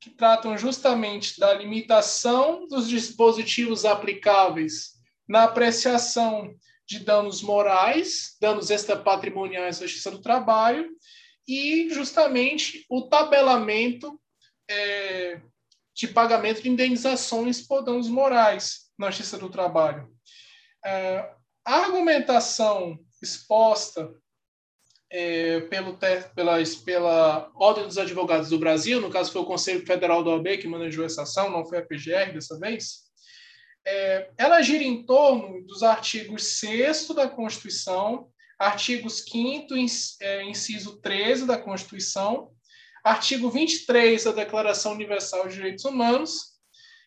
que tratam justamente da limitação dos dispositivos aplicáveis na apreciação de danos morais, danos extrapatrimoniais da Justiça do Trabalho, e justamente o tabelamento é, de pagamento de indenizações por danos morais na Justiça do Trabalho. É, a argumentação exposta é, pelo, pela, pela Ordem dos Advogados do Brasil, no caso foi o Conselho Federal da OAB que manejou essa ação, não foi a PGR dessa vez, é, ela gira em torno dos artigos 6 da Constituição, artigos 5 é, inciso 13 da Constituição, artigo 23 da Declaração Universal de Direitos Humanos,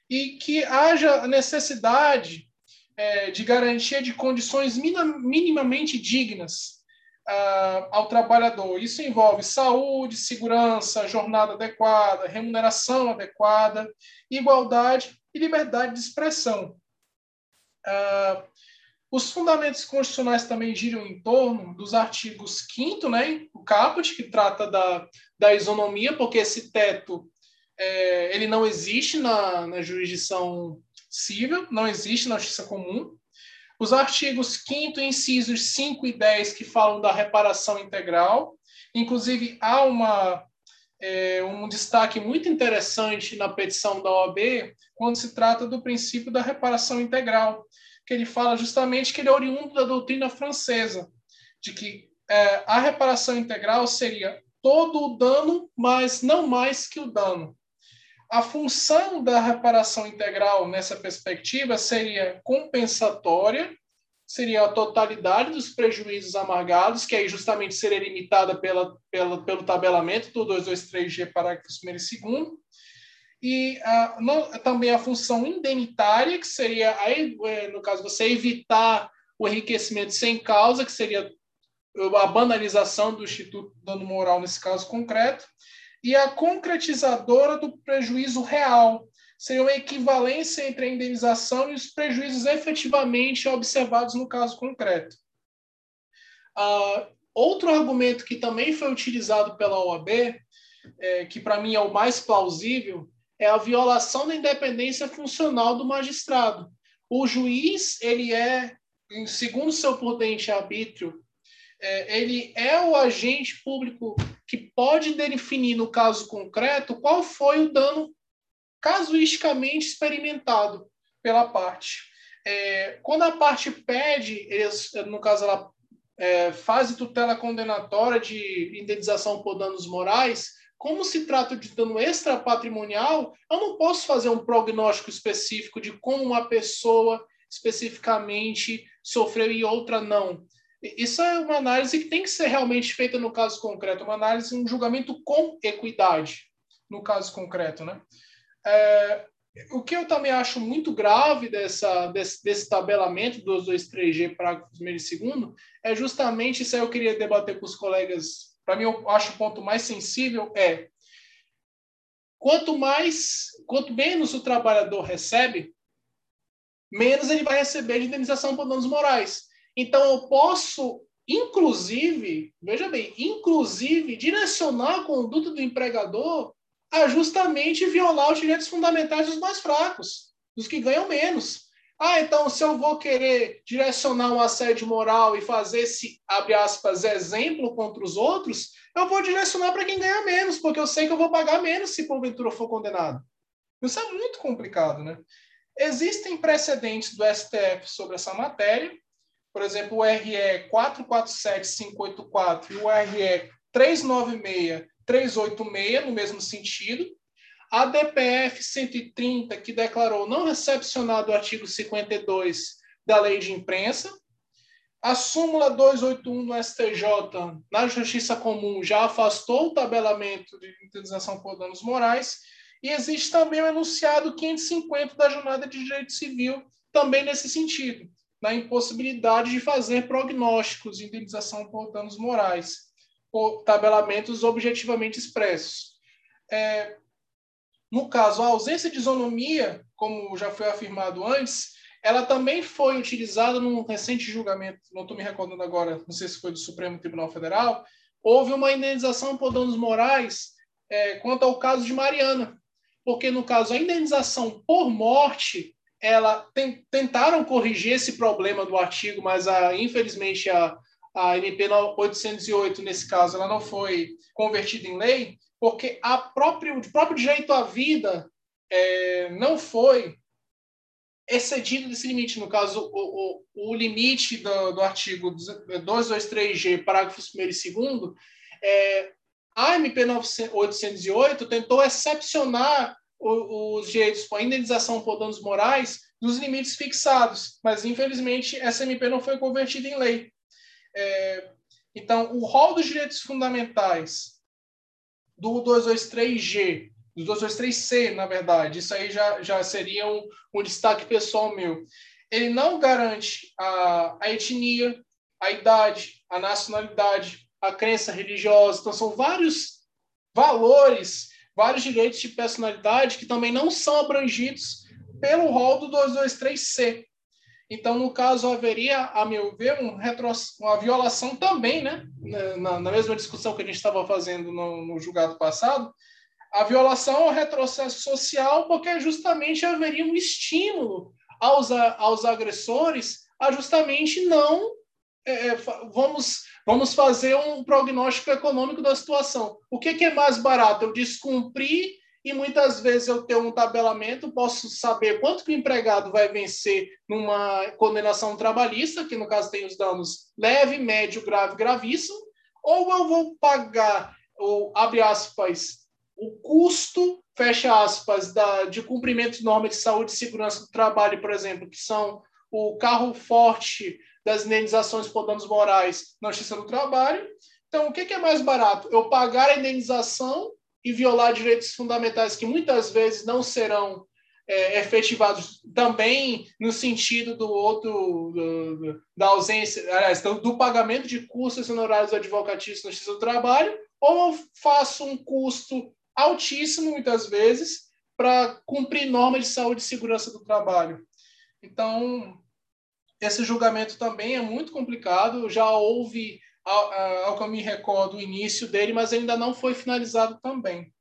e que haja necessidade é, de garantia de condições minimamente dignas ao trabalhador. Isso envolve saúde, segurança, jornada adequada, remuneração adequada, igualdade e liberdade de expressão. Uh, Os fundamentos constitucionais também giram em torno dos artigos 5 né, o caput, que trata da, da isonomia, porque esse teto é, ele não existe na, na jurisdição civil, não existe na justiça comum. Os artigos 5 incisos 5 e 10, que falam da reparação integral. Inclusive, há uma, é, um destaque muito interessante na petição da OAB quando se trata do princípio da reparação integral, que ele fala justamente que ele é oriundo da doutrina francesa, de que é, a reparação integral seria todo o dano, mas não mais que o dano. A função da reparação integral nessa perspectiva seria compensatória, seria a totalidade dos prejuízos amargados, que aí justamente seria limitada pela, pela, pelo tabelamento do 223G, parágrafos 1 e 2 e ah, no, também a função indenitária, que seria, aí, é, no caso, você evitar o enriquecimento sem causa, que seria a banalização do Instituto Dano Moral nesse caso concreto, e a concretizadora do prejuízo real, seria uma equivalência entre a indenização e os prejuízos efetivamente observados no caso concreto. Uh, outro argumento que também foi utilizado pela OAB, é, que para mim é o mais plausível, é a violação da independência funcional do magistrado. O juiz, ele é, segundo seu prudente arbítrio, é, ele é o agente público que pode definir, no caso concreto, qual foi o dano casuisticamente experimentado pela parte. É, quando a parte pede, no caso, ela é, faz tutela condenatória de indenização por danos morais, como se trata de dano extrapatrimonial, eu não posso fazer um prognóstico específico de como uma pessoa especificamente sofreu e outra não. Isso é uma análise que tem que ser realmente feita no caso concreto, uma análise, um julgamento com equidade no caso concreto, né? É, o que eu também acho muito grave dessa, desse, desse tabelamento dos 223G parágrafos primeiro e segundo é justamente isso aí eu queria debater com os colegas para mim, eu acho o ponto mais sensível é quanto mais, quanto menos o trabalhador recebe, menos ele vai receber de indenização por danos morais. Então, eu posso, inclusive, veja bem, inclusive, direcionar a conduta do empregador a justamente violar os direitos fundamentais dos mais fracos, dos que ganham menos. Ah, então se eu vou querer direcionar um assédio moral e fazer esse, abre aspas, exemplo contra os outros, eu vou direcionar para quem ganha menos, porque eu sei que eu vou pagar menos se porventura for condenado. Isso é muito complicado, né? Existem precedentes do STF sobre essa matéria, por exemplo, o RE 447584 e o RE 396 386, no mesmo sentido, a DPF 130, que declarou não recepcionado o artigo 52 da Lei de Imprensa, a súmula 281 do STJ, na Justiça Comum, já afastou o tabelamento de indenização por danos morais, e existe também o enunciado 550 da Jornada de Direito Civil, também nesse sentido, na impossibilidade de fazer prognósticos de indenização por danos morais, por tabelamentos objetivamente expressos. É, no caso, a ausência de isonomia, como já foi afirmado antes, ela também foi utilizada num recente julgamento, não estou me recordando agora, não sei se foi do Supremo Tribunal Federal, houve uma indenização por danos morais é, quanto ao caso de Mariana, porque no caso a indenização por morte, ela tem, tentaram corrigir esse problema do artigo, mas a, infelizmente a, a MP 808 nesse caso ela não foi convertida em lei, porque a próprio, o próprio direito à vida é, não foi excedido desse limite. No caso, o, o, o limite do, do artigo 223G, parágrafos 1 e 2, é, a MP 808 tentou excepcionar os direitos com indenização por danos morais dos limites fixados, mas infelizmente essa MP não foi convertida em lei. É, então, o rol dos direitos fundamentais do 223G, do 223C, na verdade. Isso aí já, já seria um, um destaque pessoal meu. Ele não garante a, a etnia, a idade, a nacionalidade, a crença religiosa. Então, são vários valores, vários direitos de personalidade que também não são abrangidos pelo rol do 223C. Então, no caso, haveria, a meu ver, um retro, uma violação também, né? Na, na, mesma discussão que a gente estava fazendo no, no julgado passado, a violação um retrocesso social, porque justamente haveria um estímulo aos, aos agressores a justamente não é, é vamos, vamos fazer um prognóstico econômico da situação. O que, que é mais barato? Eu descumprir e muitas vezes eu tenho um tabelamento, posso saber quanto que o empregado vai vencer numa condenação trabalhista, que no caso tem os danos leve, médio, grave, gravíssimo, ou eu vou pagar, ou abre aspas, o custo, fecha aspas, da, de cumprimento de normas de saúde e segurança do trabalho, por exemplo, que são o carro forte das indenizações por danos morais na justiça do trabalho. Então, o que, que é mais barato? Eu pagar a indenização e violar direitos fundamentais que muitas vezes não serão é, efetivados também no sentido do outro do, da ausência, aliás, do, do, pagamento de custos honorários advocatícios na justiça do trabalho, ou faço um custo altíssimo muitas vezes para cumprir normas de saúde e segurança do trabalho. Então, esse julgamento também é muito complicado. Já houve ao, ao que eu me recordo, o início dele, mas ainda não foi finalizado também.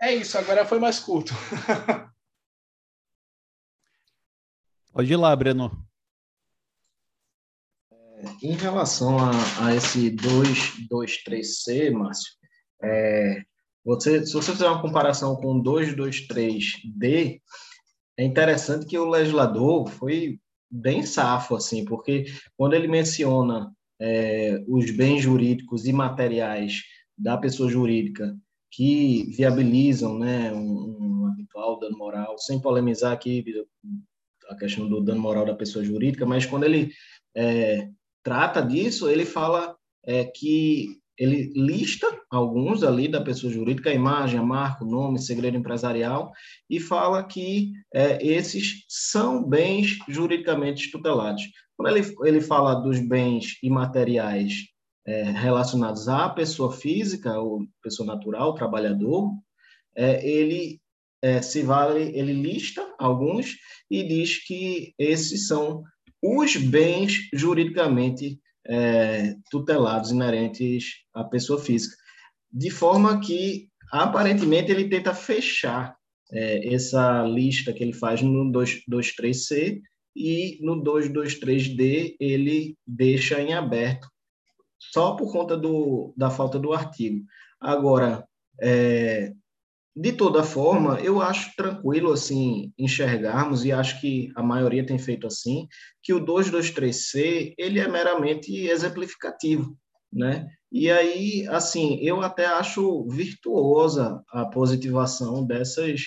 É isso, agora foi mais curto. Pode ir lá, Breno. É, em relação a, a esse 223C, Márcio, é, você, se você fizer uma comparação com o 223D, é interessante que o legislador foi bem safo, assim, porque quando ele menciona é, os bens jurídicos e materiais da pessoa jurídica que viabilizam né, um, um eventual dano moral, sem polemizar aqui a questão do dano moral da pessoa jurídica, mas quando ele é, trata disso, ele fala é, que ele lista alguns ali da pessoa jurídica, a imagem, a marca, o nome, segredo empresarial, e fala que é, esses são bens juridicamente tutelados. Quando ele, ele fala dos bens imateriais é, relacionados à pessoa física, ou pessoa natural, trabalhador, é, ele é, se vale, ele lista alguns e diz que esses são os bens juridicamente é, tutelados inerentes à pessoa física, de forma que aparentemente ele tenta fechar é, essa lista que ele faz no 223C e no 223D ele deixa em aberto só por conta do, da falta do artigo. Agora, é, de toda forma, eu acho tranquilo assim enxergarmos e acho que a maioria tem feito assim, que o 223C, ele é meramente exemplificativo, né? E aí, assim, eu até acho virtuosa a positivação dessas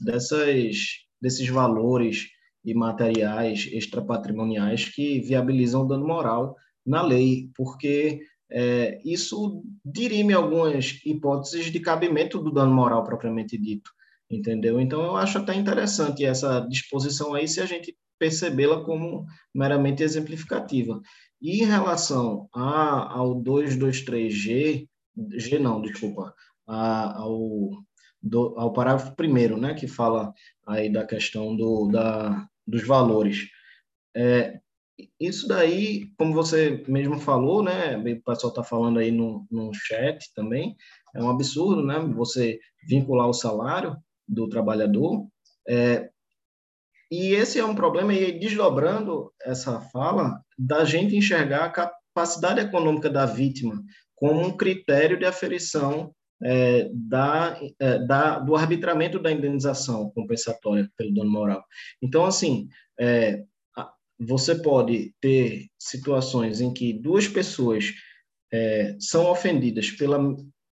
dessas desses valores e materiais extrapatrimoniais que viabilizam o dano moral na lei, porque é, isso dirime algumas hipóteses de cabimento do dano moral propriamente dito, entendeu? Então, eu acho até interessante essa disposição aí, se a gente percebê-la como meramente exemplificativa. E em relação a, ao 223G, G não, desculpa, a, ao, do, ao parágrafo primeiro, né, que fala aí da questão do, da, dos valores. É, isso daí, como você mesmo falou, né, o pessoal está falando aí no, no chat também, é um absurdo, né, você vincular o salário do trabalhador, é, e esse é um problema, e desdobrando essa fala, da gente enxergar a capacidade econômica da vítima como um critério de aferição é, da, é, da, do arbitramento da indenização compensatória pelo dano moral. Então, assim, é, você pode ter situações em que duas pessoas é, são ofendidas pela,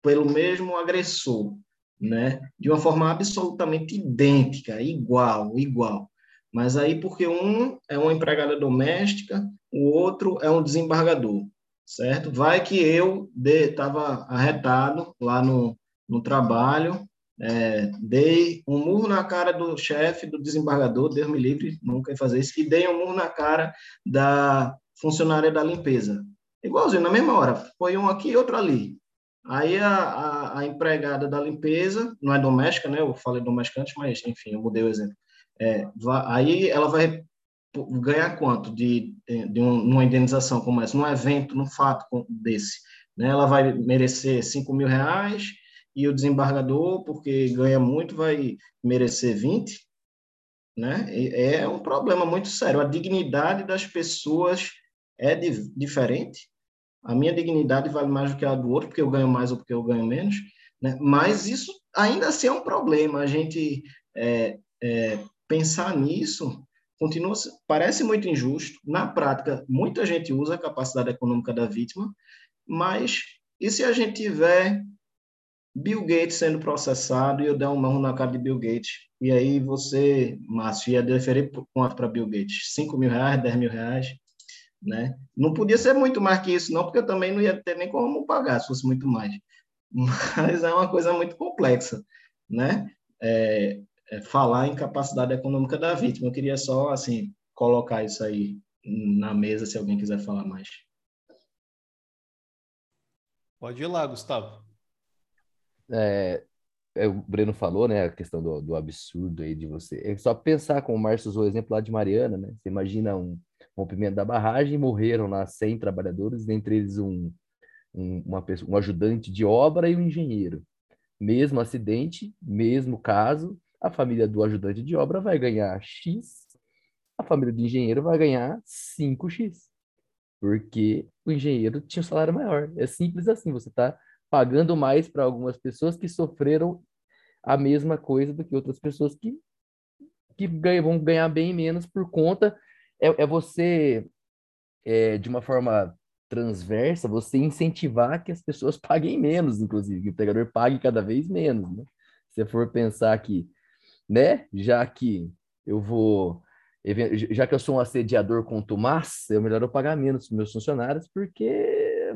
pelo mesmo agressor, né, de uma forma absolutamente idêntica, igual, igual. Mas aí porque um é uma empregada doméstica, o outro é um desembargador, certo? Vai que eu estava arretado lá no, no trabalho, é, dei um murro na cara do chefe, do desembargador, Deus me livre, nunca ia fazer isso, e dei um murro na cara da funcionária da limpeza. Igualzinho, na mesma hora, foi um aqui e outro ali. Aí a, a, a, empregada da limpeza, não é doméstica, né? Eu falei doméstica antes, mas enfim, eu mudei o exemplo. É, vai, aí ela vai ganhar quanto de, de uma indenização como essa, num evento, num fato desse? Né? Ela vai merecer 5 mil reais e o desembargador, porque ganha muito, vai merecer 20? Né? É um problema muito sério. A dignidade das pessoas é diferente. A minha dignidade vale mais do que a do outro, porque eu ganho mais ou porque eu ganho menos. Né? Mas isso ainda assim é um problema. A gente é, é, pensar nisso continua parece muito injusto. Na prática, muita gente usa a capacidade econômica da vítima, mas e se a gente tiver Bill Gates sendo processado e eu der um mão na cara de Bill Gates? E aí você, Márcio, ia deferir quanto para Bill Gates? 5 mil reais, 10 mil reais? Né? Não podia ser muito mais que isso, não, porque eu também não ia ter nem como pagar se fosse muito mais. Mas é uma coisa muito complexa, né? É, é falar em capacidade econômica da vítima. Eu queria só, assim, colocar isso aí na mesa, se alguém quiser falar mais. Pode ir lá, Gustavo. É, é, o Breno falou, né, a questão do, do absurdo aí de você. É só pensar, como o Márcio usou o exemplo lá de Mariana, né? Você imagina um rompimento da barragem, morreram lá 100 trabalhadores, dentre eles um, um, uma pessoa, um ajudante de obra e um engenheiro. Mesmo acidente, mesmo caso, a família do ajudante de obra vai ganhar X, a família do engenheiro vai ganhar 5X, porque o engenheiro tinha um salário maior. É simples assim, você está pagando mais para algumas pessoas que sofreram a mesma coisa do que outras pessoas que, que ganham, vão ganhar bem menos por conta. É, é você, é, de uma forma transversa, você incentivar que as pessoas paguem menos, inclusive, que o empregador pague cada vez menos, né? Se for pensar que, né, já que eu vou, já que eu sou um assediador contumaz, é melhor eu pagar menos para meus funcionários, porque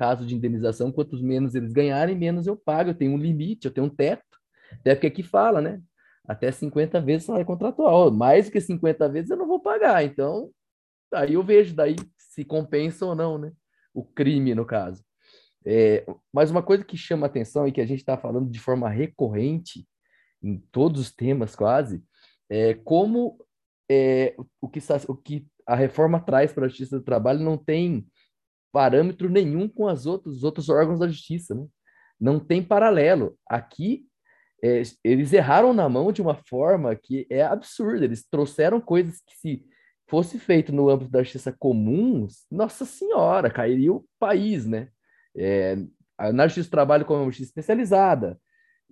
caso de indenização, quantos menos eles ganharem, menos eu pago, eu tenho um limite, eu tenho um teto, até porque aqui fala, né, até 50 vezes salário contratual, mais do que 50 vezes eu não vou pagar, então, aí eu vejo daí se compensa ou não, né? O crime, no caso. É, mas uma coisa que chama atenção e que a gente está falando de forma recorrente em todos os temas quase, é como é, o, que, o que a reforma traz para a Justiça do Trabalho não tem parâmetro nenhum com as outros, os outros órgãos da Justiça, né? Não tem paralelo. Aqui, é, eles erraram na mão de uma forma que é absurda. Eles trouxeram coisas que se fosse feito no âmbito da justiça comum, nossa senhora, cairia o país, né? É, na justiça do trabalho, como é uma justiça especializada,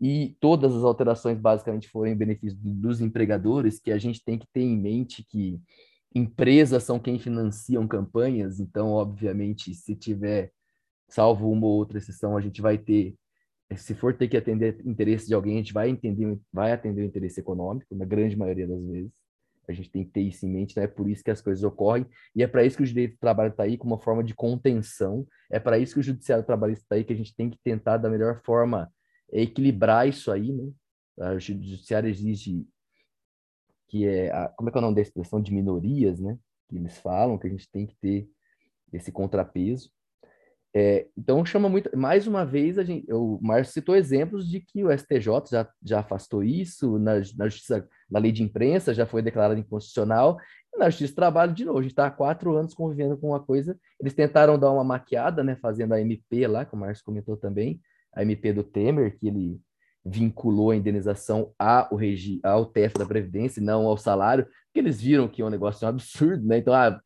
e todas as alterações basicamente foram em benefício dos empregadores, que a gente tem que ter em mente que empresas são quem financiam campanhas, então, obviamente, se tiver, salvo uma ou outra exceção, a gente vai ter, se for ter que atender interesse de alguém, a gente vai entender, vai atender o interesse econômico, na grande maioria das vezes. A gente tem que ter isso em mente, né? É por isso que as coisas ocorrem, e é para isso que o direito do trabalho está aí, como uma forma de contenção, é para isso que o judiciário trabalhista está aí, que a gente tem que tentar, da melhor forma, equilibrar isso aí, né? O judiciário exige que é, a, como é que é o nome da expressão, de minorias, né? Que eles falam, que a gente tem que ter esse contrapeso. É, então chama muito, mais uma vez, a gente, o Márcio citou exemplos de que o STJ já, já afastou isso, na, na, justiça, na lei de imprensa já foi declarado inconstitucional, e na justiça do trabalho, de novo, a gente está há quatro anos convivendo com uma coisa, eles tentaram dar uma maquiada, né, fazendo a MP lá, que o Márcio comentou também, a MP do Temer, que ele vinculou a indenização ao, regi ao teto da Previdência, não ao salário, porque eles viram que é um negócio um absurdo, né, então, ah,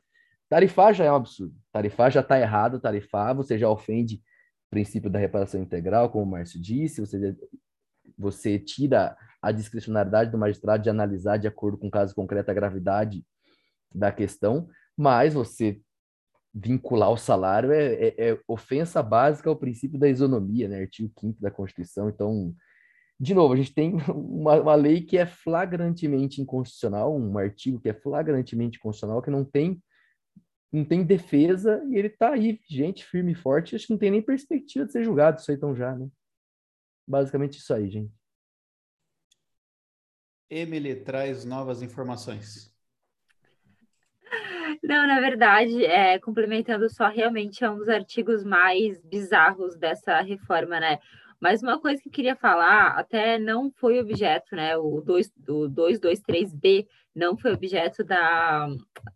Tarifar já é um absurdo. Tarifar já está errado, tarifar, você já ofende o princípio da reparação integral, como o Márcio disse, você, você tira a discricionariedade do magistrado de analisar de acordo com o caso concreto a gravidade da questão, mas você vincular o salário é, é, é, ofensa básica ao princípio da isonomia, né? Artigo 5 da Constituição. Então, de novo, a gente tem uma, uma, lei que é flagrantemente inconstitucional, um artigo que é flagrantemente inconstitucional, que não tem não tem defesa e ele tá aí, gente, firme e forte. Acho que não tem nem perspectiva de ser julgado isso aí tão já, né? Basicamente isso aí, gente. Emily traz novas informações. Não, na verdade, é, complementando só, realmente é um dos artigos mais bizarros dessa reforma, né? Mas uma coisa que eu queria falar, até não foi objeto, né? O, 2, o 223B não foi objeto da,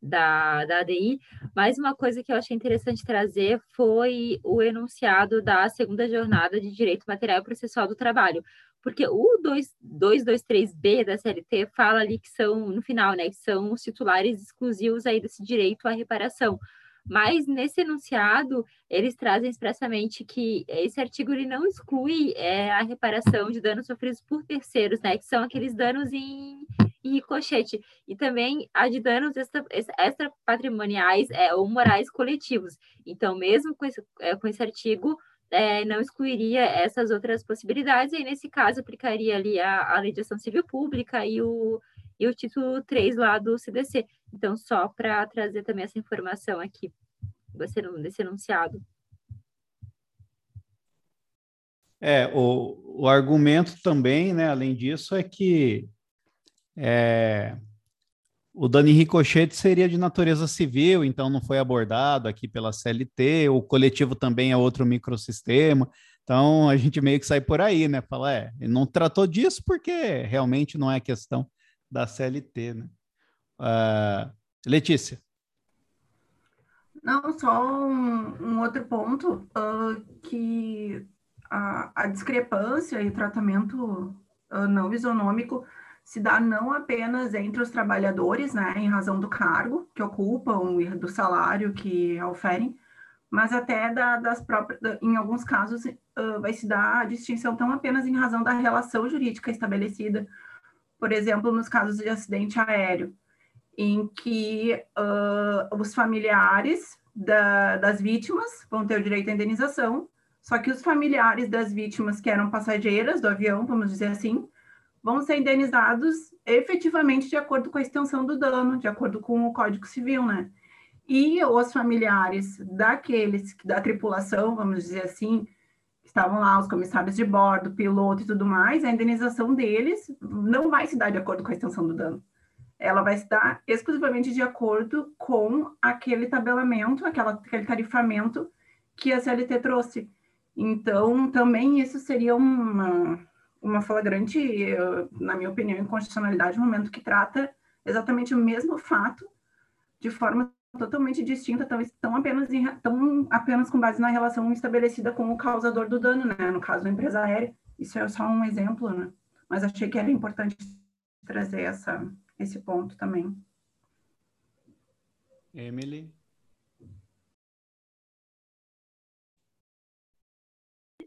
da, da ADI, mas uma coisa que eu achei interessante trazer foi o enunciado da segunda jornada de direito material processual do trabalho. Porque o 223B da CLT fala ali que são, no final, né, que são os titulares exclusivos aí desse direito à reparação. Mas nesse enunciado, eles trazem expressamente que esse artigo ele não exclui é, a reparação de danos sofridos por terceiros, né? Que são aqueles danos em, em ricochete. E também a de danos extra-patrimoniais é, ou morais coletivos. Então, mesmo com esse, é, com esse artigo, é, não excluiria essas outras possibilidades, e nesse caso aplicaria ali a, a legislação civil pública e o, e o título 3 lá do CDC. Então, só para trazer também essa informação aqui desse, enunciado. É, o, o argumento também, né, além disso, é que é, o dano em ricochete seria de natureza civil, então não foi abordado aqui pela CLT, o coletivo também é outro microsistema, então a gente meio que sai por aí, né? Fala, é, não tratou disso porque realmente não é questão da CLT, né? Uh, Letícia. Não, só um, um outro ponto, uh, que a, a, discrepância e tratamento uh, não isonômico se dá não apenas entre os trabalhadores, né, em razão do cargo que ocupam e do salário que oferem, mas até da, das próprias, em alguns casos, uh, vai se dar a distinção tão apenas em razão da relação jurídica estabelecida por exemplo, nos casos de acidente aéreo, em que uh, os familiares da, das vítimas vão ter o direito à indenização, só que os familiares das vítimas que eram passageiras do avião, vamos dizer assim, vão ser indenizados efetivamente de acordo com a extensão do dano, de acordo com o Código Civil, né? E os familiares daqueles da tripulação, vamos dizer assim, estavam lá os comissários de bordo, piloto e tudo mais, a indenização deles não vai se dar de acordo com a extensão do dano. Ela vai se dar exclusivamente de acordo com aquele tabelamento, aquela, aquele tarifamento que a CLT trouxe. Então, também isso seria uma, uma flagrante, na minha opinião, inconstitucionalidade, no momento que trata exatamente o mesmo fato de forma totalmente distinta, tão, tão, apenas, em, tão apenas com base na relação estabelecida com o causador do dano, né? No caso da empresa aérea. Isso é só um exemplo, né? Mas achei que era importante trazer essa, esse ponto também. Emily?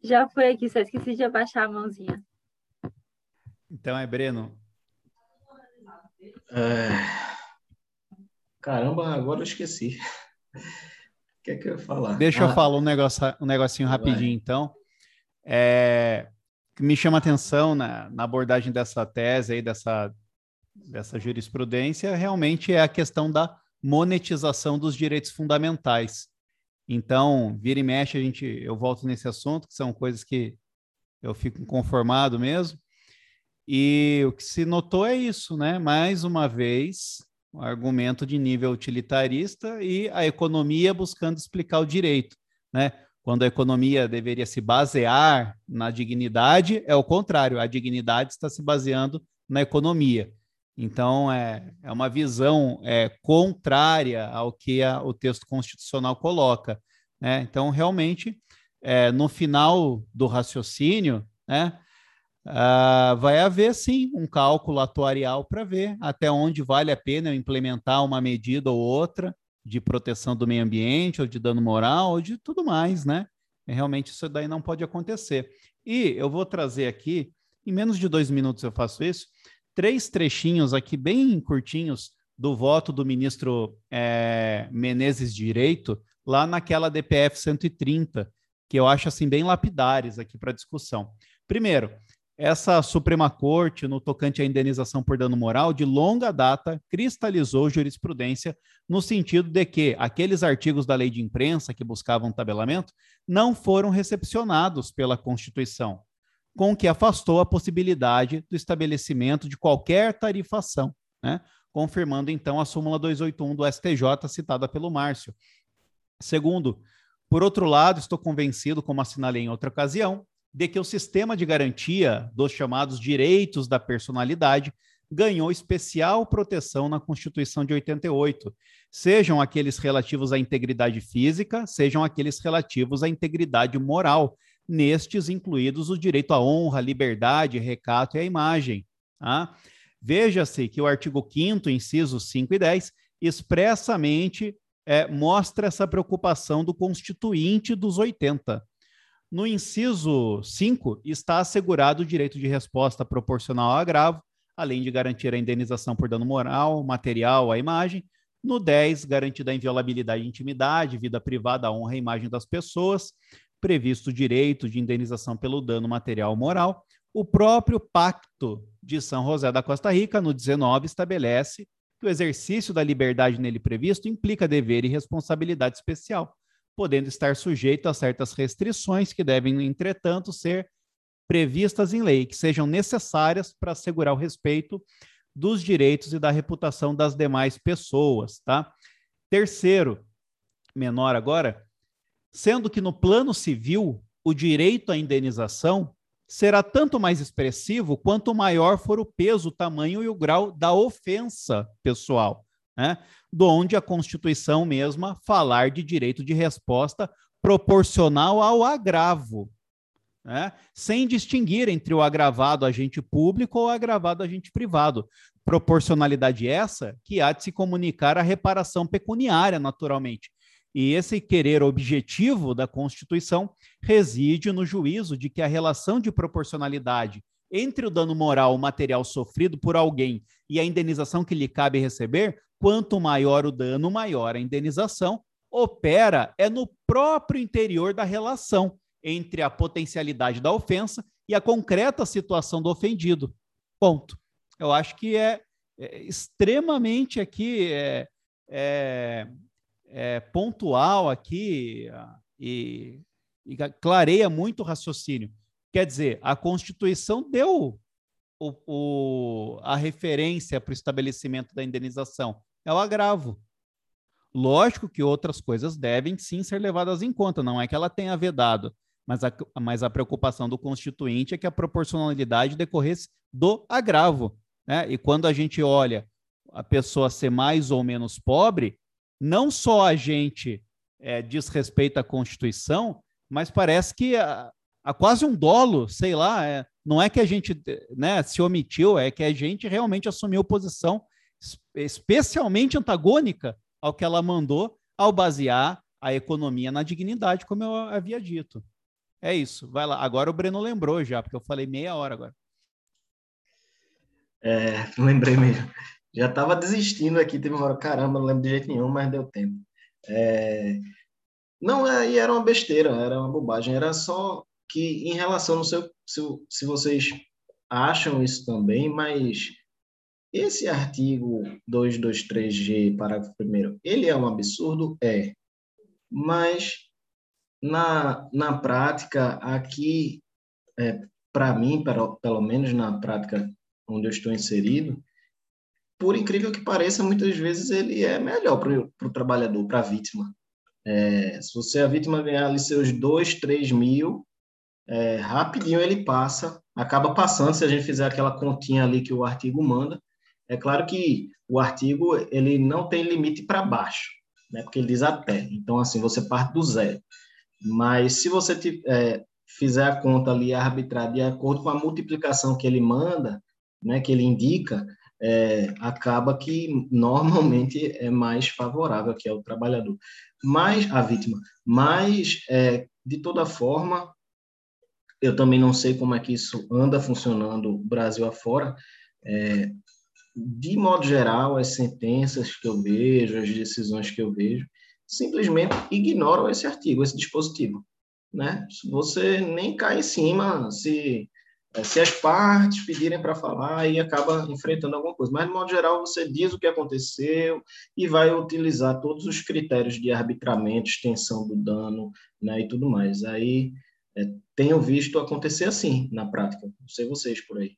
Já foi aqui, só esqueci de abaixar a mãozinha. Então é Breno. É... Caramba, agora eu esqueci. O que é que eu ia falar? Deixa ah, eu falar um, negócio, um negocinho rapidinho, então. É, que me chama atenção na, na abordagem dessa tese aí, dessa, dessa jurisprudência, realmente é a questão da monetização dos direitos fundamentais. Então, vira e mexe, a gente, eu volto nesse assunto, que são coisas que eu fico conformado mesmo. E o que se notou é isso, né? Mais uma vez, um argumento de nível utilitarista e a economia buscando explicar o direito, né? Quando a economia deveria se basear na dignidade, é o contrário, a dignidade está se baseando na economia. Então, é, é uma visão é, contrária ao que a, o texto constitucional coloca. Né? Então, realmente, é, no final do raciocínio, né, Uh, vai haver sim um cálculo atuarial para ver até onde vale a pena implementar uma medida ou outra de proteção do meio ambiente, ou de dano moral, ou de tudo mais, né? E realmente isso daí não pode acontecer. E eu vou trazer aqui, em menos de dois minutos eu faço isso, três trechinhos aqui bem curtinhos do voto do ministro é, Menezes Direito, lá naquela DPF 130, que eu acho assim bem lapidares aqui para discussão. Primeiro, essa Suprema Corte, no tocante à indenização por dano moral, de longa data, cristalizou jurisprudência no sentido de que aqueles artigos da lei de imprensa que buscavam tabelamento não foram recepcionados pela Constituição, com que afastou a possibilidade do estabelecimento de qualquer tarifação, né? confirmando então a súmula 281 do STJ citada pelo Márcio. Segundo, por outro lado, estou convencido, como assinalei em outra ocasião, de que o sistema de garantia dos chamados direitos da personalidade ganhou especial proteção na Constituição de 88, sejam aqueles relativos à integridade física, sejam aqueles relativos à integridade moral, nestes incluídos o direito à honra, liberdade, recato e à imagem. Tá? Veja-se que o artigo 5 incisos 5 e 10, expressamente é, mostra essa preocupação do constituinte dos 80. No inciso 5, está assegurado o direito de resposta proporcional ao agravo, além de garantir a indenização por dano moral, material à imagem. No 10, garantida a inviolabilidade de intimidade, vida privada, honra e imagem das pessoas, previsto o direito de indenização pelo dano material ou moral. O próprio Pacto de São José da Costa Rica, no 19, estabelece que o exercício da liberdade nele previsto implica dever e responsabilidade especial, podendo estar sujeito a certas restrições que devem, entretanto, ser previstas em lei, que sejam necessárias para assegurar o respeito dos direitos e da reputação das demais pessoas, tá? Terceiro, menor agora, sendo que no plano civil o direito à indenização será tanto mais expressivo quanto maior for o peso, o tamanho e o grau da ofensa pessoal, né? Do onde a Constituição mesma falar de direito de resposta proporcional ao agravo, né? sem distinguir entre o agravado agente público ou o agravado agente privado. Proporcionalidade essa que há de se comunicar a reparação pecuniária, naturalmente. E esse querer objetivo da Constituição reside no juízo de que a relação de proporcionalidade entre o dano moral material sofrido por alguém e a indenização que lhe cabe receber, quanto maior o dano, maior a indenização, opera é no próprio interior da relação entre a potencialidade da ofensa e a concreta situação do ofendido. Ponto. Eu acho que é, é extremamente aqui é, é, é pontual aqui e, e, clareia muito o raciocínio. Quer dizer, a Constituição deu o, o, a referência para o estabelecimento da indenização. É o agravo. Lógico que outras coisas devem sim ser levadas em conta, não é que ela tenha vedado, mas a, mas a preocupação do constituinte é que a proporcionalidade decorresse do agravo. Né? E quando a gente olha a pessoa ser mais ou menos pobre, não só a gente é, desrespeita a Constituição, mas parece que há, há quase um dolo, sei lá, é, não é que a gente né, se omitiu, é que a gente realmente assumiu posição especialmente antagônica ao que ela mandou ao basear a economia na dignidade, como eu havia dito. É isso, vai lá. Agora o Breno lembrou já, porque eu falei meia hora agora. É, lembrei mesmo. Já estava desistindo aqui, teve uma hora, caramba, não lembro de jeito nenhum, mas deu tempo. É, não, aí era uma besteira, era uma bobagem, era só que em relação, não sei se, se vocês acham isso também, mas esse artigo 223G, parágrafo 1 ele é um absurdo? É. Mas na, na prática, aqui, é, para mim, pelo, pelo menos na prática onde eu estou inserido, por incrível que pareça, muitas vezes ele é melhor para o trabalhador, para a vítima. É, se você, a vítima, ganhar ali seus 2, 3 mil, é, rapidinho ele passa, acaba passando, se a gente fizer aquela continha ali que o artigo manda. É claro que o artigo ele não tem limite para baixo, né, porque ele diz até. Então, assim, você parte do zero. Mas se você é, fizer a conta ali arbitrar de acordo com a multiplicação que ele manda, né, que ele indica, é, acaba que normalmente é mais favorável aqui ao trabalhador, mas a vítima. Mas é, de toda forma, eu também não sei como é que isso anda funcionando Brasil afora. É, de modo geral, as sentenças que eu vejo, as decisões que eu vejo, simplesmente ignoram esse artigo, esse dispositivo. Né? Você nem cai em cima se, eh, se as partes pedirem para falar e acaba enfrentando alguma coisa. Mas, de modo geral, você diz o que aconteceu e vai utilizar todos os critérios de arbitramento, extensão do dano né, e tudo mais. Aí, é, tenho visto acontecer assim na prática. Não sei vocês por aí.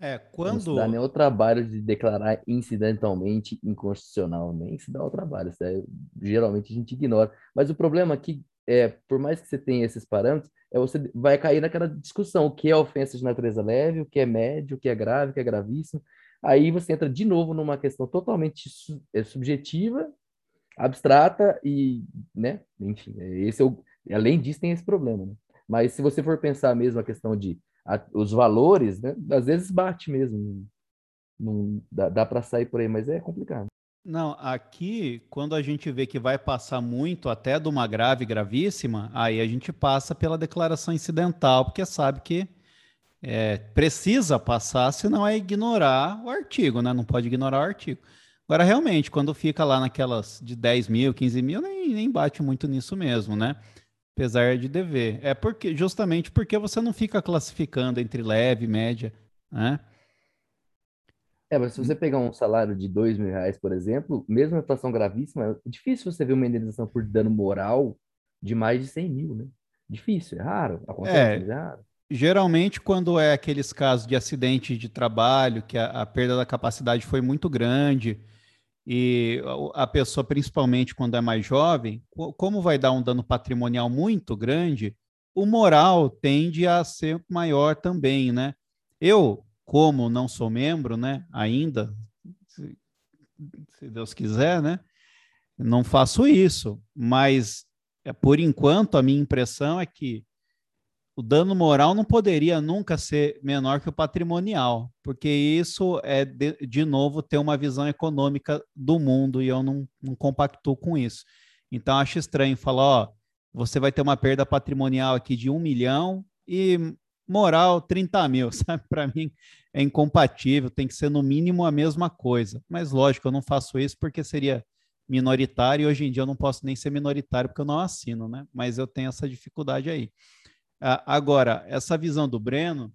É, quando. Não se dá nem o trabalho de declarar incidentalmente inconstitucional, nem se dá o trabalho. É, geralmente a gente ignora. Mas o problema aqui, é, por mais que você tenha esses parâmetros, é, você vai cair naquela discussão, o que é ofensa de natureza leve, o que é médio, o que é grave, o que é gravíssimo. Aí você entra de novo numa questão totalmente su é, subjetiva, abstrata e, né, enfim, é, esse é o, além disso tem esse problema, né? Mas se você for pensar mesmo a questão de a, os valores, né, às vezes bate mesmo, não, dá, dá para sair por aí, mas é complicado. Não, aqui, quando a gente vê que vai passar muito até de uma grave, gravíssima, aí a gente passa pela declaração incidental, porque sabe que é, precisa passar, senão é ignorar o artigo, né? Não pode ignorar o artigo. Agora, realmente, quando fica lá naquelas de 10 mil, 15 mil, nem, nem bate muito nisso mesmo, né? Apesar de dever. É porque justamente porque você não fica classificando entre leve, média, né? É, mas se você pegar um salário de dois mil reais, por exemplo, mesmo uma situação gravíssima, é difícil você ver uma indenização por dano moral de mais de 100 mil, né? Difícil, é raro, acontece, é, é raro. Geralmente, quando é aqueles casos de acidente de trabalho, que a, a perda da capacidade foi muito grande, e a pessoa, principalmente quando é mais jovem, como vai dar um dano patrimonial muito grande, o moral tende a ser maior também, né? Eu, como não sou membro, né, ainda, se, se Deus quiser, né, não faço isso, mas é, por enquanto a minha impressão é que o dano moral não poderia nunca ser menor que o patrimonial, porque isso é, de, de novo, ter uma visão econômica do mundo e eu não, não compactuo com isso. Então, acho estranho falar, ó, você vai ter uma perda patrimonial aqui de um milhão e moral 30 mil, sabe? Para mim é incompatível, tem que ser no mínimo a mesma coisa. Mas lógico, eu não faço isso porque seria minoritário e hoje em dia eu não posso nem ser minoritário porque eu não assino, né? Mas eu tenho essa dificuldade aí. Agora, essa visão do Breno,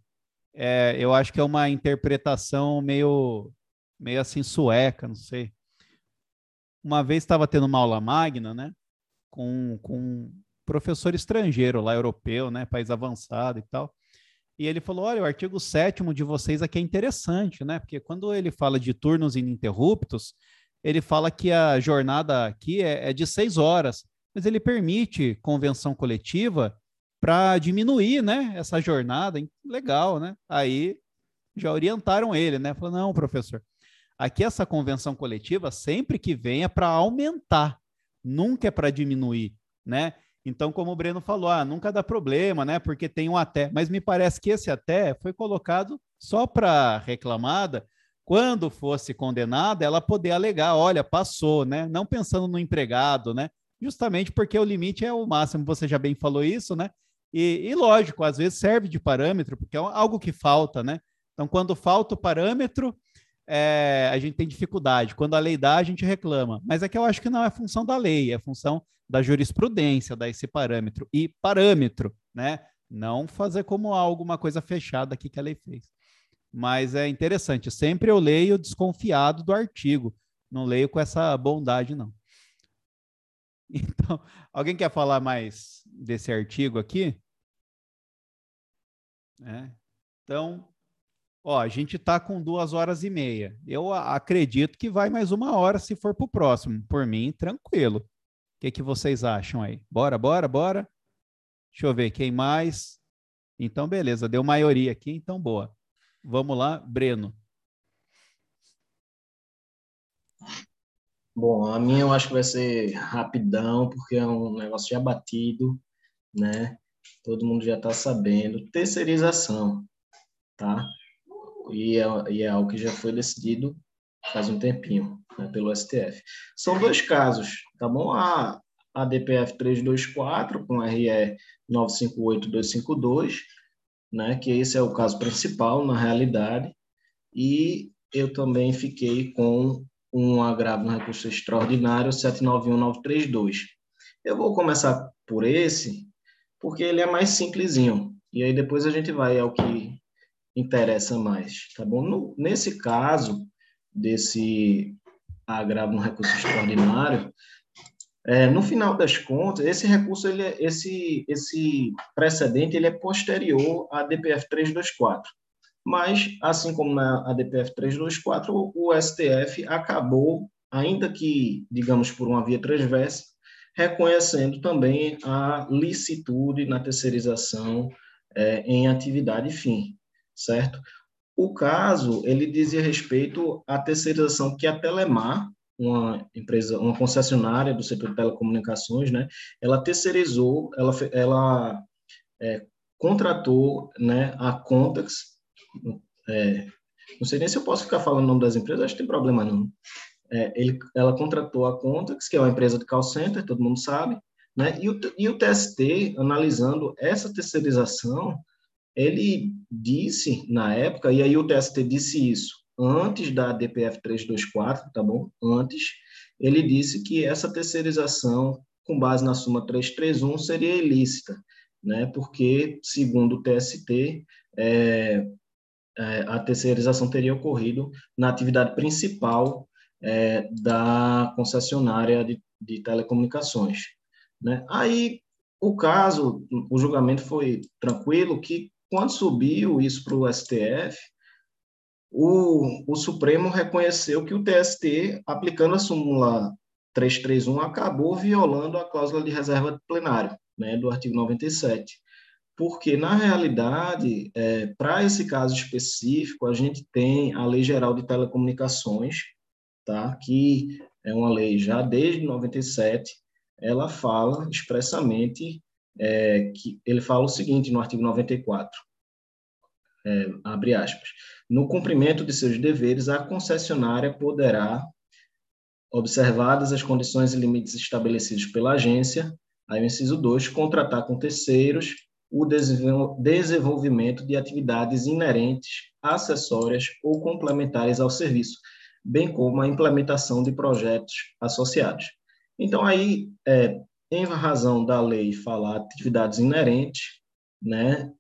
é, eu acho que é uma interpretação meio, meio assim sueca, não sei. Uma vez estava tendo uma aula magna, né? Com, com um professor estrangeiro lá, europeu, né? País avançado e tal. E ele falou: olha, o artigo 7 de vocês aqui é interessante, né? Porque quando ele fala de turnos ininterruptos, ele fala que a jornada aqui é, é de seis horas, mas ele permite convenção coletiva para diminuir, né? Essa jornada. Legal, né? Aí já orientaram ele, né? Falou: não, professor, aqui essa convenção coletiva, sempre que vem, é para aumentar, nunca é para diminuir, né? Então, como o Breno falou, ah, nunca dá problema, né? Porque tem um até. Mas me parece que esse até foi colocado só para reclamada, quando fosse condenada, ela poder alegar, olha, passou, né? Não pensando no empregado, né? Justamente porque o limite é o máximo, você já bem falou isso, né? E, e lógico, às vezes serve de parâmetro, porque é algo que falta, né? Então, quando falta o parâmetro, é, a gente tem dificuldade. Quando a lei dá, a gente reclama. Mas é que eu acho que não é função da lei, é função da jurisprudência, dar esse parâmetro. E parâmetro, né? Não fazer como alguma coisa fechada aqui que a lei fez. Mas é interessante, sempre eu leio desconfiado do artigo, não leio com essa bondade, não. Então, alguém quer falar mais desse artigo aqui? É. Então, ó, a gente está com duas horas e meia. Eu acredito que vai mais uma hora se for para o próximo. Por mim, tranquilo que, que vocês acham aí? Bora, bora, bora? Deixa eu ver quem mais. Então, beleza, deu maioria aqui, então boa. Vamos lá, Breno. Bom, a minha eu acho que vai ser rapidão, porque é um negócio já batido, né? Todo mundo já está sabendo. Terceirização, tá? E é, e é algo que já foi decidido faz um tempinho né, pelo STF. São dois casos, tá bom? A, a DPF 324 com RE 958252, né, que esse é o caso principal na realidade, e eu também fiquei com um agravo no recurso extraordinário 791932. Eu vou começar por esse, porque ele é mais simplesinho, e aí depois a gente vai ao que interessa mais, tá bom? No, nesse caso desse agravo no recurso extraordinário, é, no final das contas, esse recurso, ele é, esse, esse precedente, ele é posterior à DPF 324. Mas, assim como na ADPF 324, o, o STF acabou, ainda que, digamos, por uma via transversa, reconhecendo também a licitude na terceirização é, em atividade fim, certo? O caso, ele dizia respeito à terceirização que a Telemar, uma empresa, uma concessionária do setor de telecomunicações, né, ela terceirizou, ela, ela é, contratou né, a Contax, é, não sei nem se eu posso ficar falando o nome das empresas, acho que tem problema não. É, ele, ela contratou a Contax, que é uma empresa de call center, todo mundo sabe, né, e, o, e o TST, analisando essa terceirização, ele disse na época, e aí o TST disse isso antes da DPF 324, tá bom? Antes, ele disse que essa terceirização com base na súmula 331 seria ilícita, né? Porque, segundo o TST, é, é, a terceirização teria ocorrido na atividade principal é, da concessionária de, de telecomunicações. Né? Aí, o caso, o julgamento foi tranquilo, que quando subiu isso para o STF, o, Supremo reconheceu que o TST, aplicando a súmula 331, acabou violando a cláusula de reserva de plenário, né, do artigo 97. Porque, na realidade, é, para esse caso específico, a gente tem a Lei Geral de Telecomunicações, tá, que é uma lei já desde 97, ela fala expressamente é, que ele fala o seguinte no artigo 94, é, abre aspas, no cumprimento de seus deveres, a concessionária poderá, observadas as condições e limites estabelecidos pela agência, aí o inciso 2, contratar com terceiros o desenvolvimento de atividades inerentes, acessórias ou complementares ao serviço, bem como a implementação de projetos associados. Então, aí, é, em razão da lei falar atividades inerentes, né,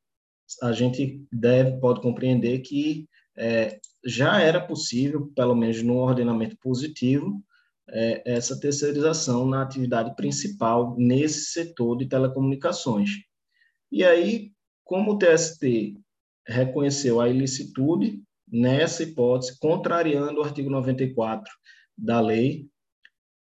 a gente deve, pode compreender que é, já era possível, pelo menos no ordenamento positivo, é, essa terceirização na atividade principal nesse setor de telecomunicações. E aí, como o TST reconheceu a ilicitude nessa hipótese, contrariando o artigo 94 da lei,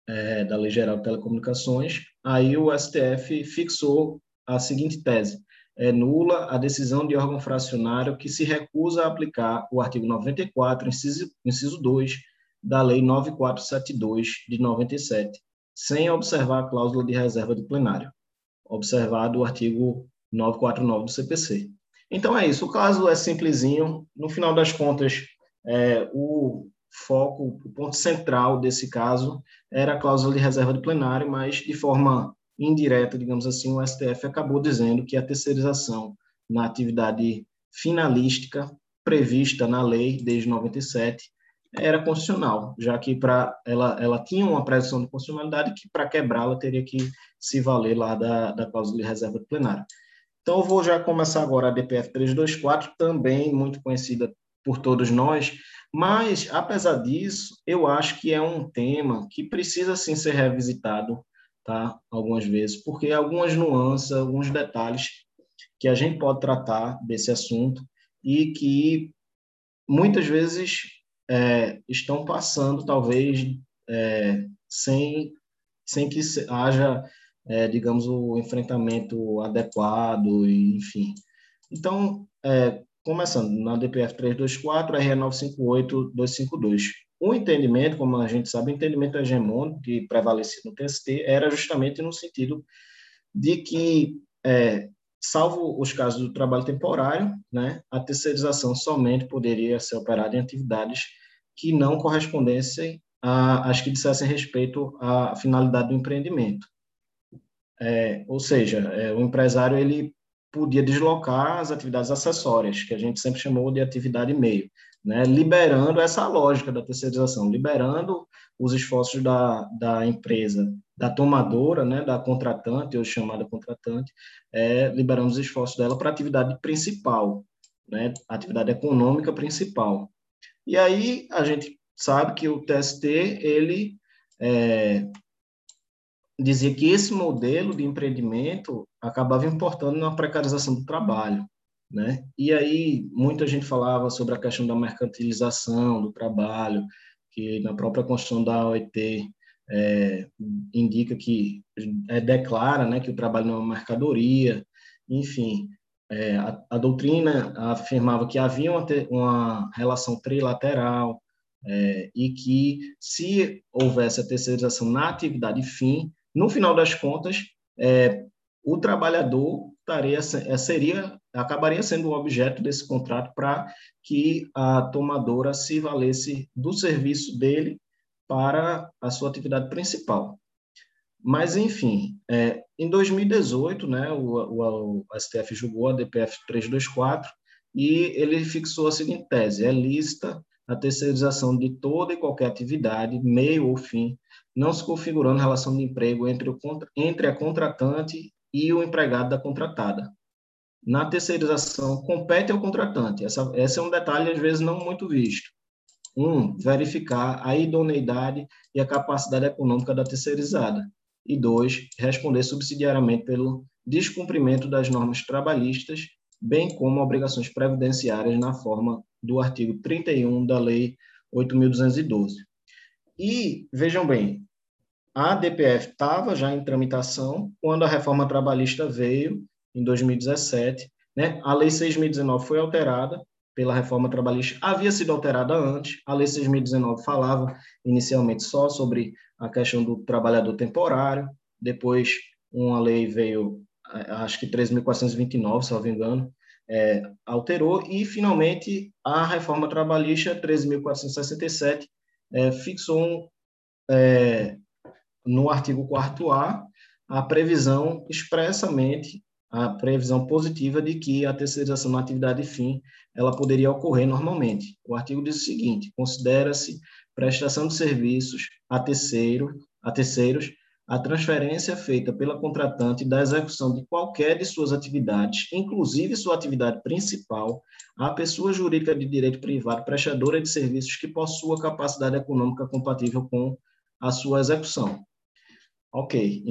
é, da Lei Geral de Telecomunicações, aí o STF fixou a seguinte tese: é nula a decisão de órgão fracionário que se recusa a aplicar o artigo 94, inciso, inciso 2, da Lei 9472 de 97, sem observar a cláusula de reserva de plenário, observado o artigo 949 do CPC. Então é isso, o caso é simplesinho, no final das contas, é, o foco, o ponto central desse caso era a cláusula de reserva de plenário, mas de forma indireta, digamos assim, o STF acabou dizendo que a terceirização na atividade finalística prevista na lei desde 97 era constitucional, já que para ela ela tinha uma presunção de constitucionalidade que para quebrá-la teria que se valer lá da, da cláusula de reserva plenária. Então eu vou já começar agora a DPF 324, também muito conhecida por todos nós, mas apesar disso, eu acho que é um tema que precisa sim ser revisitado tá? Algumas vezes, porque algumas nuances, alguns detalhes que a gente pode tratar desse assunto e que muitas vezes é, estão passando, talvez, é, sem, sem que haja, é, digamos, o enfrentamento adequado, enfim. Então, é, começando na DPF 324, RE 958 252 o entendimento, como a gente sabe, o entendimento hegemônico que prevalecia no TST era justamente no sentido de que, é, salvo os casos do trabalho temporário, né, a terceirização somente poderia ser operada em atividades que não correspondessem às que dissessem respeito à finalidade do empreendimento. É, ou seja, é, o empresário ele podia deslocar as atividades acessórias, que a gente sempre chamou de atividade meio né, liberando essa lógica da terceirização, liberando os esforços da, da empresa, da tomadora, né, da contratante, ou chamada contratante, é, liberando os esforços dela para a atividade principal, né, atividade econômica principal. E aí a gente sabe que o TST, ele é, dizia que esse modelo de empreendimento acabava importando na precarização do trabalho, né? E aí muita gente falava sobre a questão da mercantilização do trabalho, que na própria construção da OIT é, indica que é, declara né, que o trabalho não é uma mercadoria, enfim, é, a, a, doutrina afirmava que havia uma, uma relação trilateral é, e que se houvesse a terceirização na atividade fim, no final das contas, é, o trabalhador é, seria acabaria sendo o objeto desse contrato para que a tomadora se valesse do serviço dele para a sua atividade principal. Mas, enfim, é, em 2018, né, o, o, o, STF julgou a DPF 324 e ele fixou a seguinte tese: é lícita a terceirização de toda e qualquer atividade, meio ou fim, não se configurando relação de emprego entre, o, entre a contratante e o empregado da contratada. Na terceirização, compete ao contratante. Essa, esse é um detalhe, às vezes, não muito visto. Um, verificar a idoneidade e a capacidade econômica da terceirizada. E dois, responder subsidiariamente pelo descumprimento das normas trabalhistas, bem como obrigações previdenciárias na forma do artigo 31 da Lei 8.212. E, vejam bem, a DPF estava já em tramitação quando a reforma trabalhista veio, em 2017. Né? A Lei 6.019 foi alterada pela reforma trabalhista, havia sido alterada antes. A Lei 6.019 falava inicialmente só sobre a questão do trabalhador temporário, depois uma lei veio, acho que 3.429, se não me engano, é, alterou, e finalmente a reforma trabalhista 13.467 é, fixou um, é, no artigo 4A a previsão expressamente a previsão positiva de que a terceirização na atividade fim ela poderia ocorrer normalmente. O artigo diz o seguinte: considera-se prestação de serviços a terceiro, a terceiros a transferência feita pela contratante da execução de qualquer de suas atividades, inclusive sua atividade principal, à pessoa jurídica de direito privado prestadora de serviços que possua capacidade econômica compatível com a sua execução. Ok.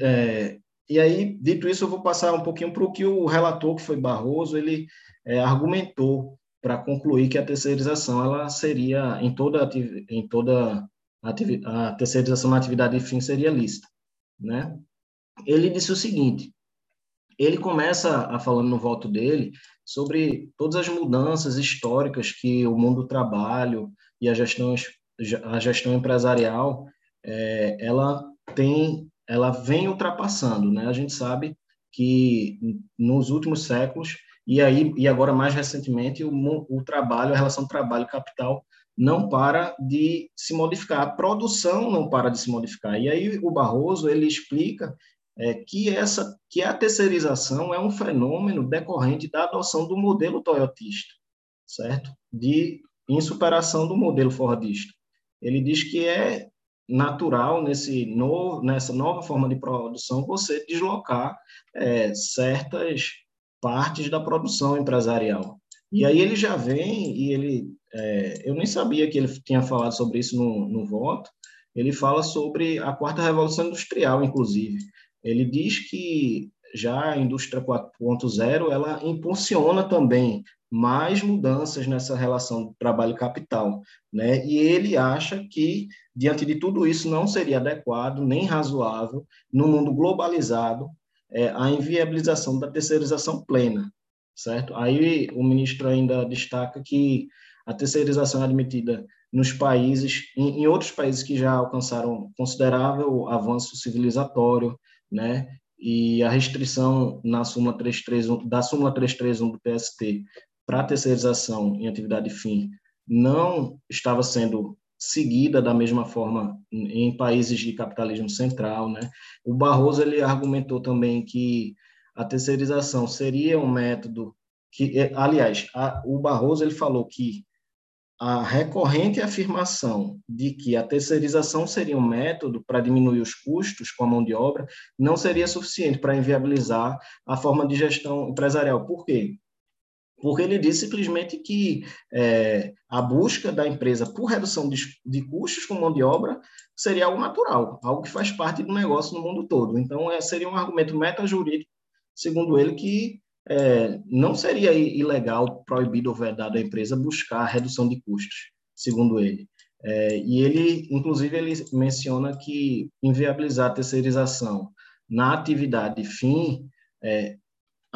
É, e aí, dito isso, eu vou passar um pouquinho para o que o relator, que foi Barroso, ele é, argumentou para concluir que a terceirização ela seria, em toda, em toda a terceirização na atividade de fim seria lícita. Né? Ele disse o seguinte, ele começa a falando no voto dele sobre todas as mudanças históricas que o mundo do trabalho e a gestão, a gestão empresarial é, ela tem ela vem ultrapassando, né? A gente sabe que nos últimos séculos e aí e agora mais recentemente o, o trabalho, a relação trabalho capital não para de se modificar, a produção não para de se modificar. E aí o Barroso ele explica é, que essa que a terceirização é um fenômeno decorrente da adoção do modelo toyotista, certo? De insuperação do modelo fordista. Ele diz que é natural nesse novo, nessa nova forma de produção você deslocar é, certas partes da produção empresarial. E aí ele já vem e ele, é, eu nem sabia que ele tinha falado sobre isso no, no voto. Ele fala sobre a quarta revolução industrial, inclusive. Ele diz que já a indústria 4.0 ela impulsiona também mais mudanças nessa relação trabalho-capital, né? E ele acha que diante de tudo isso não seria adequado nem razoável no mundo globalizado é, a inviabilização da terceirização plena, certo? Aí o ministro ainda destaca que a terceirização é admitida nos países, em, em outros países que já alcançaram considerável avanço civilizatório, né? E a restrição na súmula 331, da súmula 331 do PST para a terceirização em atividade fim não estava sendo seguida da mesma forma em países de capitalismo central, né? O Barroso ele argumentou também que a terceirização seria um método que, é, aliás, a, o Barroso ele falou que a recorrente afirmação de que a terceirização seria um método para diminuir os custos com a mão de obra não seria suficiente para inviabilizar a forma de gestão empresarial. Por quê? Porque ele disse simplesmente que é, a busca da empresa por redução de, de, custos com mão de obra seria algo natural, algo que faz parte do negócio no mundo todo. Então, é, seria um argumento metajurídico, segundo ele, que é, não seria ilegal, proibido ou vedado a empresa buscar redução de custos, segundo ele. É, e ele, inclusive, ele menciona que inviabilizar a terceirização na atividade fim é,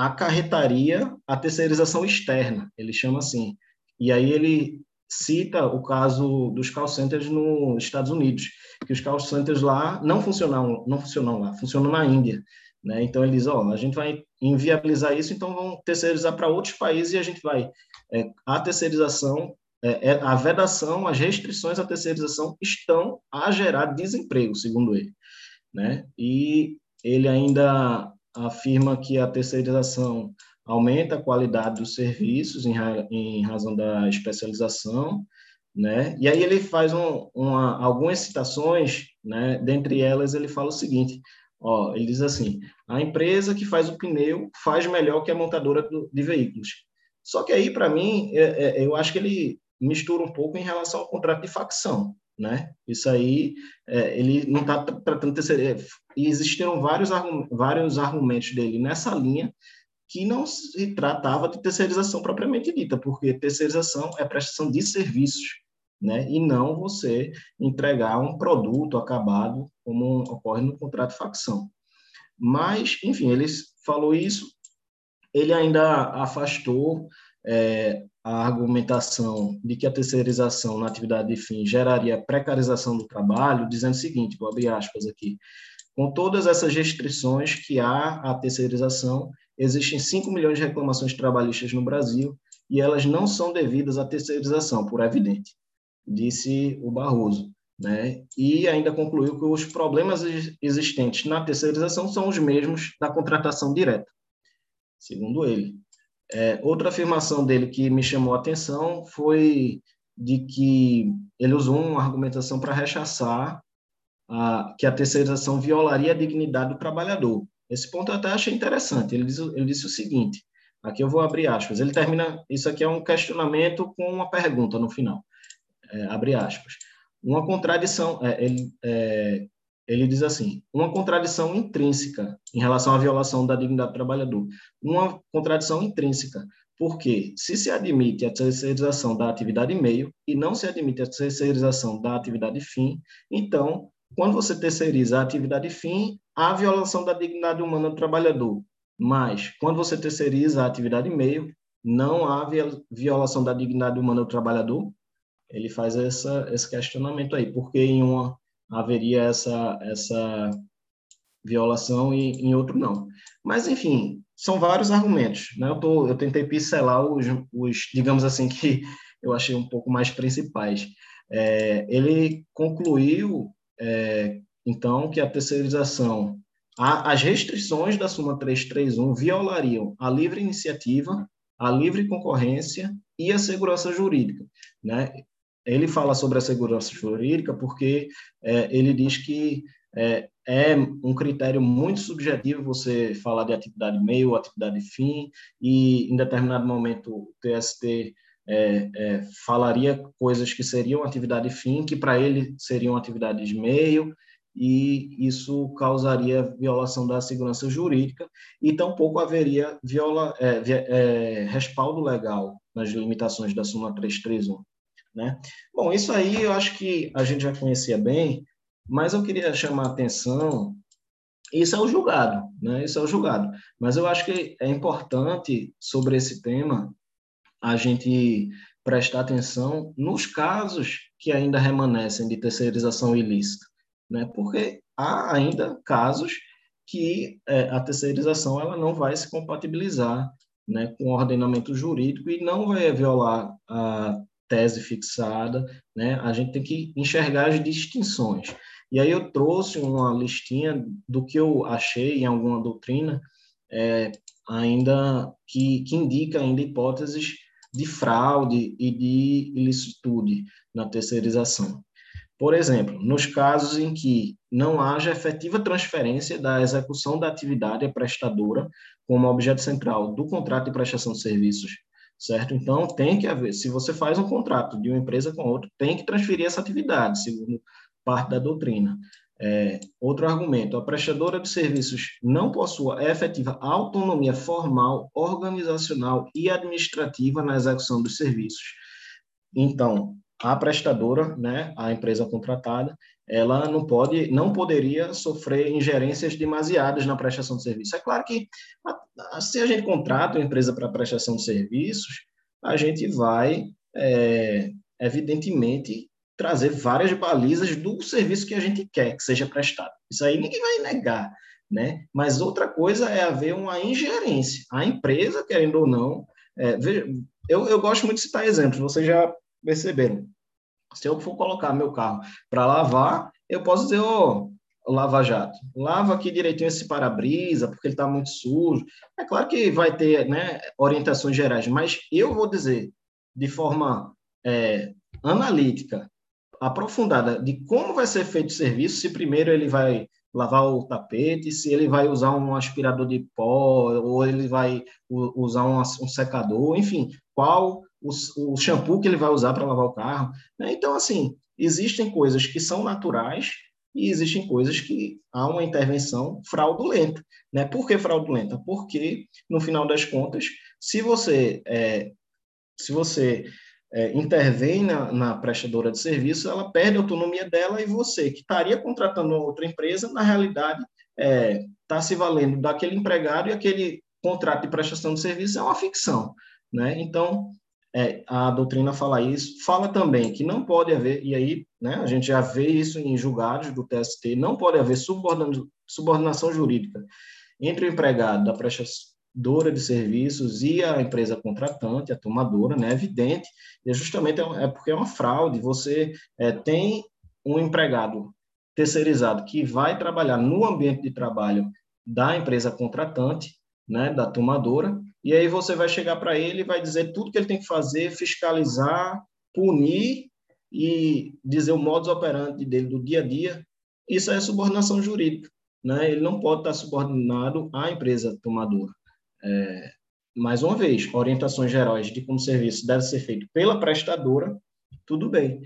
acarretaria a terceirização externa, ele chama assim. E aí ele cita o caso dos call centers nos Estados Unidos, que os call centers lá não funcionam, não funcionam lá, funcionam na Índia. Né? Então ele diz, ó, a gente vai inviabilizar isso, então vamos terceirizar para outros países e a gente vai é, a terceirização, é, é, a vedação, as restrições à terceirização estão a gerar desemprego, segundo ele, né? E ele ainda afirma que a terceirização aumenta a qualidade dos serviços em, em razão da especialização, né? E aí ele faz um, uma, algumas citações, né? Dentre elas ele fala o seguinte: Ó, ele diz assim: a empresa que faz o pneu faz melhor que a montadora de veículos. Só que aí, para mim, é, é, eu acho que ele mistura um pouco em relação ao contrato de facção. Né? Isso aí, é, ele não está tratando de ter... E existiram vários, vários argumentos dele nessa linha que não se tratava de terceirização propriamente dita, porque terceirização é prestação de serviços né? E não você entregar um produto acabado, como ocorre no contrato de facção. Mas, enfim, ele falou isso, ele ainda afastou é, a argumentação de que a terceirização na atividade de fim geraria precarização do trabalho, dizendo o seguinte, vou abrir aspas aqui, com todas essas restrições que há à terceirização, existem 5 milhões de reclamações trabalhistas no Brasil e elas não são devidas à terceirização, por evidente disse o Barroso. Né? E ainda concluiu que os problemas existentes na terceirização são os mesmos da contratação direta, segundo ele. É, outra afirmação dele que me chamou a atenção foi de que ele usou uma argumentação para rechaçar a, que a terceirização violaria a dignidade do trabalhador. Esse ponto eu até achei interessante. Ele, diz, ele disse o seguinte: aqui eu vou abrir aspas. Ele termina. Isso aqui é um questionamento com uma pergunta no final é, abre aspas, uma contradição, é, ele, é, ele diz assim, uma contradição intrínseca em relação à violação da dignidade do trabalhador, uma contradição intrínseca, porque se se admite a terceirização da atividade meio e não se admite a terceirização da atividade fim, então, quando você terceiriza a atividade fim, há violação da dignidade humana do trabalhador. Mas, quando você terceiriza a atividade meio, não há violação da dignidade humana do trabalhador, ele faz essa, esse questionamento aí, porque em uma haveria essa, essa violação e em outro não. Mas, enfim, são vários argumentos. Né? Eu, tô, eu tentei pincelar os, os, digamos assim, que eu achei um pouco mais principais. É, ele concluiu, é, então, que a terceirização, as restrições da Suma 331 violariam a livre iniciativa, a livre concorrência e a segurança jurídica. Né? Ele fala sobre a segurança jurídica porque é, ele diz que é, é, um critério muito subjetivo você falar de atividade meio, atividade fim, e em determinado momento o TST é, é, falaria coisas que seriam atividade fim, que para ele seriam atividades meio, e isso causaria violação da segurança jurídica, e tampouco haveria viola, é, é, respaldo legal nas limitações da súmula 331. Né? Bom, isso aí eu acho que a gente já conhecia bem, mas eu queria chamar a atenção. Isso é o julgado, né? Isso é o julgado. Mas eu acho que é importante sobre esse tema a gente prestar atenção nos casos que ainda remanescem de terceirização ilícita, né? Porque há ainda casos que é, a terceirização ela não vai se compatibilizar né, com o ordenamento jurídico e não vai violar a tese fixada, né? A gente tem que enxergar as distinções. E aí eu trouxe uma listinha do que eu achei em alguma doutrina, é, ainda que, que indica ainda hipóteses de fraude e de ilicitude na terceirização. Por exemplo, nos casos em que não haja efetiva transferência da execução da atividade à prestadora como objeto central do contrato de prestação de serviços certo? Então, tem que haver, se você faz um contrato de uma empresa com outra, tem que transferir essa atividade, segundo parte da doutrina. É, outro argumento, a prestadora de serviços não possua efetiva autonomia formal, organizacional e administrativa na execução dos serviços. Então, a prestadora, né, a empresa contratada, ela não pode, não poderia sofrer ingerências demasiadas na prestação de serviço. É claro que se a gente contrata uma empresa para prestação de serviços, a gente vai, é, evidentemente, trazer várias balizas do serviço que a gente quer que seja prestado. Isso aí ninguém vai negar, né? Mas outra coisa é haver uma ingerência. A empresa, querendo ou não, é, veja, eu, eu gosto muito de citar exemplos, vocês já perceberam. Se eu for colocar meu carro para lavar, eu posso dizer, ó, oh, lava jato, lava aqui direitinho esse para-brisa, porque ele está muito sujo. É claro que vai ter né, orientações gerais, mas eu vou dizer de forma é, analítica aprofundada de como vai ser feito o serviço, se primeiro ele vai lavar o tapete, se ele vai usar um aspirador de pó, ou ele vai usar um, um secador, enfim, qual o, o, shampoo que ele vai usar para lavar o carro. Né? Então, assim, existem coisas que são naturais e existem coisas que há uma intervenção fraudulenta. Né? Por que fraudulenta? Porque, no final das contas, se você, é, se você é, intervém na, na, prestadora de serviço, ela perde a autonomia dela e você, que estaria contratando outra empresa, na realidade, está é, tá se valendo daquele empregado e aquele contrato de prestação de serviço é uma ficção. Né? Então, é, a doutrina fala isso, fala também que não pode haver, e aí né, a gente já vê isso em julgados do TST, não pode haver subordinação jurídica entre o empregado da prestadora de serviços e a empresa contratante, a tomadora, né? É evidente, e é justamente é, é porque é uma fraude. Você é, tem um empregado terceirizado que vai trabalhar no ambiente de trabalho da empresa contratante, né, da tomadora, e aí você vai chegar para ele e vai dizer tudo que ele tem que fazer, fiscalizar, punir e dizer o modus operandi dele do dia a dia. Isso é subordinação jurídica, né? Ele não pode estar subordinado à empresa tomadora. É, mais uma vez, orientações gerais de como o serviço deve ser feito pela prestadora, tudo bem.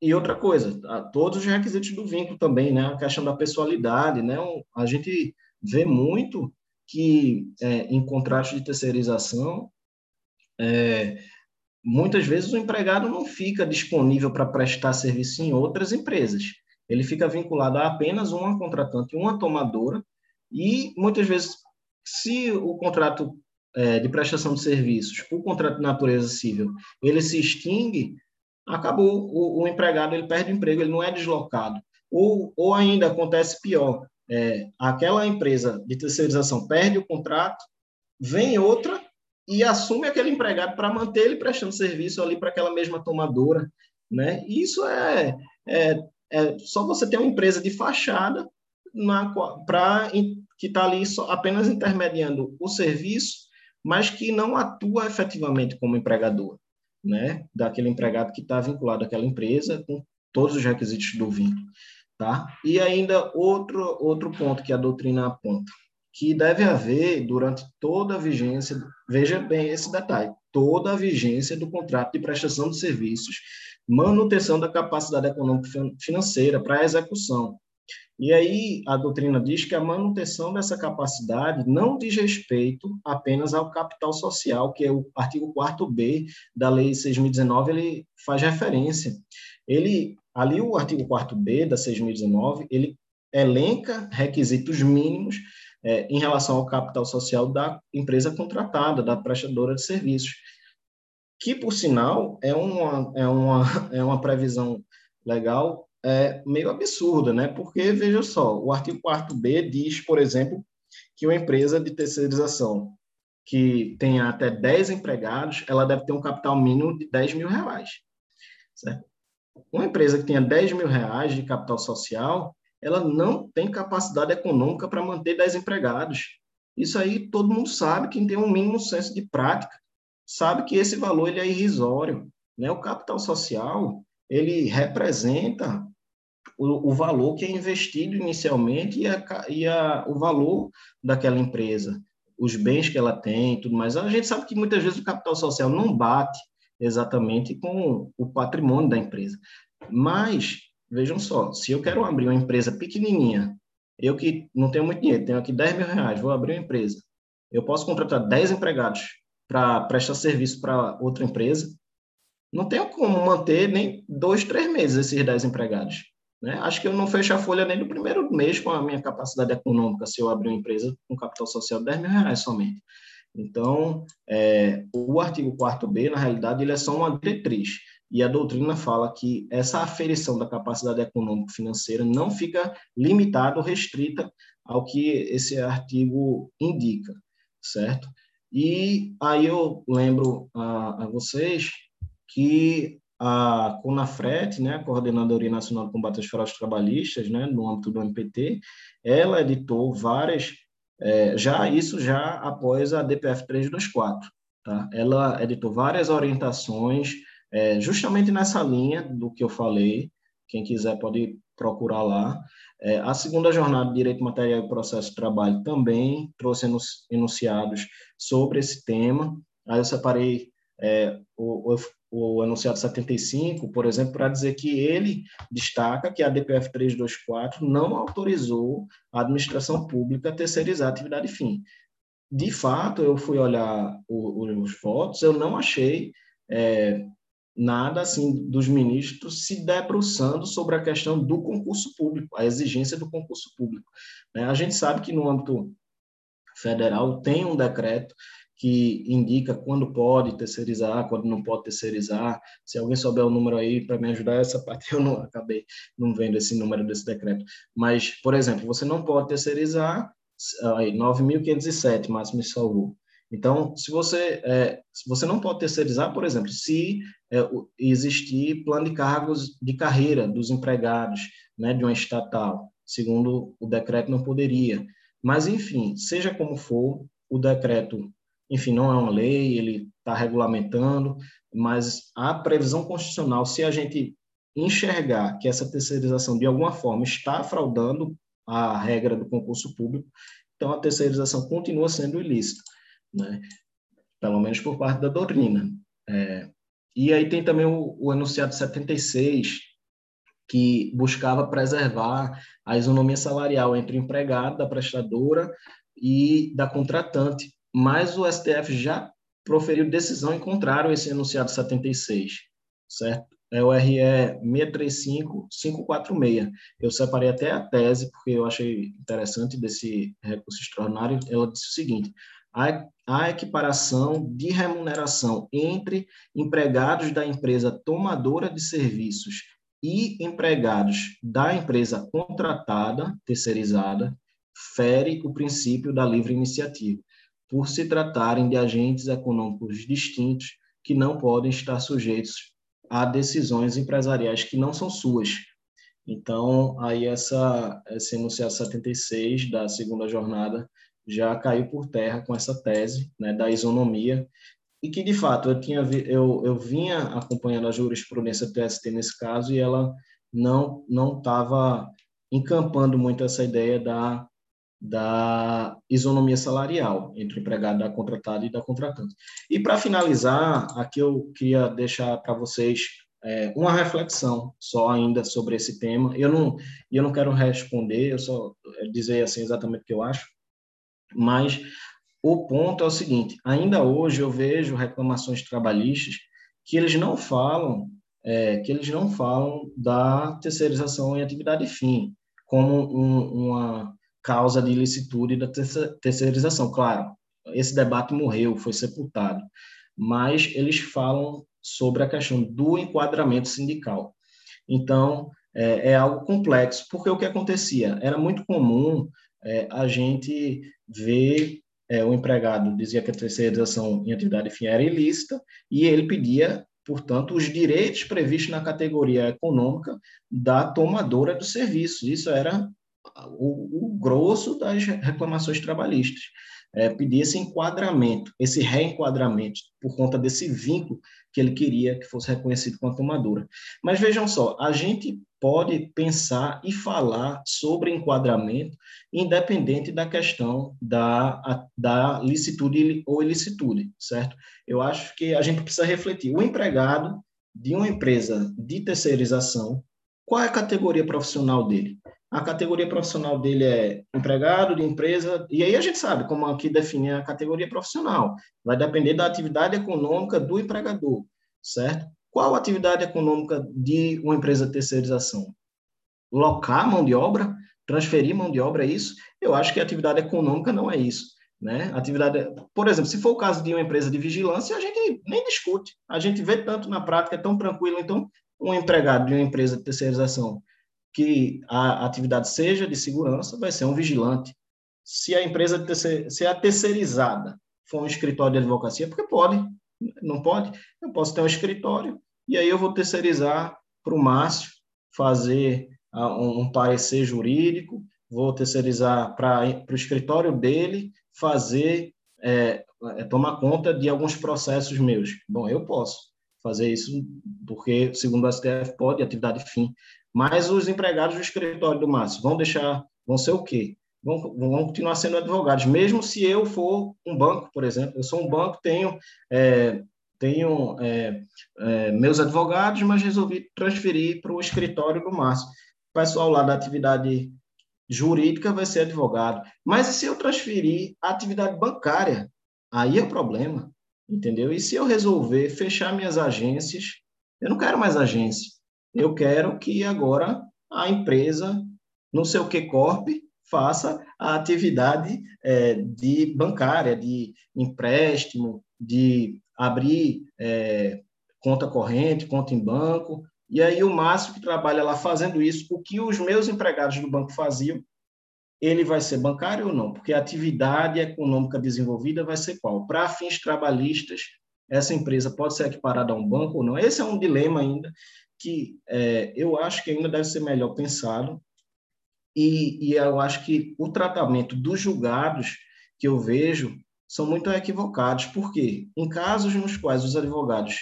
E outra coisa, todos os requisitos do vínculo também, né? A questão da pessoalidade, né? A gente vê muito que é, em contratos de terceirização, é, muitas vezes o empregado não fica disponível para prestar serviço em outras empresas. Ele fica vinculado a apenas uma contratante, uma tomadora, e muitas vezes se o contrato é, de prestação de serviços, o contrato de natureza civil, ele se extingue, acabou. O, o empregado ele perde o emprego, ele não é deslocado. Ou, ou ainda acontece pior, é, aquela empresa de terceirização perde o contrato, vem outra e assume aquele empregado para manter ele prestando serviço ali para aquela mesma tomadora, né? Isso é, é, é só você ter uma empresa de fachada para que está ali só, apenas intermediando o serviço, mas que não atua efetivamente como empregador, né? Daquele empregado que está vinculado àquela empresa com todos os requisitos do vínculo, tá? E ainda outro outro ponto que a doutrina aponta, que deve haver durante toda a vigência, veja bem esse detalhe, toda a vigência do contrato de prestação de serviços, manutenção da capacidade econômica financeira para a execução, e aí a doutrina diz que a manutenção dessa capacidade não diz respeito apenas ao capital social, que é o artigo 4b da Lei 6.019, ele faz referência. Ele, ali o artigo 4b da 6.019, ele elenca requisitos mínimos é, em relação ao capital social da empresa contratada, da prestadora de serviços, que, por sinal, é uma, é uma, é uma previsão legal é, meio absurda, né? Porque, veja só, o artigo 4b diz, por exemplo, que uma empresa de terceirização que tenha até 10 empregados, ela deve ter um capital mínimo de 10 mil reais. Certo? Uma empresa que tenha 10 mil reais de capital social, ela não tem capacidade econômica para manter 10 empregados. Isso aí todo mundo sabe, quem tem um mínimo senso de prática, sabe que esse valor ele é irrisório. Né? O capital social, ele representa o, o valor que é investido inicialmente e, a, e a, o valor daquela empresa, os bens que ela tem tudo mais. A gente sabe que muitas vezes o capital social não bate exatamente com o patrimônio da empresa. Mas, vejam só, se eu quero abrir uma empresa pequenininha, eu que não tenho muito dinheiro, tenho aqui 10 mil reais, vou abrir uma empresa, eu posso contratar 10 empregados para prestar serviço para outra empresa, não tenho como manter nem dois, três meses esses 10 empregados. Né? Acho que eu não fecho a folha nem no primeiro mês com a minha capacidade econômica, se eu abrir uma empresa com capital social de 10 mil reais somente. Então, é, o artigo 4b, na realidade, ele é só uma diretriz. E a doutrina fala que essa aferição da capacidade econômico-financeira não fica limitada ou restrita ao que esse artigo indica, certo? E aí eu lembro a, a vocês que a CONAFRET, né, a Coordenadoria Nacional de Combate às Fraudes Trabalhistas, né, no âmbito do MPT, ela editou várias, é, já isso já após a DPF 324, tá? Ela editou várias orientações é, justamente nessa linha do que eu falei, quem quiser pode procurar lá. É, a segunda jornada de Direito Material e Processo de Trabalho também trouxe enunciados sobre esse tema. Aí eu separei é, o, o enunciado 75, por exemplo, para dizer que ele destaca que a DPF 324 não autorizou a administração pública a terceirizar a atividade fim. De fato, eu fui olhar o, os votos, eu não achei é, nada assim dos ministros se debruçando sobre a questão do concurso público, a exigência do concurso público. Né? A gente sabe que no âmbito federal tem um decreto que indica quando pode terceirizar, quando não pode terceirizar. Se alguém souber o número aí para me ajudar, essa parte eu não acabei não vendo esse número desse decreto. Mas, por exemplo, você não pode terceirizar, aí 9.507, máximo me salvou. Então, se você, é, se você não pode terceirizar, por exemplo, se é, existir plano de cargos de carreira dos empregados né, de uma estatal, segundo o decreto não poderia. Mas, enfim, seja como for, o decreto, enfim, não é uma lei, ele está regulamentando, mas a previsão constitucional, se a gente enxergar que essa terceirização de alguma forma está fraudando a regra do concurso público, então a terceirização continua sendo ilícita né? pelo menos por parte da doutrina. É, e aí tem também o, o enunciado 76, que buscava preservar a isonomia salarial entre o empregado, da prestadora e da contratante, mas o STF já proferiu decisão em contrário a esse enunciado 76, certo? É o RE 635546. Eu separei até a tese, porque eu achei interessante desse recurso extraordinário. Ela disse o seguinte: a, a equiparação de remuneração entre empregados da empresa tomadora de serviços e empregados da empresa contratada, terceirizada, fere o princípio da livre iniciativa, por se tratarem de agentes econômicos distintos que não podem estar sujeitos a decisões empresariais que não são suas. Então, aí essa, esse enunciado 76 da segunda jornada já caiu por terra com essa tese né, da isonomia e que de fato eu tinha eu, eu vinha acompanhando a jurisprudência do TST nesse caso e ela não estava encampando muito essa ideia da da isonomia salarial entre o empregado da contratada e da contratante. E para finalizar, aqui eu queria deixar para vocês é, uma reflexão só ainda sobre esse tema. Eu não eu não quero responder, eu só dizer assim exatamente o que eu acho mas o ponto é o seguinte: ainda hoje eu vejo reclamações trabalhistas que eles não falam é, que eles não falam da terceirização em atividade fim como um, uma causa de ilicitude da terceirização. Claro, esse debate morreu, foi sepultado, mas eles falam sobre a questão do enquadramento sindical. Então, é, é algo complexo, porque o que acontecia? Era muito comum é, a gente vê é, o empregado dizia que a terceirização em atividade fim era ilícita e ele pedia, portanto, os direitos previstos na categoria econômica da tomadora do serviço. Isso era o, o grosso das reclamações trabalhistas. É, pedir esse enquadramento, esse reenquadramento, por conta desse vínculo que ele queria que fosse reconhecido com a tomadora. Mas vejam só, a gente pode pensar e falar sobre enquadramento, independente da questão da, da licitude ou ilicitude, certo? Eu acho que a gente precisa refletir. O empregado de uma empresa de terceirização, qual é a categoria profissional dele? A categoria profissional dele é empregado de empresa, e aí a gente sabe como aqui definir a categoria profissional. Vai depender da atividade econômica do empregador, certo? Qual a atividade econômica de uma empresa de terceirização? Locar mão de obra? Transferir mão de obra é isso? Eu acho que a atividade econômica não é isso. Né? Atividade, por exemplo, se for o caso de uma empresa de vigilância, a gente nem discute. A gente vê tanto na prática, é tão tranquilo. Então, um empregado de uma empresa de terceirização que a atividade seja de segurança, vai ser um vigilante. Se a empresa se a terceirizada for um escritório de advocacia, porque pode, não pode, eu posso ter um escritório e aí eu vou terceirizar para o Márcio fazer um parecer jurídico, vou terceirizar para o escritório dele fazer, é, é, tomar conta de alguns processos meus. Bom, eu posso fazer isso porque, segundo o STF, pode, atividade fim. Mas os empregados do escritório do Márcio vão deixar, vão ser o quê? Vão, vão continuar sendo advogados, mesmo se eu for um banco, por exemplo. Eu sou um banco, tenho é, tenho é, é, meus advogados, mas resolvi transferir para o escritório do Márcio. O pessoal lá da atividade jurídica vai ser advogado. Mas e se eu transferir a atividade bancária? Aí é o problema, entendeu? E se eu resolver fechar minhas agências, eu não quero mais agência. Eu quero que agora a empresa, não sei o que corp, faça a atividade é, de bancária, de empréstimo, de abrir é, conta corrente, conta em banco, e aí o Márcio que trabalha lá fazendo isso, o que os meus empregados do banco faziam, ele vai ser bancário ou não? Porque a atividade econômica desenvolvida vai ser qual? Para fins trabalhistas, essa empresa pode ser equiparada a um banco ou não? Esse é um dilema ainda que é, eu acho que ainda deve ser melhor pensado e, e eu acho que o tratamento dos julgados que eu vejo são muito equivocados. Por quê? Em casos nos quais os advogados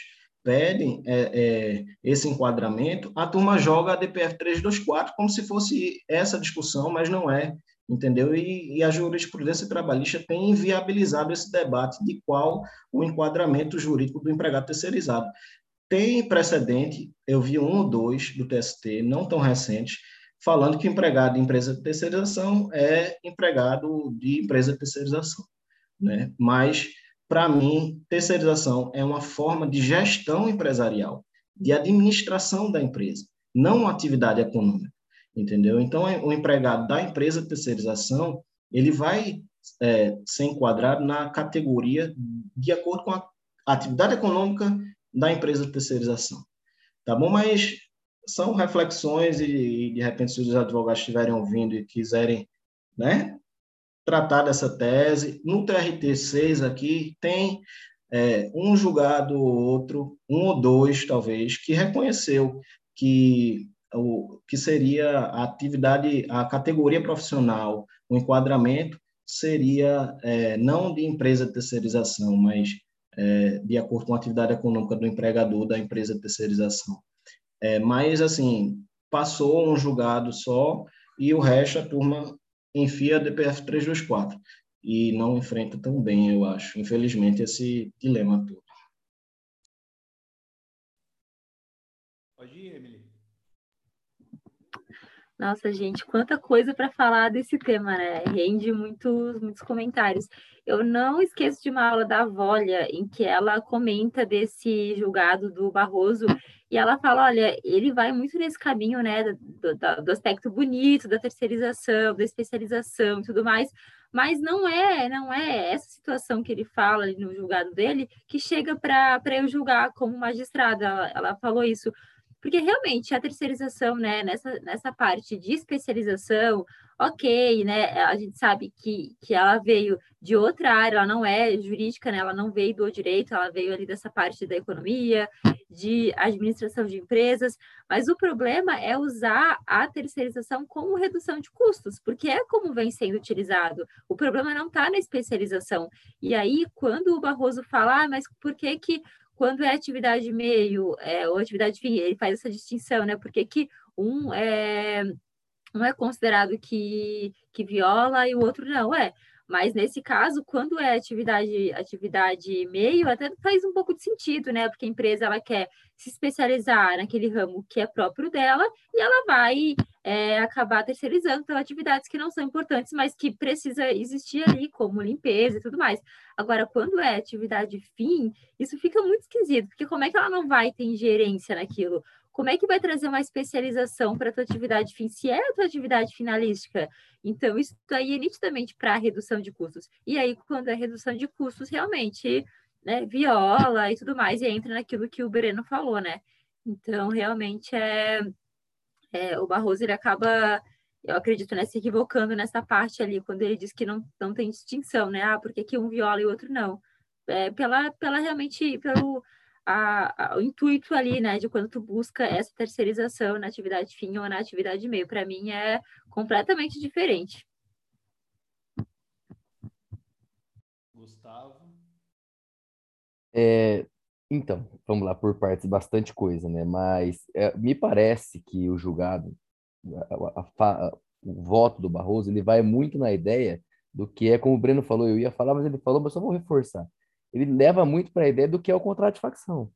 pedem é, é, esse enquadramento, a turma joga a DPF 324 como se fosse essa discussão, mas não é, entendeu? E, e, a jurisprudência trabalhista tem inviabilizado esse debate de qual o enquadramento jurídico do empregado terceirizado. Tem precedente, eu vi um ou dois do TST, não tão recentes, falando que empregado de empresa de terceirização é empregado de empresa de terceirização. Né? Mas para mim, terceirização é uma forma de gestão empresarial, de administração da empresa, não uma atividade econômica, entendeu? Então, o empregado da empresa de terceirização, ele vai é, ser enquadrado na categoria de acordo com a atividade econômica da empresa de terceirização, tá bom? Mas são reflexões e, de repente, se os advogados estiverem ouvindo e quiserem né, tratar dessa tese. No TRT6 aqui tem é, um julgado ou outro, um ou dois talvez, que reconheceu que o que seria a atividade, a categoria profissional, o enquadramento seria é, não de empresa de terceirização, mas é, de acordo com a atividade econômica do empregador da empresa de terceirização. É, mas, assim, passou um julgado só e o resto a turma enfia a DPF 324 e não enfrenta tão bem, eu acho, infelizmente, esse dilema todo. Pode ir, Emily. Nossa, gente, quanta coisa para falar desse tema, né? Rende muitos, muitos comentários. Eu não esqueço de uma aula da Volha, em que ela comenta desse julgado do Barroso e ela fala: olha, ele vai muito nesse caminho, né, do, do, do aspecto bonito, da terceirização, da especialização e tudo mais, mas não é, não é essa situação que ele fala no julgado dele que chega para eu julgar como magistrada. Ela, ela falou isso. Porque realmente a terceirização, né, nessa, nessa parte de especialização, ok, né? A gente sabe que, que ela veio de outra área, ela não é jurídica, né? Ela não veio do direito, ela veio ali dessa parte da economia, de administração de empresas, mas o problema é usar a terceirização como redução de custos, porque é como vem sendo utilizado. O problema não está na especialização. E aí, quando o Barroso fala, ah, mas por que que quando é atividade meio é, ou atividade fim, ele faz essa distinção, né? Porque que um é não é considerado que, que viola e o outro não. É, Mas nesse caso, quando é atividade atividade meio, até faz um pouco de sentido, né? Porque a empresa ela quer se especializar naquele ramo que é próprio dela e ela vai é, acabar terceirizando então, atividades que não são importantes, mas que precisa existir ali, como limpeza e tudo mais. Agora, quando é atividade fim, isso fica muito esquisito, porque como é que ela não vai ter ingerência naquilo? Como é que vai trazer uma especialização para a tua atividade fim, se é a tua atividade finalística? Então, isso aí é nitidamente para redução de custos. E aí, quando é redução de custos, realmente, né, viola e tudo mais, e entra naquilo que o Breno falou, né? Então, realmente, é, é o Barroso, ele acaba, eu acredito, né, se equivocando nessa parte ali, quando ele diz que não, não tem distinção, né? Ah, porque que um viola e o outro não. É, pela, pela realmente, pelo a, a, o intuito ali, né, de quando tu busca essa terceirização na atividade fim ou na atividade meio, para mim é completamente diferente. Gustavo? É, então, vamos lá, por partes, bastante coisa, né? Mas é, me parece que o julgado, a, a, o voto do Barroso, ele vai muito na ideia do que é, como o Breno falou, eu ia falar, mas ele falou, mas só vou reforçar ele leva muito para a ideia do que é o contrato de facção.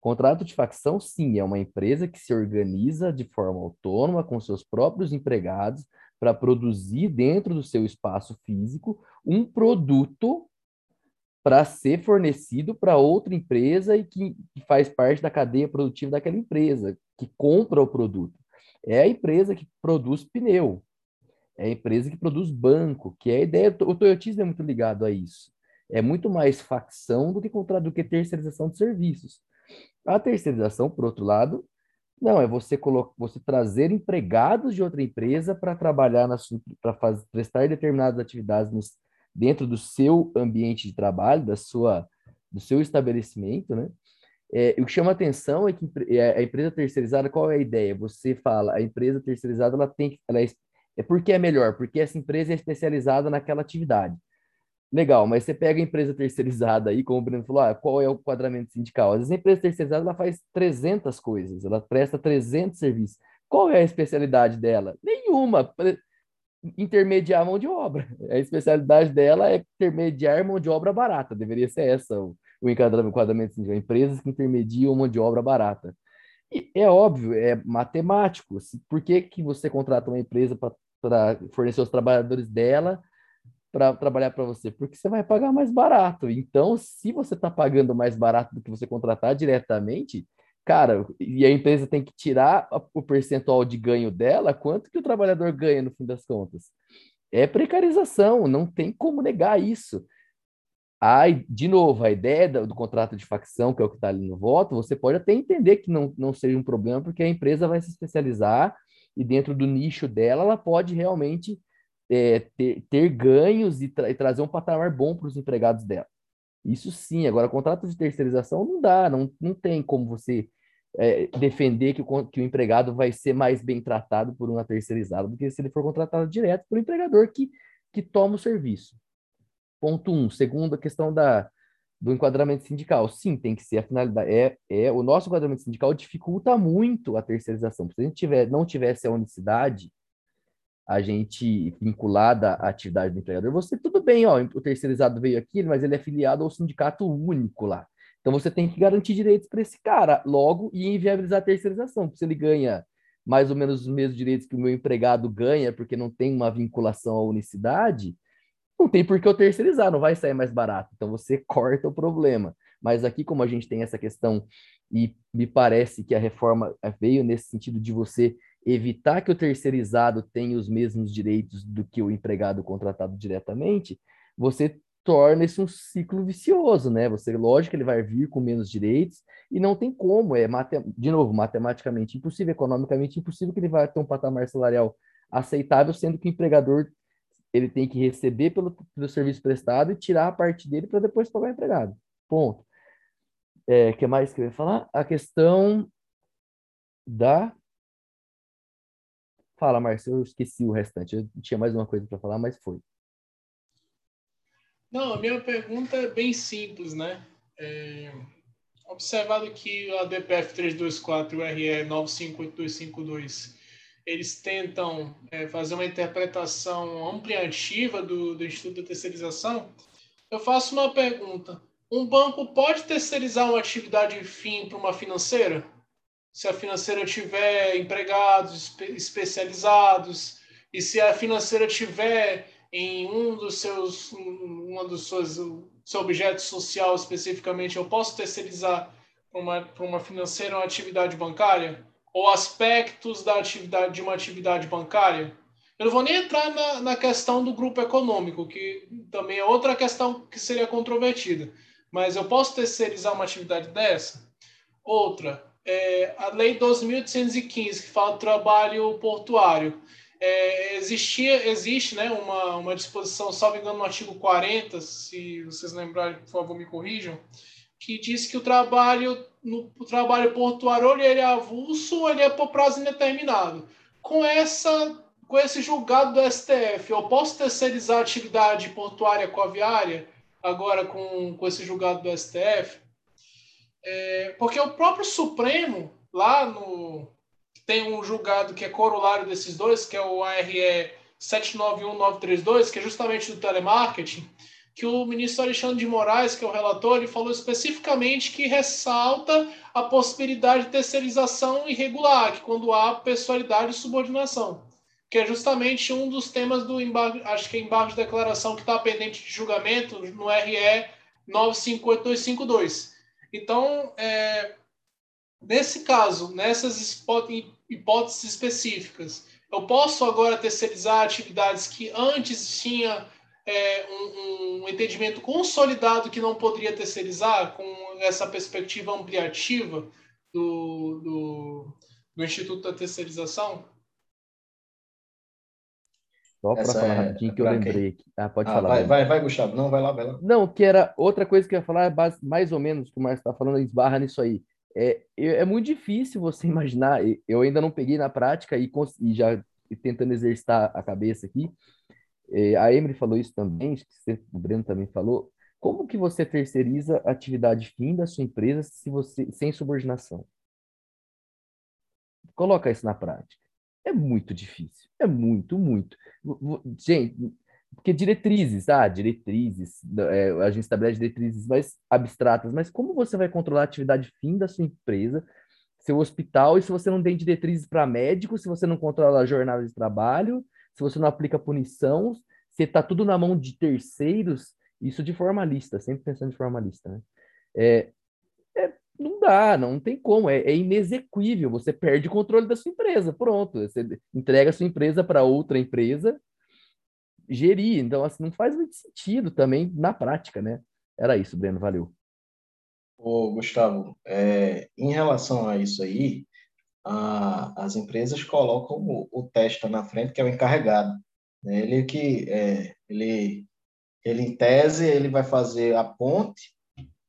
Contrato de facção, sim, é uma empresa que se organiza de forma autônoma com seus próprios empregados para produzir dentro do seu espaço físico um produto para ser fornecido para outra empresa e que, que, faz parte da cadeia produtiva daquela empresa, que compra o produto. É a empresa que produz pneu, é a empresa que produz banco, que é a ideia, o Toyotismo é muito ligado a isso é muito mais facção do que contrato, do que terceirização de serviços. A terceirização, por outro lado, não, é você você trazer empregados de outra empresa para trabalhar para prestar determinadas atividades nos, dentro do seu ambiente de trabalho, da sua do seu estabelecimento, né? É, o que chama atenção é que é, a empresa terceirizada, qual é a ideia? Você fala, a empresa terceirizada, ela tem ela é, é porque é melhor, porque essa empresa é especializada naquela atividade. Legal, mas você pega a empresa terceirizada aí, como o Bruno falou, ah, qual é o quadramento sindical? Às vezes a empresa terceirizada ela faz 300 coisas, ela presta 300 serviços. Qual é a especialidade dela? Nenhuma. Intermediar mão de obra. A especialidade dela é intermediar mão de obra barata. Deveria ser essa o, o enquadramento sindical. Empresas que intermediam mão de obra barata. E é óbvio, é matemático. Por que, que você contrata uma empresa para fornecer os trabalhadores dela para trabalhar para você? Porque você vai pagar mais barato. Então, se você está pagando mais barato do que você contratar diretamente, cara, e a empresa tem que tirar o percentual de ganho dela, quanto que o trabalhador ganha no fim das contas? É precarização, não tem como negar isso. Aí, de novo, a ideia do, contrato de facção, que é o que está ali no voto, você pode até entender que não, não seja um problema, porque a empresa vai se especializar e dentro do nicho dela, ela pode realmente é, ter, ter, ganhos e, tra e, trazer um patamar bom para os empregados dela. Isso sim, agora contrato de terceirização não dá, não, não tem como você é, defender que o, que o empregado vai ser mais bem tratado por uma terceirizada do que se ele for contratado direto por um empregador que, que toma o serviço. Ponto um. Segundo, a questão da, do enquadramento sindical. Sim, tem que ser a finalidade. É, é, o nosso enquadramento sindical dificulta muito a terceirização. Se a gente tiver, não tivesse a unicidade, a gente vinculada à atividade do empregador, você tudo bem, ó, o terceirizado veio aqui, mas ele é filiado ao sindicato único lá. Então você tem que garantir direitos para esse cara, logo e inviabilizar a terceirização, porque se ele ganha mais ou menos os mesmos direitos que o meu empregado ganha, porque não tem uma vinculação à unicidade, não tem por que eu terceirizar, não vai sair mais barato. Então você corta o problema. Mas aqui, como a gente tem essa questão, e me parece que a reforma veio nesse sentido de você evitar que o terceirizado tenha os mesmos direitos do que o empregado contratado diretamente, você torna isso um ciclo vicioso, né? Você, lógico, ele vai vir com menos direitos e não tem como, é de novo, matematicamente impossível, economicamente impossível que ele vai ter um patamar salarial aceitável, sendo que o empregador ele tem que receber pelo, pelo serviço prestado e tirar a parte dele para depois pagar o empregado. Ponto. É, que mais que eu ia falar? A questão da Fala, Márcio, eu esqueci o restante. Eu tinha mais uma coisa para falar, mas foi. Não, a minha pergunta é bem simples, né? É, observado que a DPF 324 e o RE 958252 eles tentam é, fazer uma interpretação ampliativa do, do Instituto de Terceirização, eu faço uma pergunta. Um banco pode terceirizar uma atividade fim para uma financeira? Se a financeira tiver empregados espe especializados e se a financeira tiver em um dos seus, um dos seus, seu objeto social especificamente, eu posso terceirizar para uma, uma financeira uma atividade bancária? Ou aspectos da atividade de uma atividade bancária? Eu não vou nem entrar na, na questão do grupo econômico, que também é outra questão que seria controvertida. Mas eu posso terceirizar uma atividade dessa? Outra, é, a Lei 2.815, que fala do trabalho portuário é, existia, existe né, uma, uma disposição, salvo engano, no artigo 40, se vocês lembrarem, por favor, me corrijam, que diz que o trabalho no o trabalho portuário ou ele é avulso ou ele é por prazo indeterminado. Com essa com esse julgado do STF, eu posso terceirizar a atividade portuária coaviária agora com, com esse julgado do STF? É, porque o próprio Supremo, lá no, tem um julgado que é corolário desses dois, que é o ARE 791932, que é justamente do telemarketing, que o ministro Alexandre de Moraes, que é o relator, ele falou especificamente que ressalta a possibilidade de terceirização irregular, que quando há pessoalidade e subordinação, que é justamente um dos temas do embargo, acho que é embargo de declaração que está pendente de julgamento no RE 958252. Então, é, nesse caso, nessas hipóteses específicas. Eu posso agora terceirizar atividades que antes tinha é, um, um, entendimento consolidado que não poderia terceirizar, com essa perspectiva ampliativa do, do, do Instituto da Terceirização? Só para falar é... rapidinho que eu lembrei aqui. Ah, pode ah, falar. Vai, vai, vai, Gustavo. Não, vai lá, vai lá. Não, que era outra coisa que eu ia falar, mais ou menos, que o Márcio está falando, esbarra nisso aí é, é muito difícil você imaginar. Eu ainda não peguei na prática e, e já tentando exercitar a cabeça aqui. É, a Emily falou isso também, o Breno também falou. Como que você terceiriza a atividade fim da sua empresa se você sem subordinação? Coloca isso na prática. É muito difícil. É muito, muito. Gente, porque diretrizes, ah, diretrizes, é, a gente estabelece diretrizes mais abstratas, mas como você vai controlar a atividade fim da sua empresa, seu hospital, e se você não tem diretrizes para médico, se você não controla a jornada de trabalho, se você não aplica punição, se está tudo na mão de terceiros, isso de formalista, sempre pensando de formalista, né? É, não dá, não tem como, é, é inexequível, você perde o controle da sua empresa, pronto, você entrega a sua empresa para outra empresa, gerir. Então, assim, não faz muito sentido também na prática, né? Era isso, Breno, valeu. Ô, Gustavo, é, em relação a isso aí, a, as empresas colocam o, o testa na frente, que é o encarregado. Né? Ele que, é, ele, ele em tese, ele vai fazer a ponte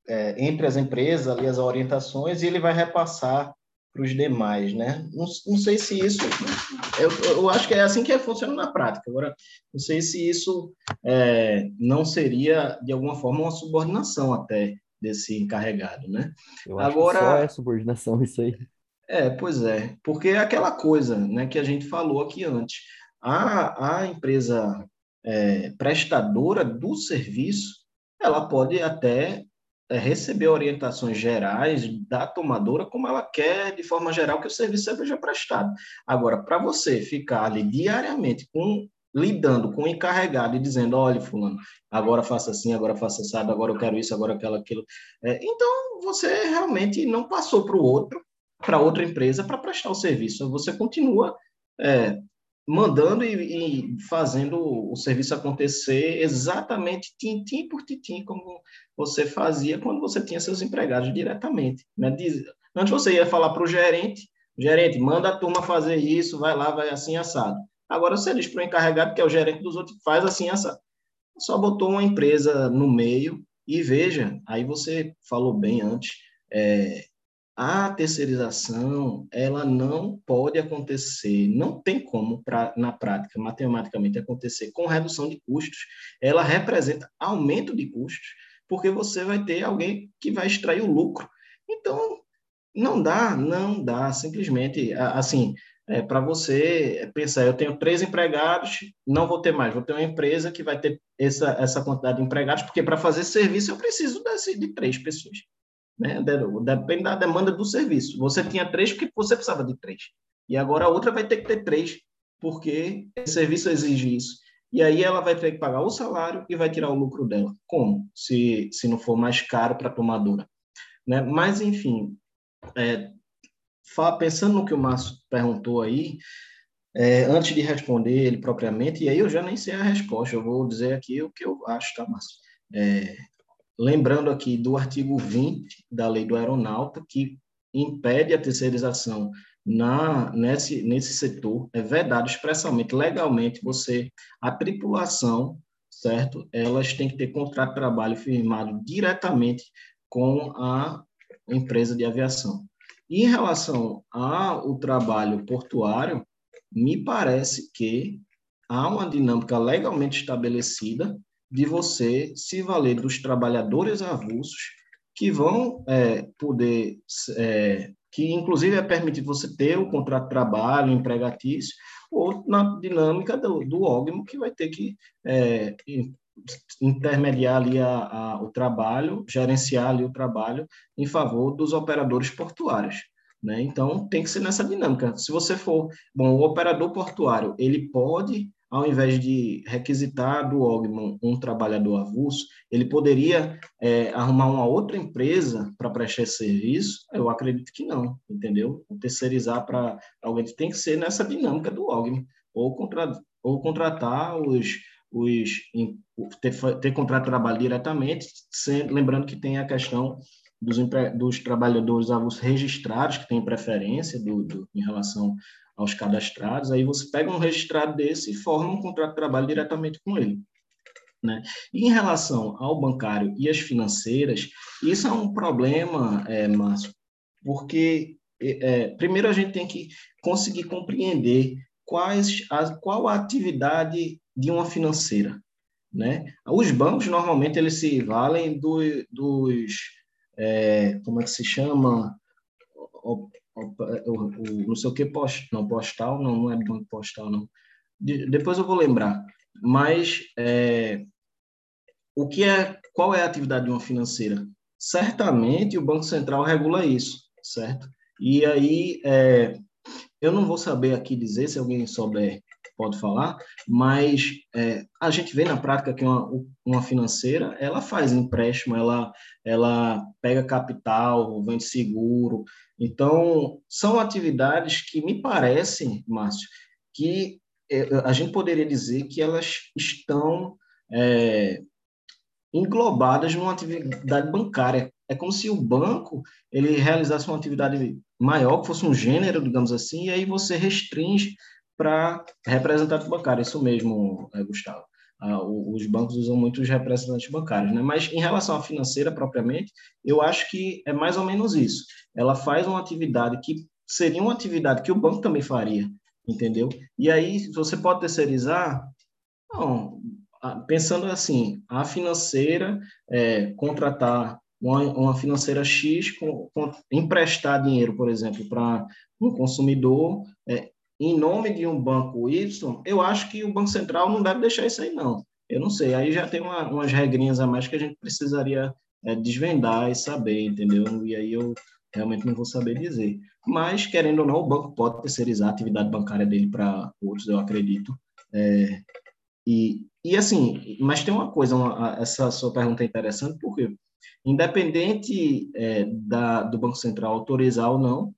é, entre as empresas, ali as orientações, e ele vai repassar para os demais, né? Não, não sei se isso, eu, eu acho que é assim que funciona na prática. Agora, não sei se isso é, não seria de alguma forma uma subordinação até desse encarregado, né? Eu acho Agora, que só é subordinação isso aí. É, pois é, porque é aquela coisa, né, que a gente falou aqui antes. A, a empresa é, prestadora do serviço, ela pode até é, receber orientações gerais da tomadora, como ela quer, de forma geral, que o serviço seja prestado. Agora, para você ficar ali diariamente com lidando com o encarregado e dizendo, olha, fulano, agora faça assim, agora faça assado, agora eu quero isso, agora quero aquilo. É, então, você realmente não passou para o outro, para outra empresa, para prestar o serviço. Você continua é, mandando e, e, fazendo o serviço acontecer exatamente tintim por tintim, como você fazia quando você tinha seus empregados diretamente. Né? Diz, antes você ia falar para o gerente, gerente, manda a turma fazer isso, vai lá, vai assim, assado. Agora você diz para o encarregado, que é o gerente dos outros, faz assim, assado. Só botou uma empresa no meio e veja, aí você falou bem antes, é, a terceirização ela não pode acontecer, não tem como pra, na prática, matematicamente, acontecer com redução de custos. Ela representa aumento de custos, porque você vai ter alguém que vai extrair o lucro. Então, não dá, não dá, simplesmente, assim, é, para você pensar, eu tenho três empregados, não vou ter mais, vou ter uma empresa que vai ter essa, essa quantidade de empregados, porque para fazer serviço eu preciso desse, de três pessoas. Né? Depende da demanda do serviço. Você tinha três porque você precisava de três. E agora a outra vai ter que ter três, porque o serviço exige isso. E aí ela vai ter que pagar o salário e vai tirar o lucro dela. Como? Se, se não for mais caro para a tomadora. Né? Mas, enfim, é, pensando no que o Márcio perguntou aí, é, antes de responder ele propriamente, e aí eu já nem sei a resposta, eu vou dizer aqui o que eu acho, tá, Márcio? É, lembrando aqui do artigo 20 da lei do aeronauta, que impede a terceirização na, nesse, nesse setor, é vedado expressamente, legalmente, você, a tripulação, certo? Elas têm que ter contrato de trabalho firmado diretamente com a empresa de aviação. E em relação ao trabalho portuário, me parece que há uma dinâmica legalmente estabelecida de você se valer dos trabalhadores avulsos que vão é, poder, é, que inclusive é permitido você ter o contrato de trabalho empregatício, ou na dinâmica do, do que vai ter que é, intermediar ali a, a, o trabalho, gerenciar ali o trabalho em favor dos operadores portuários. Né? Então, tem que ser nessa dinâmica. Se você for, bom, o operador portuário, ele pode, ao invés de requisitar do Ogman um trabalhador avulso, ele poderia é, arrumar uma outra empresa para prestar esse serviço? Eu acredito que não, entendeu? Terceirizar para alguém tem que ser nessa dinâmica do Ogman, ou, contra, ou contratar os os ter, ter contrato de trabalho diretamente, sendo, lembrando que tem a questão dos, dos trabalhadores avulsos registrados, que têm preferência do, do, em relação aos cadastrados, aí você pega um registrado desse e forma um contrato de trabalho diretamente com ele. Né? E em relação ao bancário e as financeiras, isso é um problema, é, Márcio, porque é, é primeiro a gente tem que conseguir compreender quais a, qual a atividade de uma financeira. Né? Os bancos, normalmente, eles se valem do, dos, é, como é que se chama? O, o, o, não sei o que, post, não, postal, não, não é banco postal, não. De, depois eu vou lembrar. Mas é, o que é, qual é a atividade de uma financeira? Certamente o Banco Central regula isso, certo? E aí, é, eu não vou saber aqui dizer, se alguém souber, pode falar, mas é, a gente vê na prática que uma, uma financeira, ela faz empréstimo, ela, ela pega capital, vende seguro. Então, são atividades que me parecem, Márcio, que é, a gente poderia dizer que elas estão é, englobadas numa atividade bancária. É como se o banco ele realizasse uma atividade maior, que fosse um gênero, digamos assim, e aí você restringe para representante bancário. Isso mesmo, é, Gustavo. Ah, os bancos usam muito os representantes bancários, né? Mas em relação à financeira propriamente, eu acho que é mais ou menos isso. Ela faz uma atividade que seria uma atividade que o banco também faria, entendeu? E aí você pode terceirizar, pensando assim, a financeira é, contratar uma, uma financeira X com, com, emprestar dinheiro, por exemplo, para um consumidor é, em nome de um banco Y, eu acho que o Banco Central não deve deixar isso aí, não. Eu não sei, aí já tem uma, umas regrinhas a mais que a gente precisaria é, desvendar e saber, entendeu? E aí eu realmente não vou saber dizer. Mas, querendo ou não, o banco pode terceirizar a atividade bancária dele para outros, eu acredito. É, e, e assim, mas tem uma coisa, uma, essa sua pergunta é interessante, porque independente é, da, do Banco Central autorizar ou não,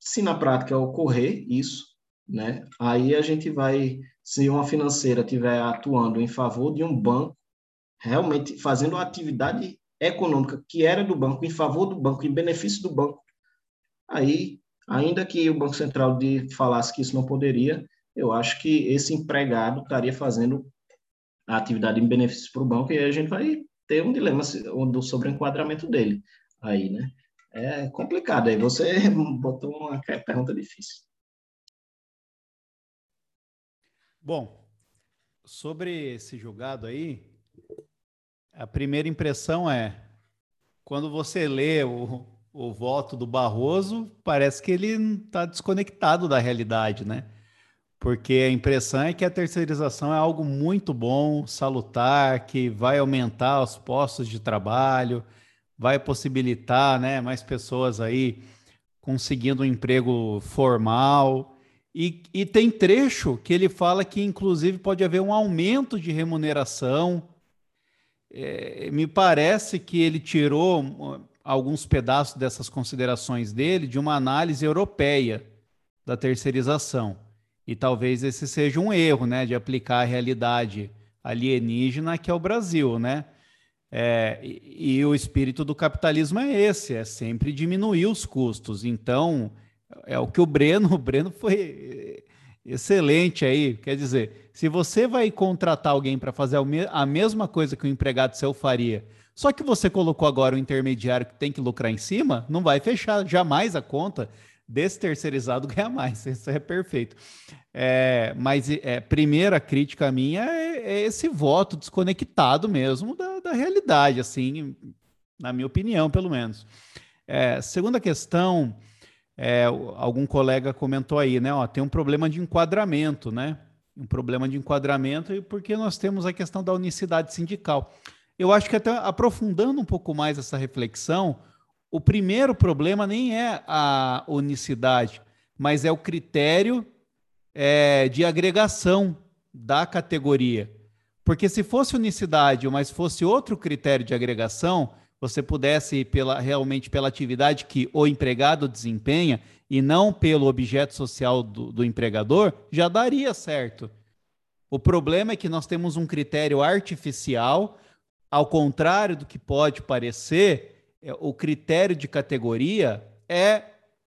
se na prática ocorrer isso, né, aí a gente vai, se uma financeira estiver atuando em favor de um banco, realmente fazendo a atividade econômica que era do banco, em favor do banco, em benefício do banco, aí, ainda que o Banco Central de, falasse que isso não poderia, eu acho que esse empregado estaria fazendo a atividade em benefício para o banco e aí a gente vai ter um dilema sobre o enquadramento dele aí, né? É complicado. Aí você botou uma pergunta difícil. Bom, sobre esse julgado aí, a primeira impressão é quando você lê o, o voto do Barroso, parece que ele está desconectado da realidade, né? Porque a impressão é que a terceirização é algo muito bom, salutar, que vai aumentar os postos de trabalho, vai possibilitar né, mais pessoas aí conseguindo um emprego formal. E, e tem trecho que ele fala que, inclusive, pode haver um aumento de remuneração. É, me parece que ele tirou alguns pedaços dessas considerações dele de uma análise europeia da terceirização. E talvez esse seja um erro, né, de aplicar a realidade alienígena que é o Brasil, né? É, e, e, o espírito do capitalismo é esse, é sempre diminuir os custos. Então, é o que o Breno, o Breno foi excelente aí. Quer dizer, se você vai contratar alguém para fazer a mesma coisa que o empregado seu faria, só que você colocou agora o intermediário que tem que lucrar em cima, não vai fechar jamais a conta desse terceirizado ganhar mais. Isso é perfeito. É, mas é, primeira crítica minha é, é, esse voto desconectado mesmo da, da, realidade, assim, na minha opinião, pelo menos. É, segunda questão, é, algum colega comentou aí, né? Ó, tem um problema de enquadramento, né? Um problema de enquadramento e porque nós temos a questão da unicidade sindical. Eu acho que até aprofundando um pouco mais essa reflexão, o primeiro problema nem é a unicidade, mas é o critério é, de agregação da categoria. Porque se fosse unicidade, mas fosse outro critério de agregação, você pudesse ir pela, realmente pela atividade que o empregado desempenha e não pelo objeto social do, do empregador, já daria certo. O problema é que nós temos um critério artificial ao contrário do que pode parecer, é, o critério de categoria é,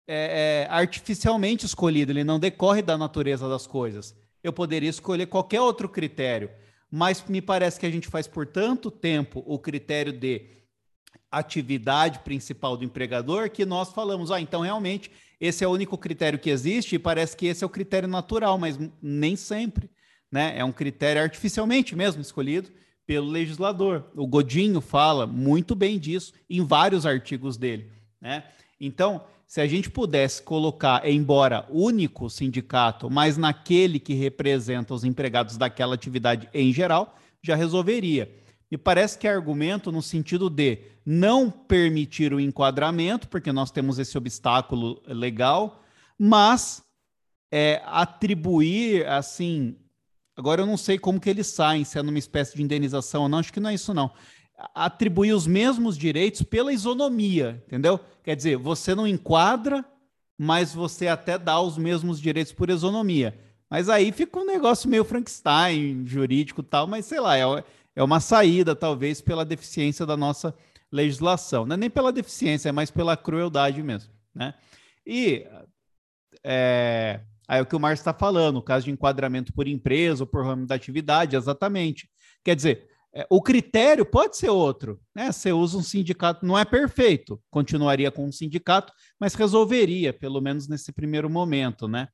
é, é, artificialmente escolhido, ele não decorre da natureza das coisas. Eu poderia escolher qualquer outro critério, mas me parece que a gente faz por tanto tempo o critério de atividade principal do empregador que nós falamos, ah, então realmente esse é o único critério que existe e parece que esse é o critério natural, mas nem sempre, né? É um critério artificialmente mesmo escolhido pelo legislador. O Godinho fala muito bem disso em vários artigos dele. Né? Então, se a gente pudesse colocar, embora único sindicato, mas naquele que representa os empregados daquela atividade em geral, já resolveria. Me parece que é argumento no sentido de não permitir o enquadramento, porque nós temos esse obstáculo legal, mas é, atribuir assim Agora eu não sei como que eles saem, se é numa espécie de indenização ou não, acho que não é isso não. Atribuir os mesmos direitos pela isonomia, entendeu? Quer dizer, você não enquadra, mas você até dá os mesmos direitos por isonomia. Mas aí fica um negócio meio Frankenstein, jurídico e tal, mas sei lá, é, é uma saída, talvez, pela deficiência da nossa legislação. Não é nem pela deficiência, é mais pela crueldade mesmo, né? E é, Aí é o que o Márcio está falando, o caso de enquadramento por empresa ou por ramo da atividade, exatamente. Quer dizer, é, o critério pode ser outro, né? Você usa um sindicato, não é perfeito, continuaria com um sindicato, mas resolveria, pelo menos nesse primeiro momento, né?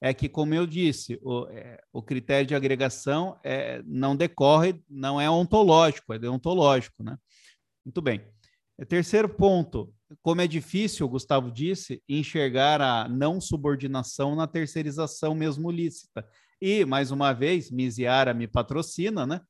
É que, como eu disse, o, é, o critério de agregação é, não decorre, não é ontológico, é deontológico, né? Muito bem. Terceiro ponto, como é difícil, o Gustavo disse, enxergar a não subordinação na terceirização mesmo lícita. E, mais uma vez, Miziara me patrocina, né?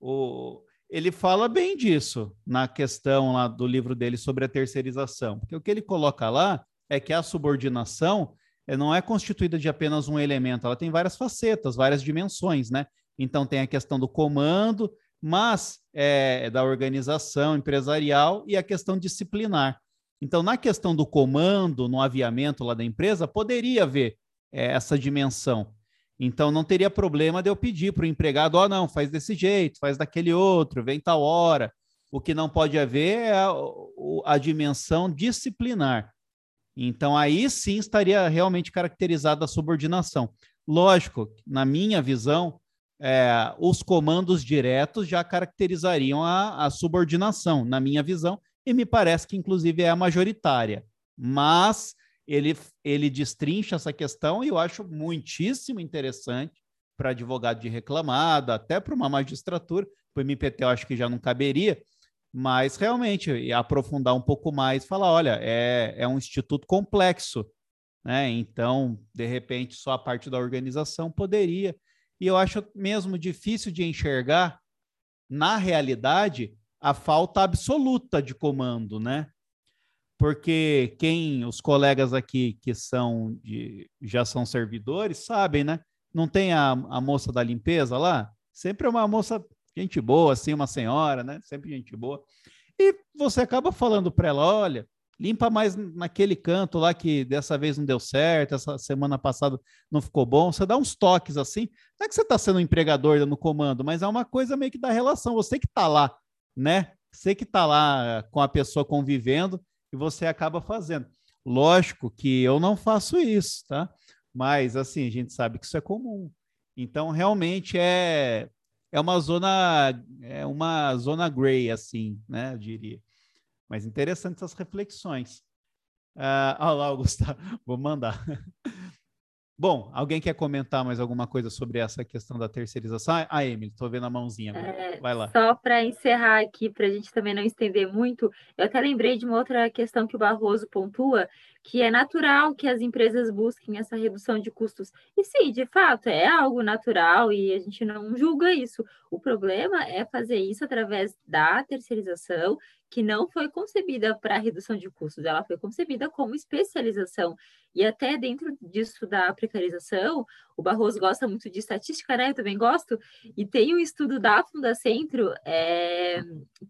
O, ele fala bem disso na questão lá do livro dele sobre a terceirização, porque o que ele coloca lá é que a subordinação não é constituída de apenas um elemento, ela tem várias facetas, várias dimensões, né? Então tem a questão do comando, mas é, da organização empresarial e a questão disciplinar. Então, na questão do comando, no aviamento lá da empresa, poderia haver é, essa dimensão. Então, não teria problema de eu pedir para o empregado, ó, oh, não, faz desse jeito, faz daquele outro, vem tal hora. O que não pode haver é a, a dimensão disciplinar. Então, aí sim estaria realmente caracterizada a subordinação. Lógico, na minha visão, é, os comandos diretos já caracterizariam a, a subordinação, na minha visão, e me parece que, inclusive, é a majoritária. Mas ele, ele destrincha essa questão e eu acho muitíssimo interessante para advogado de reclamada, até para uma magistratura, para o MPT eu acho que já não caberia, mas realmente aprofundar um pouco mais, falar, olha, é, é um instituto complexo, né? Então, de repente, só a parte da organização poderia. E eu acho mesmo difícil de enxergar, na realidade, a falta absoluta de comando, né? Porque quem, os colegas aqui que são de, já são servidores, sabem, né? Não tem a, a moça da limpeza lá? Sempre é uma moça gente boa, assim, uma senhora, né? Sempre gente boa. E você acaba falando para ela: olha, limpa mais naquele canto lá que dessa vez não deu certo, essa semana passada não ficou bom. Você dá uns toques assim. Não é que você está sendo um empregador no comando, mas é uma coisa meio que da relação. Você que está lá, né? Você que está lá com a pessoa convivendo e você acaba fazendo. Lógico que eu não faço isso, tá? Mas assim, a gente sabe que isso é comum. Então, realmente é é uma zona é uma zona gray assim, né, eu diria. Mas interessante essas reflexões. Uh, olha lá, Gustavo, vou mandar. Bom, alguém quer comentar mais alguma coisa sobre essa questão da terceirização? Ah, Emily, estou vendo a mãozinha. É, Vai lá. Só para encerrar aqui, para a gente também não estender muito, eu até lembrei de uma outra questão que o Barroso pontua, que é natural que as empresas busquem essa redução de custos. E sim, de fato, é algo natural e a gente não julga isso. O problema é fazer isso através da terceirização, que não foi concebida para redução de custos, ela foi concebida como especialização. E até dentro disso da precarização, o Barroso gosta muito de estatística, né? Eu também gosto. E tem um estudo da Fundacentro é,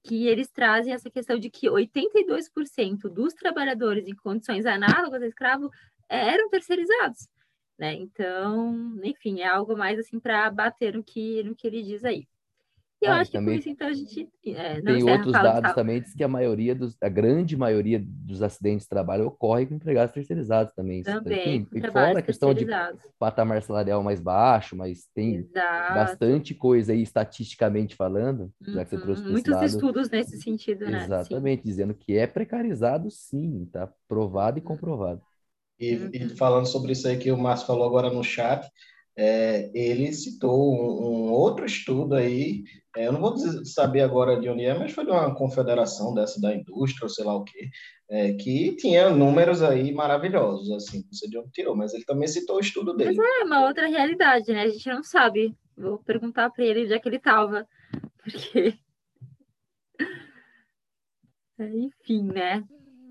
que eles trazem essa questão de que 82% dos trabalhadores em condições análogas a escravo eram terceirizados. Né? Então, enfim, é algo mais assim para bater no que, no que ele diz aí. E eu ah, acho que por isso, então, a gente. É, tem outros dados também, diz que a maioria dos, a grande maioria dos acidentes de trabalho ocorre com empregados terceirizados também. Também, e fora a questão de patamar salarial mais baixo, mas tem Exato. bastante coisa aí, estatisticamente falando, uhum. já que você uhum, trouxe Muitos lado, estudos nesse sentido, né? Exatamente, sim. dizendo que é precarizado sim, tá provado e comprovado. E, uhum. e falando sobre isso aí que o Márcio falou agora no chat, é, ele citou um, um, outro estudo aí, é, eu não vou dizer, saber agora de onde é, mas foi de uma confederação dessa da indústria, ou sei lá o quê, é, que tinha números aí maravilhosos, assim, não sei de onde tirou, mas ele também citou o estudo dele. Mas é uma outra realidade, né? A gente não sabe. Vou perguntar para ele onde é que ele estava, porque... Enfim, né?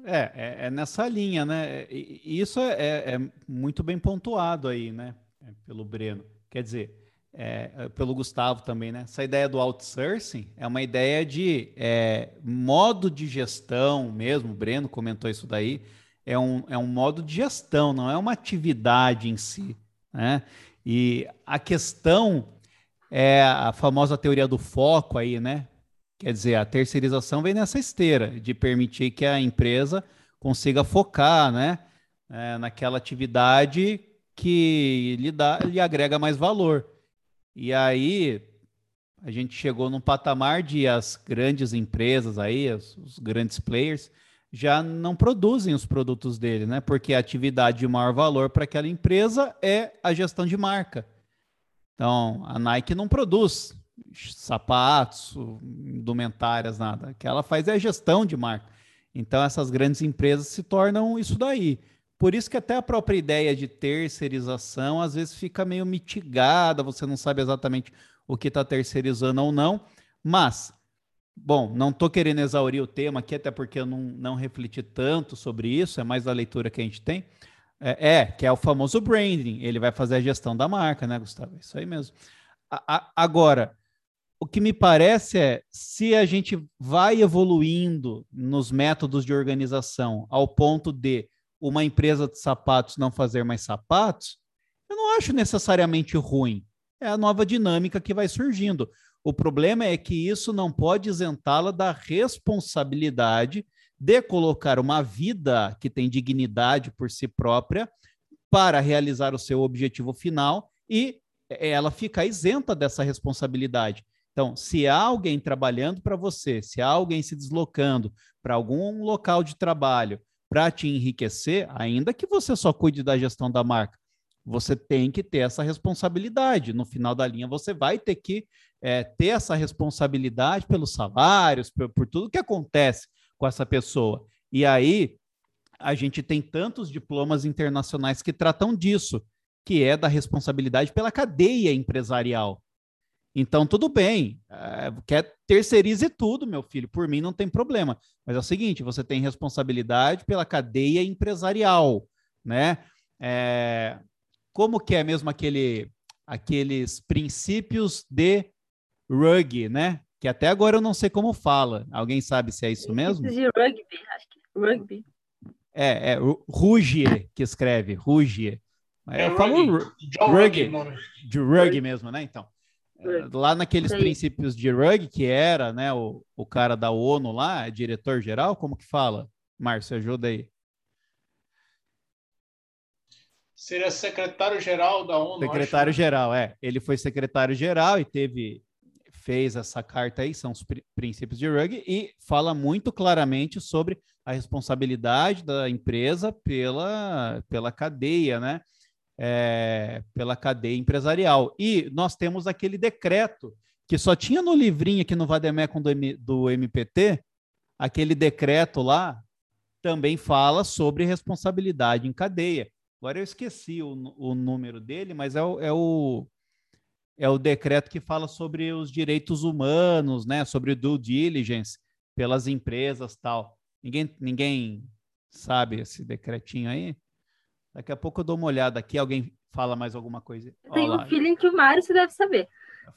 É, é, é, nessa linha, né? E isso é, é, é muito bem pontuado aí, né? É, pelo Breno. Quer dizer, é, é, pelo Gustavo também, né? Essa ideia do outsourcing é uma ideia de é, modo de gestão mesmo. O Breno comentou isso daí. É um, é um modo de gestão, não é uma atividade em si. Né? E a questão é a famosa teoria do foco aí, né? Quer dizer, a terceirização vem nessa esteira de permitir que a empresa consiga focar, né? É, naquela atividade que lhe, dá, lhe agrega mais valor. E aí a gente chegou num patamar de as grandes empresas aí, os, os grandes players, já não produzem os produtos dele, né? Porque a atividade de maior valor para aquela empresa é a gestão de marca. Então, a Nike não produz sapatos, indumentárias, nada. O que ela faz é a gestão de marca. Então, essas grandes empresas se tornam isso daí. Por isso que até a própria ideia de terceirização às vezes fica meio mitigada, você não sabe exatamente o que está terceirizando ou não. Mas, bom, não estou querendo exaurir o tema aqui, até porque eu não, não refleti tanto sobre isso, é mais a leitura que a gente tem. É, é, que é o famoso branding. Ele vai fazer a gestão da marca, né, Gustavo? Isso aí mesmo. A, a, agora, o que me parece é se a gente vai evoluindo nos métodos de organização ao ponto de uma empresa de sapatos não fazer mais sapatos, eu não acho necessariamente ruim. É a nova dinâmica que vai surgindo. O problema é que isso não pode isentá-la da responsabilidade de colocar uma vida que tem dignidade por si própria para realizar o seu objetivo final e ela fica isenta dessa responsabilidade. Então, se há alguém trabalhando para você, se há alguém se deslocando para algum local de trabalho para te enriquecer, ainda que você só cuide da gestão da marca, você tem que ter essa responsabilidade. No final da linha, você vai ter que é, ter essa responsabilidade pelos salários, por, por tudo que acontece com essa pessoa. E aí, a gente tem tantos diplomas internacionais que tratam disso, que é da responsabilidade pela cadeia empresarial. Então, tudo bem, é, quer terceirize tudo, meu filho, por mim não tem problema. Mas é o seguinte, você tem responsabilidade pela cadeia empresarial, né? É, como que é mesmo aquele, aqueles princípios de rugby, né? Que até agora eu não sei como fala. Alguém sabe se é isso mesmo? De rugby, acho que rugby. É, é Rugier que escreve, Rugier. É, eu falo rugby, rugby, de rugby mesmo, né? Então, lá naqueles princípios de rugby, que era, né, o, o cara da ONU lá, diretor-geral, como que fala? Márcio, ajuda aí. Seria secretário-geral da ONU. Secretário-geral, é. Ele foi secretário-geral e teve fez essa carta aí, são os princípios de rugby, e fala muito claramente sobre a responsabilidade da empresa pela, pela cadeia, né? É, pela cadeia empresarial. E nós temos aquele decreto que só tinha no livrinho aqui no Vademecum do, M, do MPT, aquele decreto lá também fala sobre responsabilidade em cadeia. Agora eu esqueci o, o número dele, mas é o, é o, é o decreto que fala sobre os direitos humanos, né? Sobre due diligence pelas empresas tal. Ninguém, ninguém sabe esse decretinho aí? Daqui a pouco eu dou uma olhada aqui. Alguém fala mais alguma coisa? Tem um feeling que o Mário você deve saber.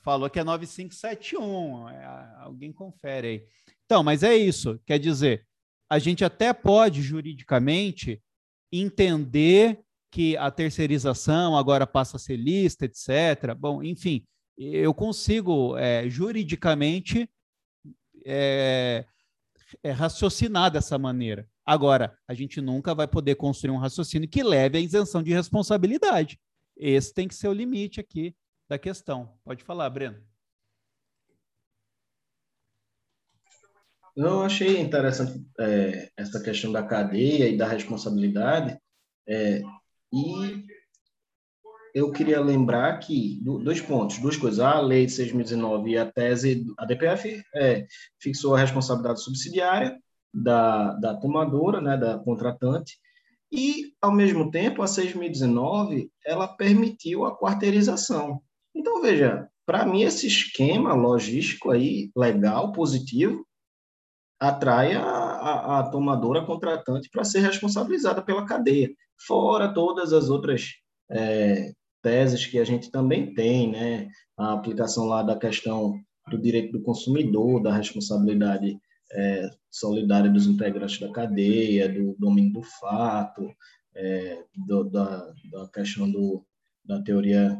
Falou que é 9571. É, alguém confere aí. Então, mas é isso. Quer dizer, a gente até pode juridicamente entender que a terceirização agora passa a ser lista, etc. Bom, enfim, eu consigo é, juridicamente é, é, raciocinar dessa maneira. Agora, a gente nunca vai poder construir um raciocínio que leve à isenção de responsabilidade. Esse tem que ser o limite aqui da questão. Pode falar, Breno. Eu achei interessante é, essa questão da cadeia e da responsabilidade. É, e eu queria lembrar que, dois pontos, duas coisas. A lei de 6.019 e a tese, a DPF é, fixou a responsabilidade subsidiária da, da tomadora, né, da contratante, e, ao mesmo tempo, a 6.019, ela permitiu a quarteirização. Então, veja, para mim, esse esquema logístico aí, legal, positivo, atrai a, a, a tomadora contratante para ser responsabilizada pela cadeia fora todas as outras é, teses que a gente também tem, né? A aplicação lá da questão do direito do consumidor, da responsabilidade é, solidária dos integrantes da cadeia, do domínio do fato, é, do, da, da questão do, da teoria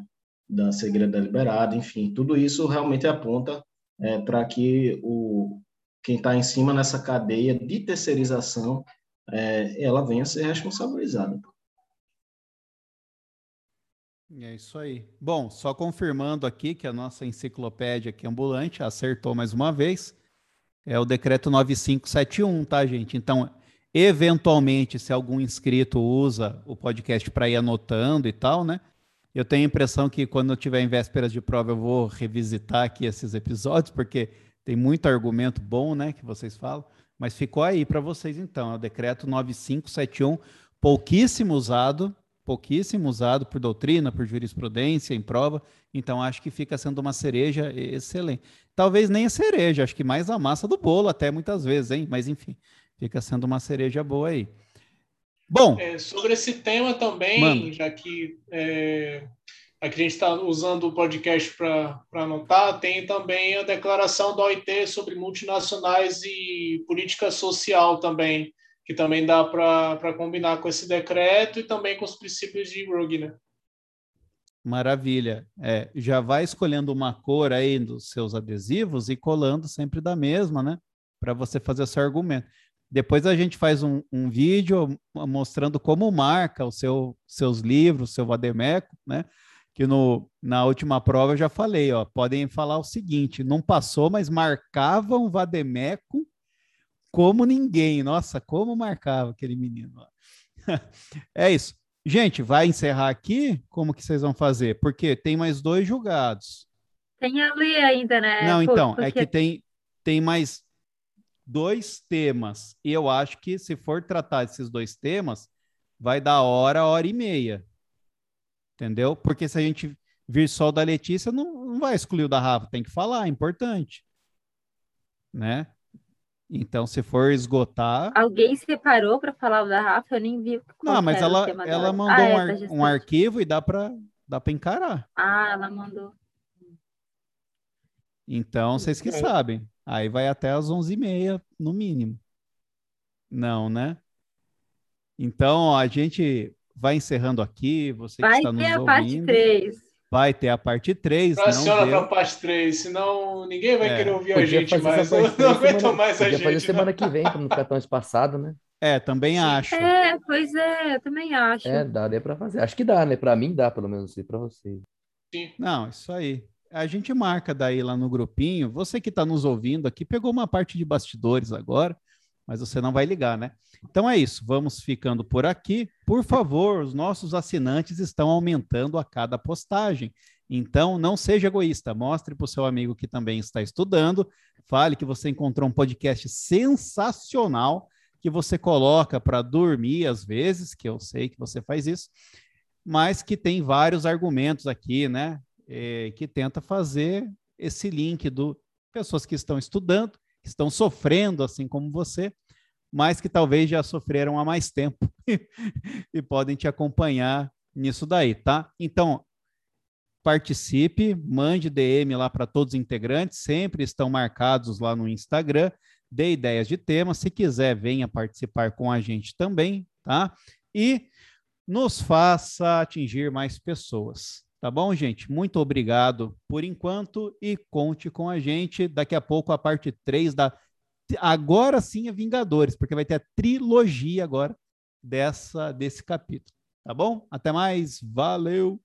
da segredo deliberado, enfim, tudo isso realmente aponta é, para que o, quem está em cima nessa cadeia de terceirização é, ela venha a ser responsabilizada. É isso aí. Bom, só confirmando aqui que a nossa enciclopédia aqui ambulante acertou mais uma vez. É o decreto 9571, tá, gente? Então, eventualmente, se algum inscrito usa o podcast para ir anotando e tal, né? Eu tenho a impressão que quando eu tiver em vésperas de prova, eu vou revisitar aqui esses episódios, porque tem muito argumento bom, né, que vocês falam. Mas ficou aí para vocês então, é o decreto 9571, pouquíssimo usado, pouquíssimo usado por doutrina, por jurisprudência, em prova. Então acho que fica sendo uma cereja excelente. Talvez nem a cereja, acho que mais a massa do bolo até muitas vezes, hein? Mas enfim, fica sendo uma cereja boa aí. Bom. É, sobre esse tema também, mano. já que é, aqui a gente está usando o podcast para anotar, tem também a declaração da OIT sobre multinacionais e política social também, que também dá para combinar com esse decreto e também com os princípios de Rugg, né? Maravilha. É, já vai escolhendo uma cor aí dos seus adesivos e colando sempre da mesma, né? Para você fazer seu argumento. Depois a gente faz um, um vídeo mostrando como marca o seu, seus livros, seu vademeco, né? que no, na última prova eu já falei, ó, podem falar o seguinte, não passou, mas marcavam Vademeco como ninguém. Nossa, como marcava aquele menino. é isso. Gente, vai encerrar aqui? Como que vocês vão fazer? Porque tem mais dois julgados. Tem a ler ainda, né? Não, então, é porque- que tem, tem mais dois temas. E eu acho que se for tratar esses dois temas, vai dar hora, hora e meia. Entendeu? Porque se a gente vir só o da Letícia, não, não vai excluir o da Rafa, tem que falar, é importante. Né? Então, se for esgotar. Alguém separou para falar o da Rafa, eu nem vi. qual Não, que mas era o ela, tema ela dela. mandou Ah, um, é, ar- da um arquivo e dá para dá para encarar. Ah, ela mandou. Então, vocês que É. sabem. Aí vai até às 11h30, no mínimo. Não, né? Então, a gente vai encerrando aqui. Você que Vai está nos ter a parte ouvindo. 3. Vai ter a parte 3. Fraciona Não para a parte 3, senão ninguém vai É, querer ouvir a gente fazer mais. Eu não aguento semana- mais a Podia fazer gente. semana que vem, não ficar tão espaçado, né? É, também acho. É, pois é, eu também acho. É, daria para fazer. Acho que dá, né? Para mim dá, pelo menos, e para vocês. Não, isso aí. A gente marca daí lá no grupinho. Você que está nos ouvindo aqui pegou uma parte de bastidores agora, mas você não vai ligar, né? Então é isso. Vamos ficando por aqui. Por favor, os nossos assinantes estão aumentando a cada postagem. Então, não seja egoísta. Mostre para o seu amigo que também está estudando. Fale que você encontrou um podcast sensacional que você coloca para dormir às vezes, que eu sei que você faz isso, mas que tem vários argumentos aqui, né? eh, que tenta fazer esse link do pessoas que estão estudando, estão sofrendo assim como você, mas que talvez já sofreram há mais tempo e podem te acompanhar nisso daí, tá? Então, participe, mande DM lá para todos os integrantes, sempre estão marcados lá no Instagram, dê ideias de temas, se quiser, venha participar com a gente também, tá? E nos faça atingir mais pessoas. Tá bom, gente? Muito obrigado por enquanto e conte com a gente. Daqui a pouco a parte 3 da. Agora sim é Vingadores, porque vai ter a trilogia agora dessa desse capítulo. Tá bom? Até mais. Valeu!